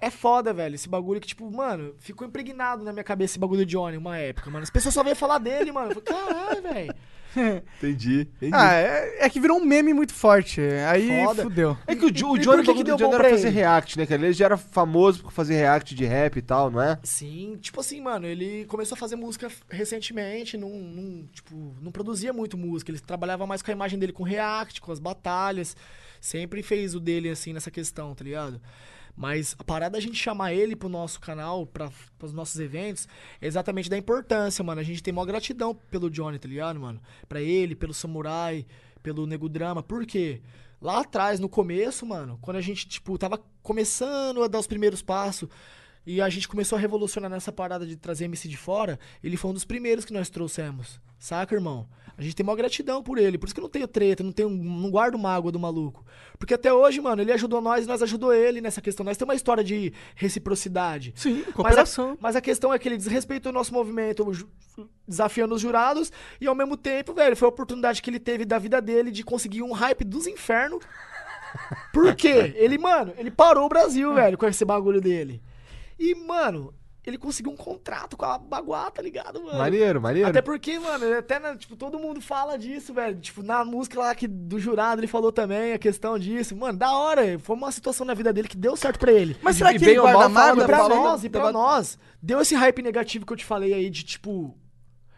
é- foda, velho. Esse bagulho que, tipo, mano, ficou impregnado na minha cabeça esse bagulho de Johnny uma época, mano. As pessoas só veem falar dele, mano. Eu falei, caralho, velho. Entendi, entendi. Ah, é, é que virou um meme muito forte. Aí Foda. fudeu. É que o, Jo- o Johnny, que o que bagulho deu do Johnny bom era pra fazer ele? react, né, cara? Ele já era famoso por fazer react de rap e tal, não é? Sim, tipo assim, mano, ele começou a fazer música recentemente, não, não, tipo, não produzia muito música, ele trabalhava mais com a imagem dele com react, com as batalhas, sempre fez o dele assim nessa questão, tá ligado? Mas a parada da gente chamar ele pro nosso canal, para os nossos eventos, é exatamente da importância, mano. A gente tem maior gratidão pelo Johnny, tá ligado, mano? Pra ele, pelo Samurai, pelo Nego Drama. Por quê? Lá atrás, no começo, mano, quando a gente, tipo, tava começando a dar os primeiros passos e a gente começou a revolucionar nessa parada de trazer MC de fora, ele foi um dos primeiros que nós trouxemos. Saca, irmão? A gente tem maior gratidão por ele. Por isso que eu não tenho treta, não, tenho, não guardo mágoa do maluco. Porque até hoje, mano, ele ajudou nós e nós ajudou ele nessa questão. Nós temos uma história de reciprocidade. Sim, Mas cooperação. a, mas a questão é que ele desrespeitou o nosso movimento, desafiando os jurados, e ao mesmo tempo, velho, foi a oportunidade que ele teve da vida dele de conseguir um hype dos infernos. Por quê? Ele, mano, ele parou o Brasil, velho, com esse bagulho dele. E, mano, ele conseguiu um contrato com a Baguá, tá ligado, mano? Maneiro, maneiro. Até porque, mano, até, na- tipo, todo mundo fala disso, velho. Tipo, na música lá que, do jurado ele falou também a questão disso. Mano, da hora. Foi uma situação na vida dele que deu certo pra ele. Mas será e que ele guarda mágoa? E pra falando- nós, e pra tava- nós, deu esse hype negativo que eu te falei aí de tipo.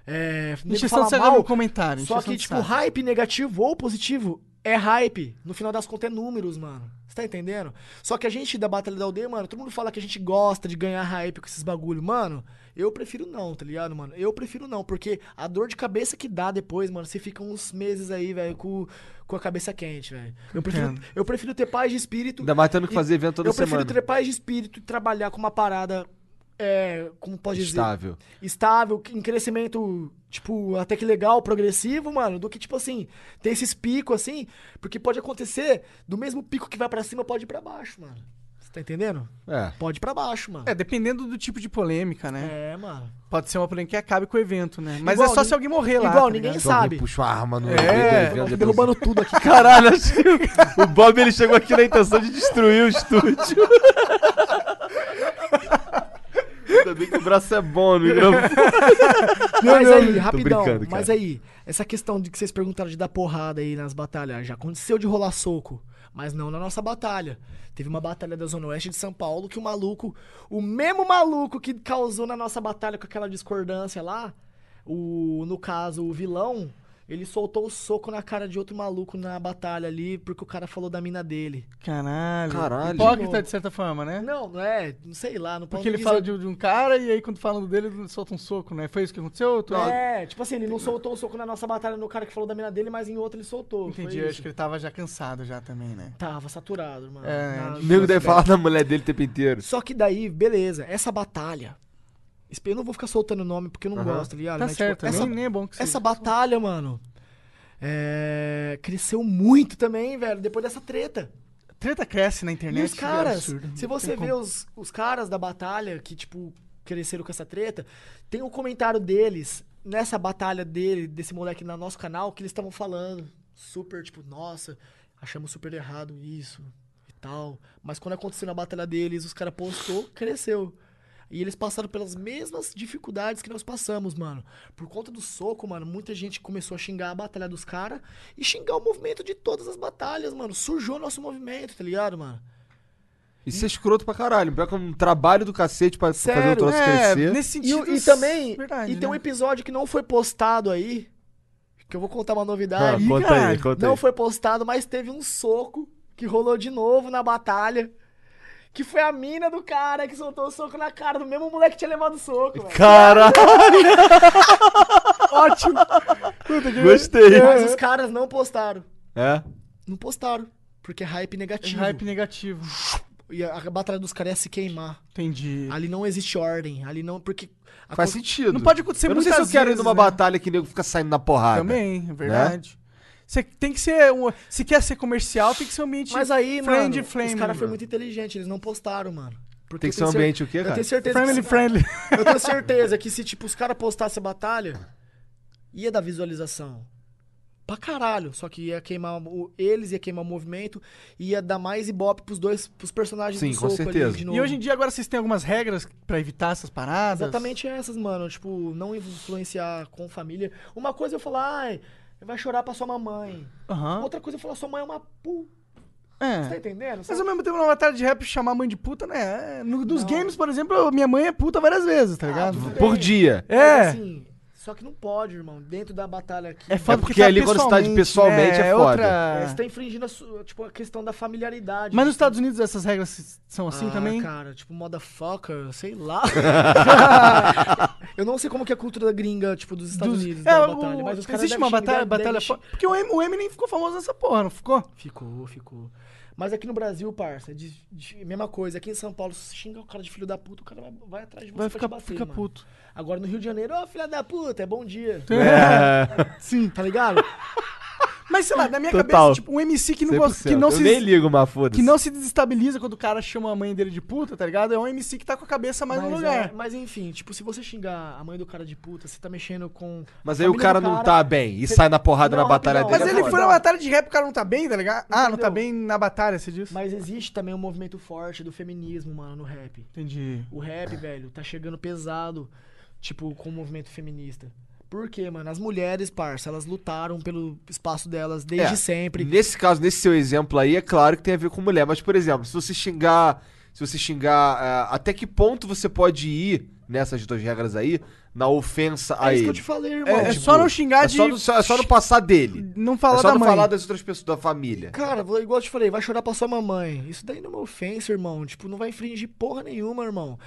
É. falar de mal, no comentário. Só que, tipo, hype negativo ou positivo é hype. No final das contas é números, mano. Você tá entendendo? Só que a gente da Batalha da Aldeia, mano, todo mundo fala que a gente gosta de ganhar hype com esses bagulho. Mano, eu prefiro não, tá ligado, mano? Eu prefiro não, porque a dor de cabeça que dá depois, mano, você fica uns meses aí, velho, com, com a cabeça quente, velho. Eu prefiro, eu prefiro ter paz de espírito. Ainda mais tendo que fazer evento toda eu prefiro semana. ter paz de espírito e trabalhar com uma parada, é, como pode dizer, Estável. estável, em crescimento, tipo, até que legal, progressivo, mano, do que, tipo assim, ter esses picos assim, porque pode acontecer, do mesmo pico que vai pra cima, pode ir pra baixo, mano. Você tá entendendo? É. Pode ir pra baixo, mano. É, dependendo do tipo de polêmica, né? É, mano. Pode ser uma polêmica que acabe com o evento, né? Mas Igual, é só se alguém morrer lá. igual, tá ninguém sabe. puxa uma arma no É, evento, depois- derrubando tudo aqui, cara. Caralho, o Bob ele chegou aqui na intenção de destruir o estúdio. Ainda bem que o braço é bom no microfone. Mas aí, rapidão, mas aí, essa questão de que vocês perguntaram de dar porrada aí nas batalhas, já aconteceu de rolar soco, mas não na nossa batalha. Teve uma batalha da Zona Oeste de São Paulo que o maluco, o mesmo maluco que causou na nossa batalha com aquela discordância lá, o, no caso, o vilão, ele soltou o soco na cara de outro maluco na batalha ali, porque o cara falou da mina dele. Caralho. Caralho. Hipócrita de certa forma, né? Não, não é, não sei lá, não Porque ele dizer. fala de, de um cara e aí quando falam dele ele solta um soco, né? Foi isso que aconteceu? tu- É, tipo assim, ele não soltou o soco na nossa batalha no cara que falou da mina dele, mas em outro ele soltou. Entendi, eu acho que ele tava já cansado já também, né? Tava saturado, mano. É, O nego deve falar da mulher dele o tempo inteiro. Só que daí, beleza, essa batalha, Eu não vou ficar soltando o nome porque eu não Aham. gosto, tá ligado? Tá Mas, tipo, certo, essa, nem, nem é bom que essa batalha, mano, é, cresceu muito também, velho, depois dessa treta. Treta cresce na internet. E os é caras, não se você como. vê os, os caras da batalha que, tipo, cresceram com essa treta, tem um comentário deles, nessa batalha dele, desse moleque no nosso canal, que eles estavam falando super, tipo, nossa, achamos super errado isso e tal. Mas quando aconteceu na batalha deles, os caras postou, cresceu. E eles passaram pelas mesmas dificuldades que nós passamos, mano. Por conta do soco, mano, muita gente começou a xingar a batalha dos caras e xingar o movimento de todas as batalhas, mano. Surgiu o nosso movimento, tá ligado, mano? Isso é escroto pra caralho. Pior que é um trabalho do cacete pra fazer o Sério? troço É, crescer. nesse E, sentido. o- e também, Verdade, e tem um né? episódio que não foi postado aí, que eu vou contar uma Ah, novidade. Ih, conta aí, conta não aí. foi postado, mas teve um soco que rolou de novo na batalha. Que foi a mina do cara que soltou o soco na cara do mesmo moleque que tinha levado o soco, velho. Caralho, Ótimo. Puta que gostei. Mas os caras não postaram. É? Não postaram. Porque é hype negativo. Hype negativo. E a, a batalha dos caras é se queimar. Entendi. Ali não existe ordem. Ali não. Porque. a Faz con- sentido. Não pode acontecer Eu não sei se eu quero ir numa né? batalha que nego fica saindo na porrada. Também, é verdade. Você tem que ser. Um, se quer ser comercial, tem que ser um ambiente. Mas aí, friend mano, flame, os caras foram muito inteligentes. Eles não postaram, mano. Porque Tem eu que ser um tenho cer- ambiente o quê, Eu cara? tenho certeza Friendly, que se- friendly. Eu tenho certeza que se, tipo, os caras postassem a batalha, ia dar visualização. Pra caralho. Só que ia queimar o- eles, ia queimar o movimento, ia dar mais ibope pros dois, pros personagens Sim, do com soco ali certeza. de novo. E hoje em dia, agora vocês têm algumas regras pra evitar essas paradas? Exatamente essas, mano. Tipo, não influenciar com família. Uma coisa é eu falar, ai, vai chorar pra sua mamãe. Aham. Outra coisa é falar, sua mãe é uma pu. Você tá É. entendendo? Mas ao mesmo tempo, numa batalha de rap, chamar a mãe de puta, né? É, No, dos Não. games, por exemplo, minha mãe é puta várias vezes, tá ligado? tudo Por dia. Mas, É. assim, só que não pode, irmão. Dentro da batalha aqui. É foda porque ali quando você tá de pessoalmente é foda. É, você tá infringindo a, sua- tipo, a questão da familiaridade. Mas nos Estados Unidos essas regras são assim Ah, também? cara, tipo, motherfucker, sei lá. eu não sei como que é a cultura gringa, tipo, dos Estados Dos- Unidos, é, da o- batalha. Mas os caras existe uma batalha, batalha fo- Porque o Eminem ficou famoso nessa porra, não ficou? Ficou, ficou. Mas aqui no Brasil, parça, de, de- mesma coisa. Aqui em São Paulo, se xinga o cara de filho da puta, o cara vai, vai atrás de você Vai pra ficar te bater, fica mano. puto. Agora no Rio de Janeiro, ó, filha da puta, é bom dia. É. Sim. Tá ligado? Mas sei lá, na minha Total. cabeça, tipo, um MC que não, gosta, 100%. que não eu se nem ligo, mas foda-se. que não se desestabiliza quando o cara chama a mãe dele de puta, tá ligado? É um MC que tá com a cabeça mais no mas, lugar. é, mas enfim, tipo, se você xingar a mãe do cara de puta, você tá mexendo com. Mas aí o cara do não tá bem e Cê- sai na porrada Não, na batalha rapidão, dele. Mas é ele foda. foi na batalha de rap, o cara não tá bem, tá ligado? Ah, não tá Entendeu? bem na batalha, você diz? Mas existe também um movimento forte do feminismo, mano, no rap. Entendi. O rap, velho, tá chegando pesado, tipo, com o movimento feminista. Por quê, mano? As mulheres, parça, elas lutaram pelo espaço delas desde É, sempre. Nesse caso, nesse seu exemplo aí, é claro que tem a ver com mulher. Mas, por exemplo, se você xingar. Se você xingar. ah, até que ponto você pode ir nessas duas regras aí, na ofensa a É isso ele? que eu te falei, irmão. É, é Tipo, só não xingar É de. só, não, só- é só não passar dele. Não falar é só da não mãe. falar das outras pessoas da família. Cara, igual eu te falei, vai chorar pra sua mamãe. Isso daí não é uma ofensa, irmão. Tipo, não vai infringir porra nenhuma, irmão.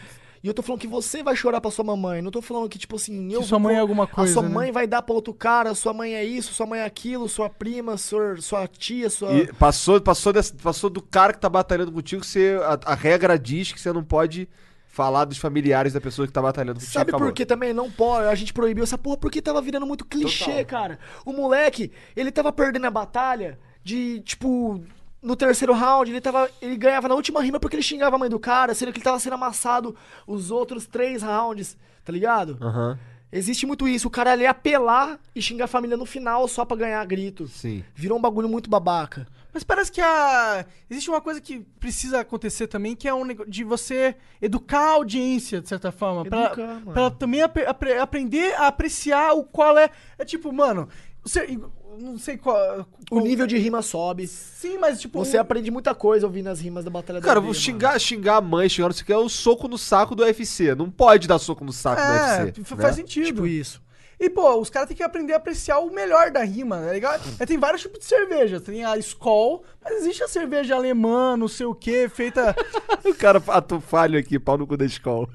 E eu tô falando que você vai chorar pra sua mamãe. Não tô falando que, tipo assim, eu. Que sua vou mãe é alguma coisa, A sua né? mãe vai dar pra outro cara, sua mãe é isso, sua mãe é aquilo, sua prima, sua, sua tia, sua. E passou, passou, desse- passou do cara que tá batalhando contigo, você, a, a regra diz que você não pode falar dos familiares da pessoa que tá batalhando contigo. Sabe por que também não pode? A gente proibiu essa porra porque tava virando muito clichê, Total. cara. O moleque, ele tava perdendo a batalha de, tipo, no terceiro round, ele tava. Ele ganhava na última rima porque ele xingava a mãe do cara, sendo que ele tava sendo amassado os outros três rounds, tá ligado? Aham, Existe muito isso. O cara ali apelar e xingar a família no final só pra ganhar grito. sim. Virou um bagulho muito babaca. Mas parece que a. Existe uma coisa que precisa acontecer também, que é um negócio de você educar a audiência, de certa forma. pra- Educar, mano. pra também apre- apre- aprender a apreciar o qual é. É tipo, mano. Você, não sei qual. O qual- nível de rima sobe. Sim, mas tipo. Você aprende muita coisa ouvindo as rimas da Batalha da Cara, vou mano. xingar, xingar a mãe, xingar não sei o que, é o soco no saco do UFC. Não pode dar soco no saco do É, UFC. f- né? faz sentido. Tipo isso. E, pô, os caras têm que aprender a apreciar o melhor da rima, tá ligado? É, tem vários tipos de cerveja. Tem a Skol, mas existe a cerveja alemã, não sei o que, feita. O cara ato falho aqui, pau no cu da escola.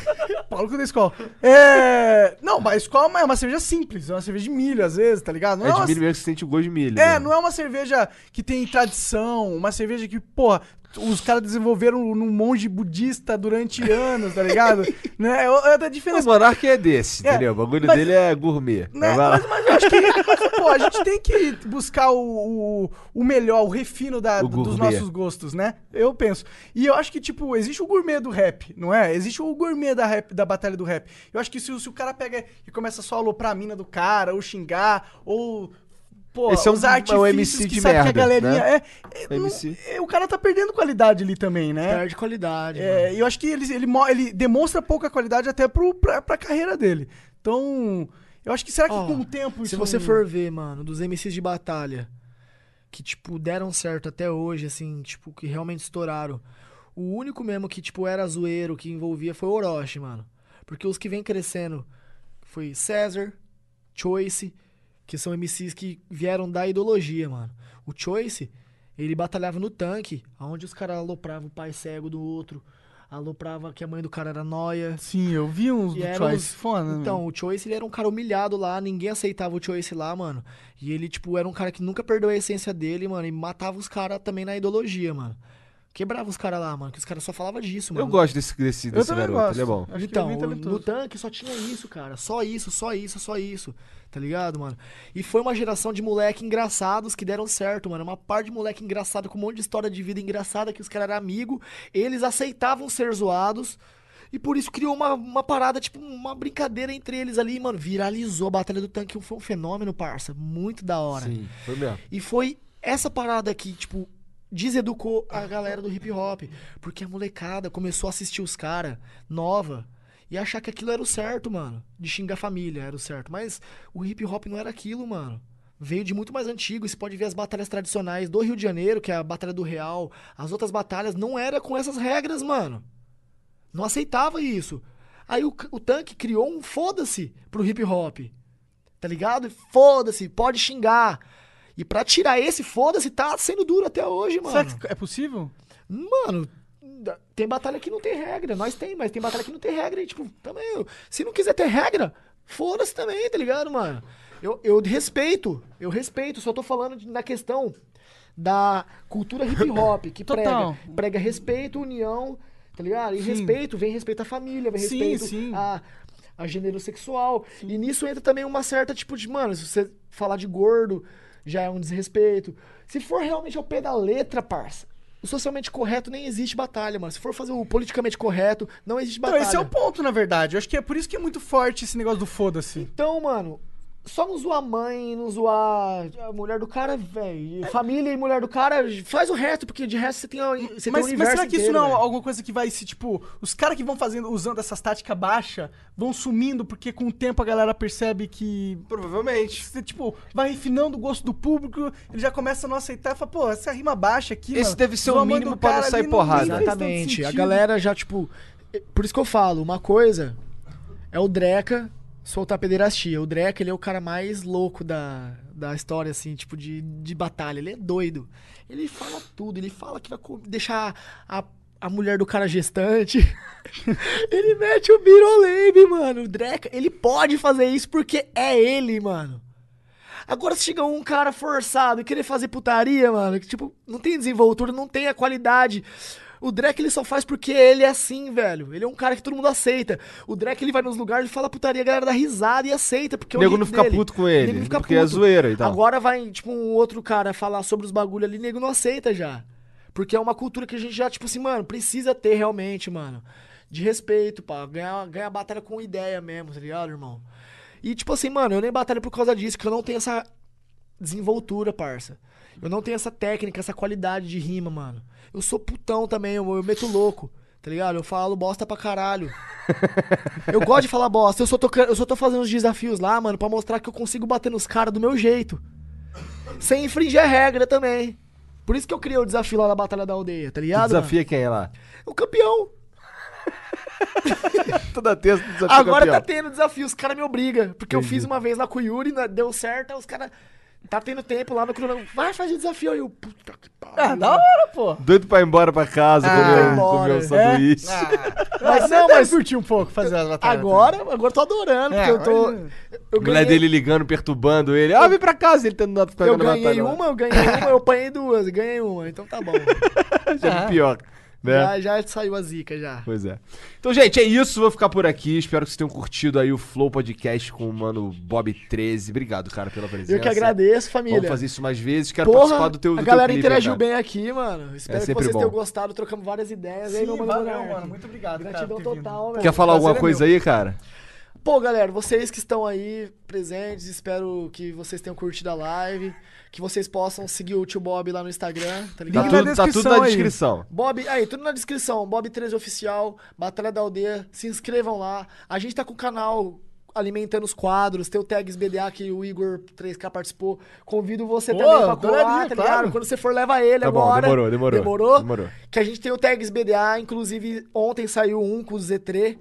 Paulo com da Skol. É. Não, mas a Skol é uma cerveja simples, é uma cerveja de milho, às vezes, tá ligado? Não É de uma- milho mesmo que você sente o gosto de milho. É, né? não é uma cerveja que tem tradição, uma cerveja que, porra, os caras desenvolveram num monge budista durante anos, tá ligado? né? É, da O diferença. Monark é desse, É, entendeu? O bagulho mas- dele é gourmet. Né? Mas, mas eu acho que mas, pô, a gente tem que buscar o, o, o melhor, o refino da, O dos nossos gostos, né? Eu penso. E eu acho que, tipo, existe o gourmet do rap, não é? Existe o gourmet da, rap, da batalha do rap. Eu acho que se, o- se o cara pega e começa só a aloprar a mina do cara, ou xingar, ou. Pô, Esse é um- usar é um artifícios MC que de sabe que a merda, galerinha. né? É, é, não- MC. é, o cara tá perdendo qualidade ali também, né? Perde qualidade. É, e eu acho que ele, ele, ele demonstra pouca qualidade até pro, pra, pra carreira dele. Então, eu acho que será que Ó, com o tempo Se isso você não- for ver, mano, dos MCs de batalha que, tipo, deram certo até hoje, assim, tipo, que realmente estouraram. O único mesmo que, tipo, era zoeiro, que envolvia foi o Orochi, mano. Porque os que vem crescendo foi César, Choice, que são MCs que vieram da ideologia, mano. O Choice, ele batalhava no tanque, onde os caras alopravam o pai cego do outro, aloprava que a mãe do cara era noia. Sim, eu vi uns E do Choice. os- Foda, né? Então, o Choice, ele era um cara humilhado lá, ninguém aceitava o Choice lá, mano. E ele, tipo, era um cara que nunca perdeu a essência dele, mano, e matava os caras também na ideologia, mano. Quebrava os caras lá, mano, que os caras só falavam disso, mano. Eu gosto desse, desse, Eu desse também garoto, gosto. ele é bom. Acho então, é no tanque só tinha isso, cara. Só isso, só isso, só isso. Tá ligado, mano? E foi uma geração de moleque engraçados que deram certo, mano. Uma par de moleque engraçado com um monte de história de vida engraçada que os caras eram amigos. Eles aceitavam ser zoados. E por isso criou uma, uma parada, tipo, uma brincadeira entre eles ali, mano. Viralizou a Batalha do Tanque. Foi um fenômeno, parça. Muito da hora. Sim, foi mesmo. E foi essa parada que, tipo, deseducou a galera do hip hop. Porque a molecada começou a assistir os caras nova e achar que aquilo era o certo, mano. De xingar a família era o certo. Mas o hip hop não era aquilo, mano. Veio de muito mais antigo. Você pode ver as batalhas tradicionais do Rio de Janeiro, que é a Batalha do Real. As outras batalhas não era com essas regras, mano. Não aceitava isso. Aí o, o tanque criou um foda-se pro hip hop. Tá ligado? Foda-se, pode xingar. E pra tirar esse foda-se, tá sendo duro até hoje, mano. Será que é possível? Mano, tem batalha que não tem regra. Nós tem, mas tem batalha que não tem regra. E, tipo, também. Se não quiser ter regra, foda-se também, tá ligado, mano? Eu, eu respeito, eu respeito. Só tô falando de- na questão da cultura hip hop, que prega, prega respeito, união, tá ligado? E Sim. respeito, vem respeito à família, vem Sim, respeito sim. a a gênero sexual. E nisso entra também uma certa, tipo, de, mano, se você falar de gordo, já é um desrespeito. Se for realmente ao pé da letra, parça, o socialmente correto nem existe batalha, mano. Se for fazer o politicamente correto, não existe Então, batalha. esse é o ponto, na verdade. Eu acho que é por isso que é muito forte esse negócio do foda-se. Então, mano, só não zoar a mãe, não zoar a mulher do cara, velho. Família e mulher do cara, faz o resto, porque de resto você tem, você tem o Mas, mas será que isso inteiro, não é alguma coisa que vai se, tipo, os caras que vão fazendo, usando essas táticas baixas, vão sumindo, porque com o tempo a galera percebe que. Provavelmente. Você, tipo, vai refinando o gosto do público, ele já começa a não aceitar e fala, pô, essa rima baixa aqui. Esse mano, deve ser o mínimo não cara sair porrada. Exatamente. A galera já, tipo. Por isso que eu falo, uma coisa é o Dreca soltar pederastia. O Dreca, ele é o cara mais louco da, da história, assim, tipo, de, de batalha. Ele é doido. Ele fala tudo. Ele fala que vai deixar a, a mulher do cara gestante. ele mete o Birolebe, mano. O Dreca, ele pode fazer isso porque é ele, mano. Agora, se chega um cara forçado e querer fazer putaria, mano, que, tipo, não tem desenvoltura, não tem a qualidade. O Drek, ele só faz porque ele é assim, velho. Ele é um cara que todo mundo aceita. O Drek, ele vai nos lugares e fala putaria, a galera dá risada e aceita, porque O é nego jeito não fica dele. puto com O ele, nego não fica porque é puto. zoeira e tal. Agora vai, tipo, um outro cara falar sobre os bagulho ali, nego não aceita já. Porque é uma cultura que a gente já, tipo assim, mano, precisa ter realmente, mano. De respeito, pá. Ganhar, ganhar batalha com ideia mesmo, tá ligado, irmão? E, tipo assim, mano, eu nem batalho por causa disso, que eu não tenho essa desenvoltura, parça. Eu não tenho essa técnica, essa qualidade de rima, mano. Eu sou putão também, eu, eu meto louco, tá ligado? Eu falo bosta pra caralho. eu gosto de falar bosta. Eu só, tô, eu só tô fazendo os desafios lá, mano, pra mostrar que eu consigo bater nos caras do meu jeito. Sem infringir a regra também. Por isso que eu criei o desafio lá na Batalha da Aldeia, tá ligado? desafia quem é lá? O campeão. Toda terça tu desafia o Agora campeão. tá tendo desafio, os caras me obrigam. Porque eu Entendi. fiz uma vez lá com o Yuri, deu certo, aí os caras Tá tendo tempo lá no cronômetro. Vai fazer desafio aí. Eu, puta que pariu. Ah, da hora, pô. Doido pra ir embora pra casa, Ah, comer, um, embora. comer um É? sanduíche. Mas não, mas curti um pouco fazer as batalhas. Agora, agora eu tô adorando, É, porque eu tô. agora- Eu Mulher ganhei, dele ligando, perturbando ele. Ah, vem pra casa, ele tentando ficar eu ganhei batalha lá. uma, eu ganhei uma, eu apanhei duas, ganhei uma, então tá bom. Já Ah. pior, né? Já, já saiu a zica já. Pois é. Então, gente, é isso. Vou ficar por aqui. Espero que vocês tenham curtido aí o Flow Podcast com o mano Bob 13. Obrigado, cara, pela presença. Eu que agradeço, família. Vamos fazer isso mais vezes. Quero Porra, participar do teu do a teu galera clipe, interagiu cara. bem aqui, mano. Espero que sempre vocês bom. tenham gostado. Trocamos várias ideias. aí, Sim, meu mano valeu, mano. Muito obrigado, cara, Gratidão vindo. total, velho. Quer falar alguma é coisa meu. aí, cara? Pô, galera, vocês que estão aí presentes, espero que vocês tenham curtido a live, que vocês possam seguir o tio Bob lá no Instagram, tá Tá ligado? Na tudo, tá tudo descrição na aí. descrição. Bob, aí, tudo na descrição. Bob 13 Oficial, Batalha da Aldeia. Se inscrevam lá. A gente tá com o canal alimentando os quadros. Tem o Tags BDA que o Igor 3K participou. Convido você Pô, também pra colar, tá claro. ligado? Quando você for, leva ele Tá bom, agora. demorou, demorou. Demorou? Demorou. Que a gente tem o Tags BDA. Inclusive, ontem saiu um com o Z3.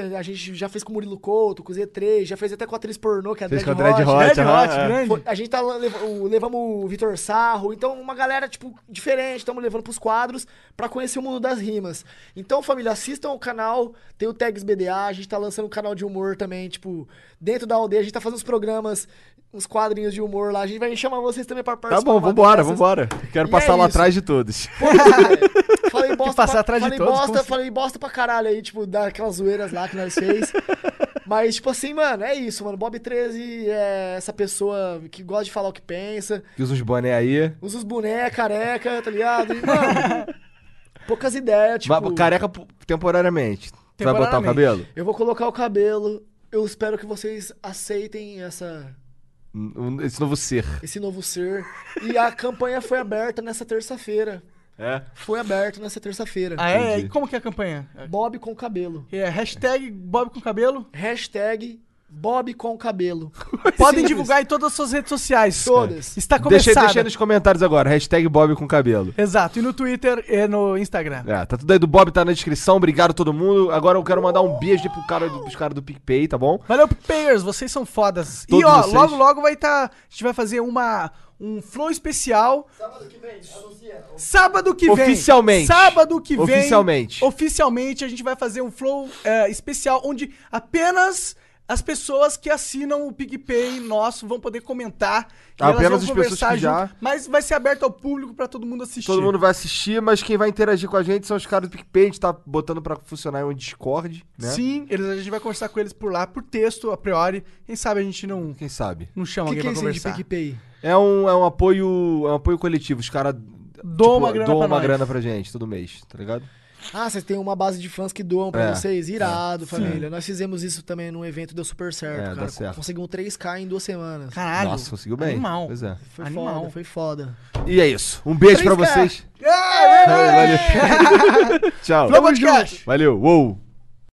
A gente já fez com o Murilo Couto, com o Z3. Já fez até com a atriz pornô, que é a Fez Dread com a Dread Hot. Hot, Hot, é. grande. Foi- a gente tá leva- o- levamos o Vitor Sarro, então uma galera, tipo, diferente, estamos levando pros quadros pra conhecer o mundo das rimas. Então, família, assistam o canal, tem o Tags BDA, a gente tá lançando um canal de humor também, tipo, dentro da aldeia, a gente tá fazendo uns programas, uns quadrinhos de humor lá, a gente vai chamar vocês também pra Tá participar. bom, de uma vambora, dessas. vambora. Quero E passar é lá isso. atrás de todos. Pô, velho, Falei bosta, passar pra, atrás de falei todos, bosta, assim? falei bosta pra caralho aí, tipo, daquelas zoeiras lá que nós fez. Mas, tipo assim, mano, é isso, mano. Bob 13 é essa pessoa que gosta de falar o que pensa, Fiz uns boné aí. usa os boné, careca, tá ligado? E, mano, poucas ideias, tipo... Mas careca temporariamente. Tu vai botar o Temporariamente. cabelo? Eu vou colocar o cabelo, eu espero que vocês aceitem essa, Esse novo ser. esse novo ser. E a campanha foi aberta nessa terça-feira. É? Foi aberta nessa terça-feira. Ah, é? Entendi. E como que é a campanha? Bob com cabelo. É hashtag Bob com cabelo. Hashtag Bob com cabelo. Podem Simples. divulgar em todas as suas redes sociais. Todas. Está Deixa, começada. deixa aí nos comentários agora. Hashtag Bob com cabelo. Exato. E no Twitter e no Instagram. É, tá tudo aí do Bob, tá na descrição. Obrigado a todo mundo. Agora eu quero mandar um beijo aí pro cara, do- pros caras do PicPay, tá bom? Valeu, payers, vocês são fodas. Todos e ó, vocês. logo logo vai estar. a gente vai fazer uma um flow especial. Sábado que vem, anuncia. Sábado que vem. Oficialmente. Sábado que vem. Oficialmente. Oficialmente a gente vai fazer um flow é, especial onde apenas as pessoas que assinam o PicPay nosso vão poder comentar. elas apenas vão as pessoas conversar que já- junto, Mas vai ser aberto ao público pra todo mundo assistir. Todo mundo vai assistir, mas quem vai interagir com a gente são os caras do PicPay. A gente tá botando pra funcionar em um Discord, né? Sim, eles, a gente vai conversar com eles por lá, por texto, a priori. Quem sabe a gente não, Quem sabe? não chama O que, alguém que é aí de conversar. PicPay? É um, é um apoio. É um apoio coletivo. Os caras Doam uma grana doam pra uma nós. grana pra gente todo mês, tá ligado? Ah, vocês têm uma base de fãs que doam pra É, vocês. Irado, é, família. Nós fizemos isso também num evento, deu super certo, É, cara. certo. Conseguimos 3K em duas semanas. Caralho. Nossa, conseguiu bem. Animal. Pois é. Foi Animal. foda, foi foda. E é isso. Um beijo pra 3K. vocês. É, Valeu. Tchau. Flow Podcast. Valeu. Uou.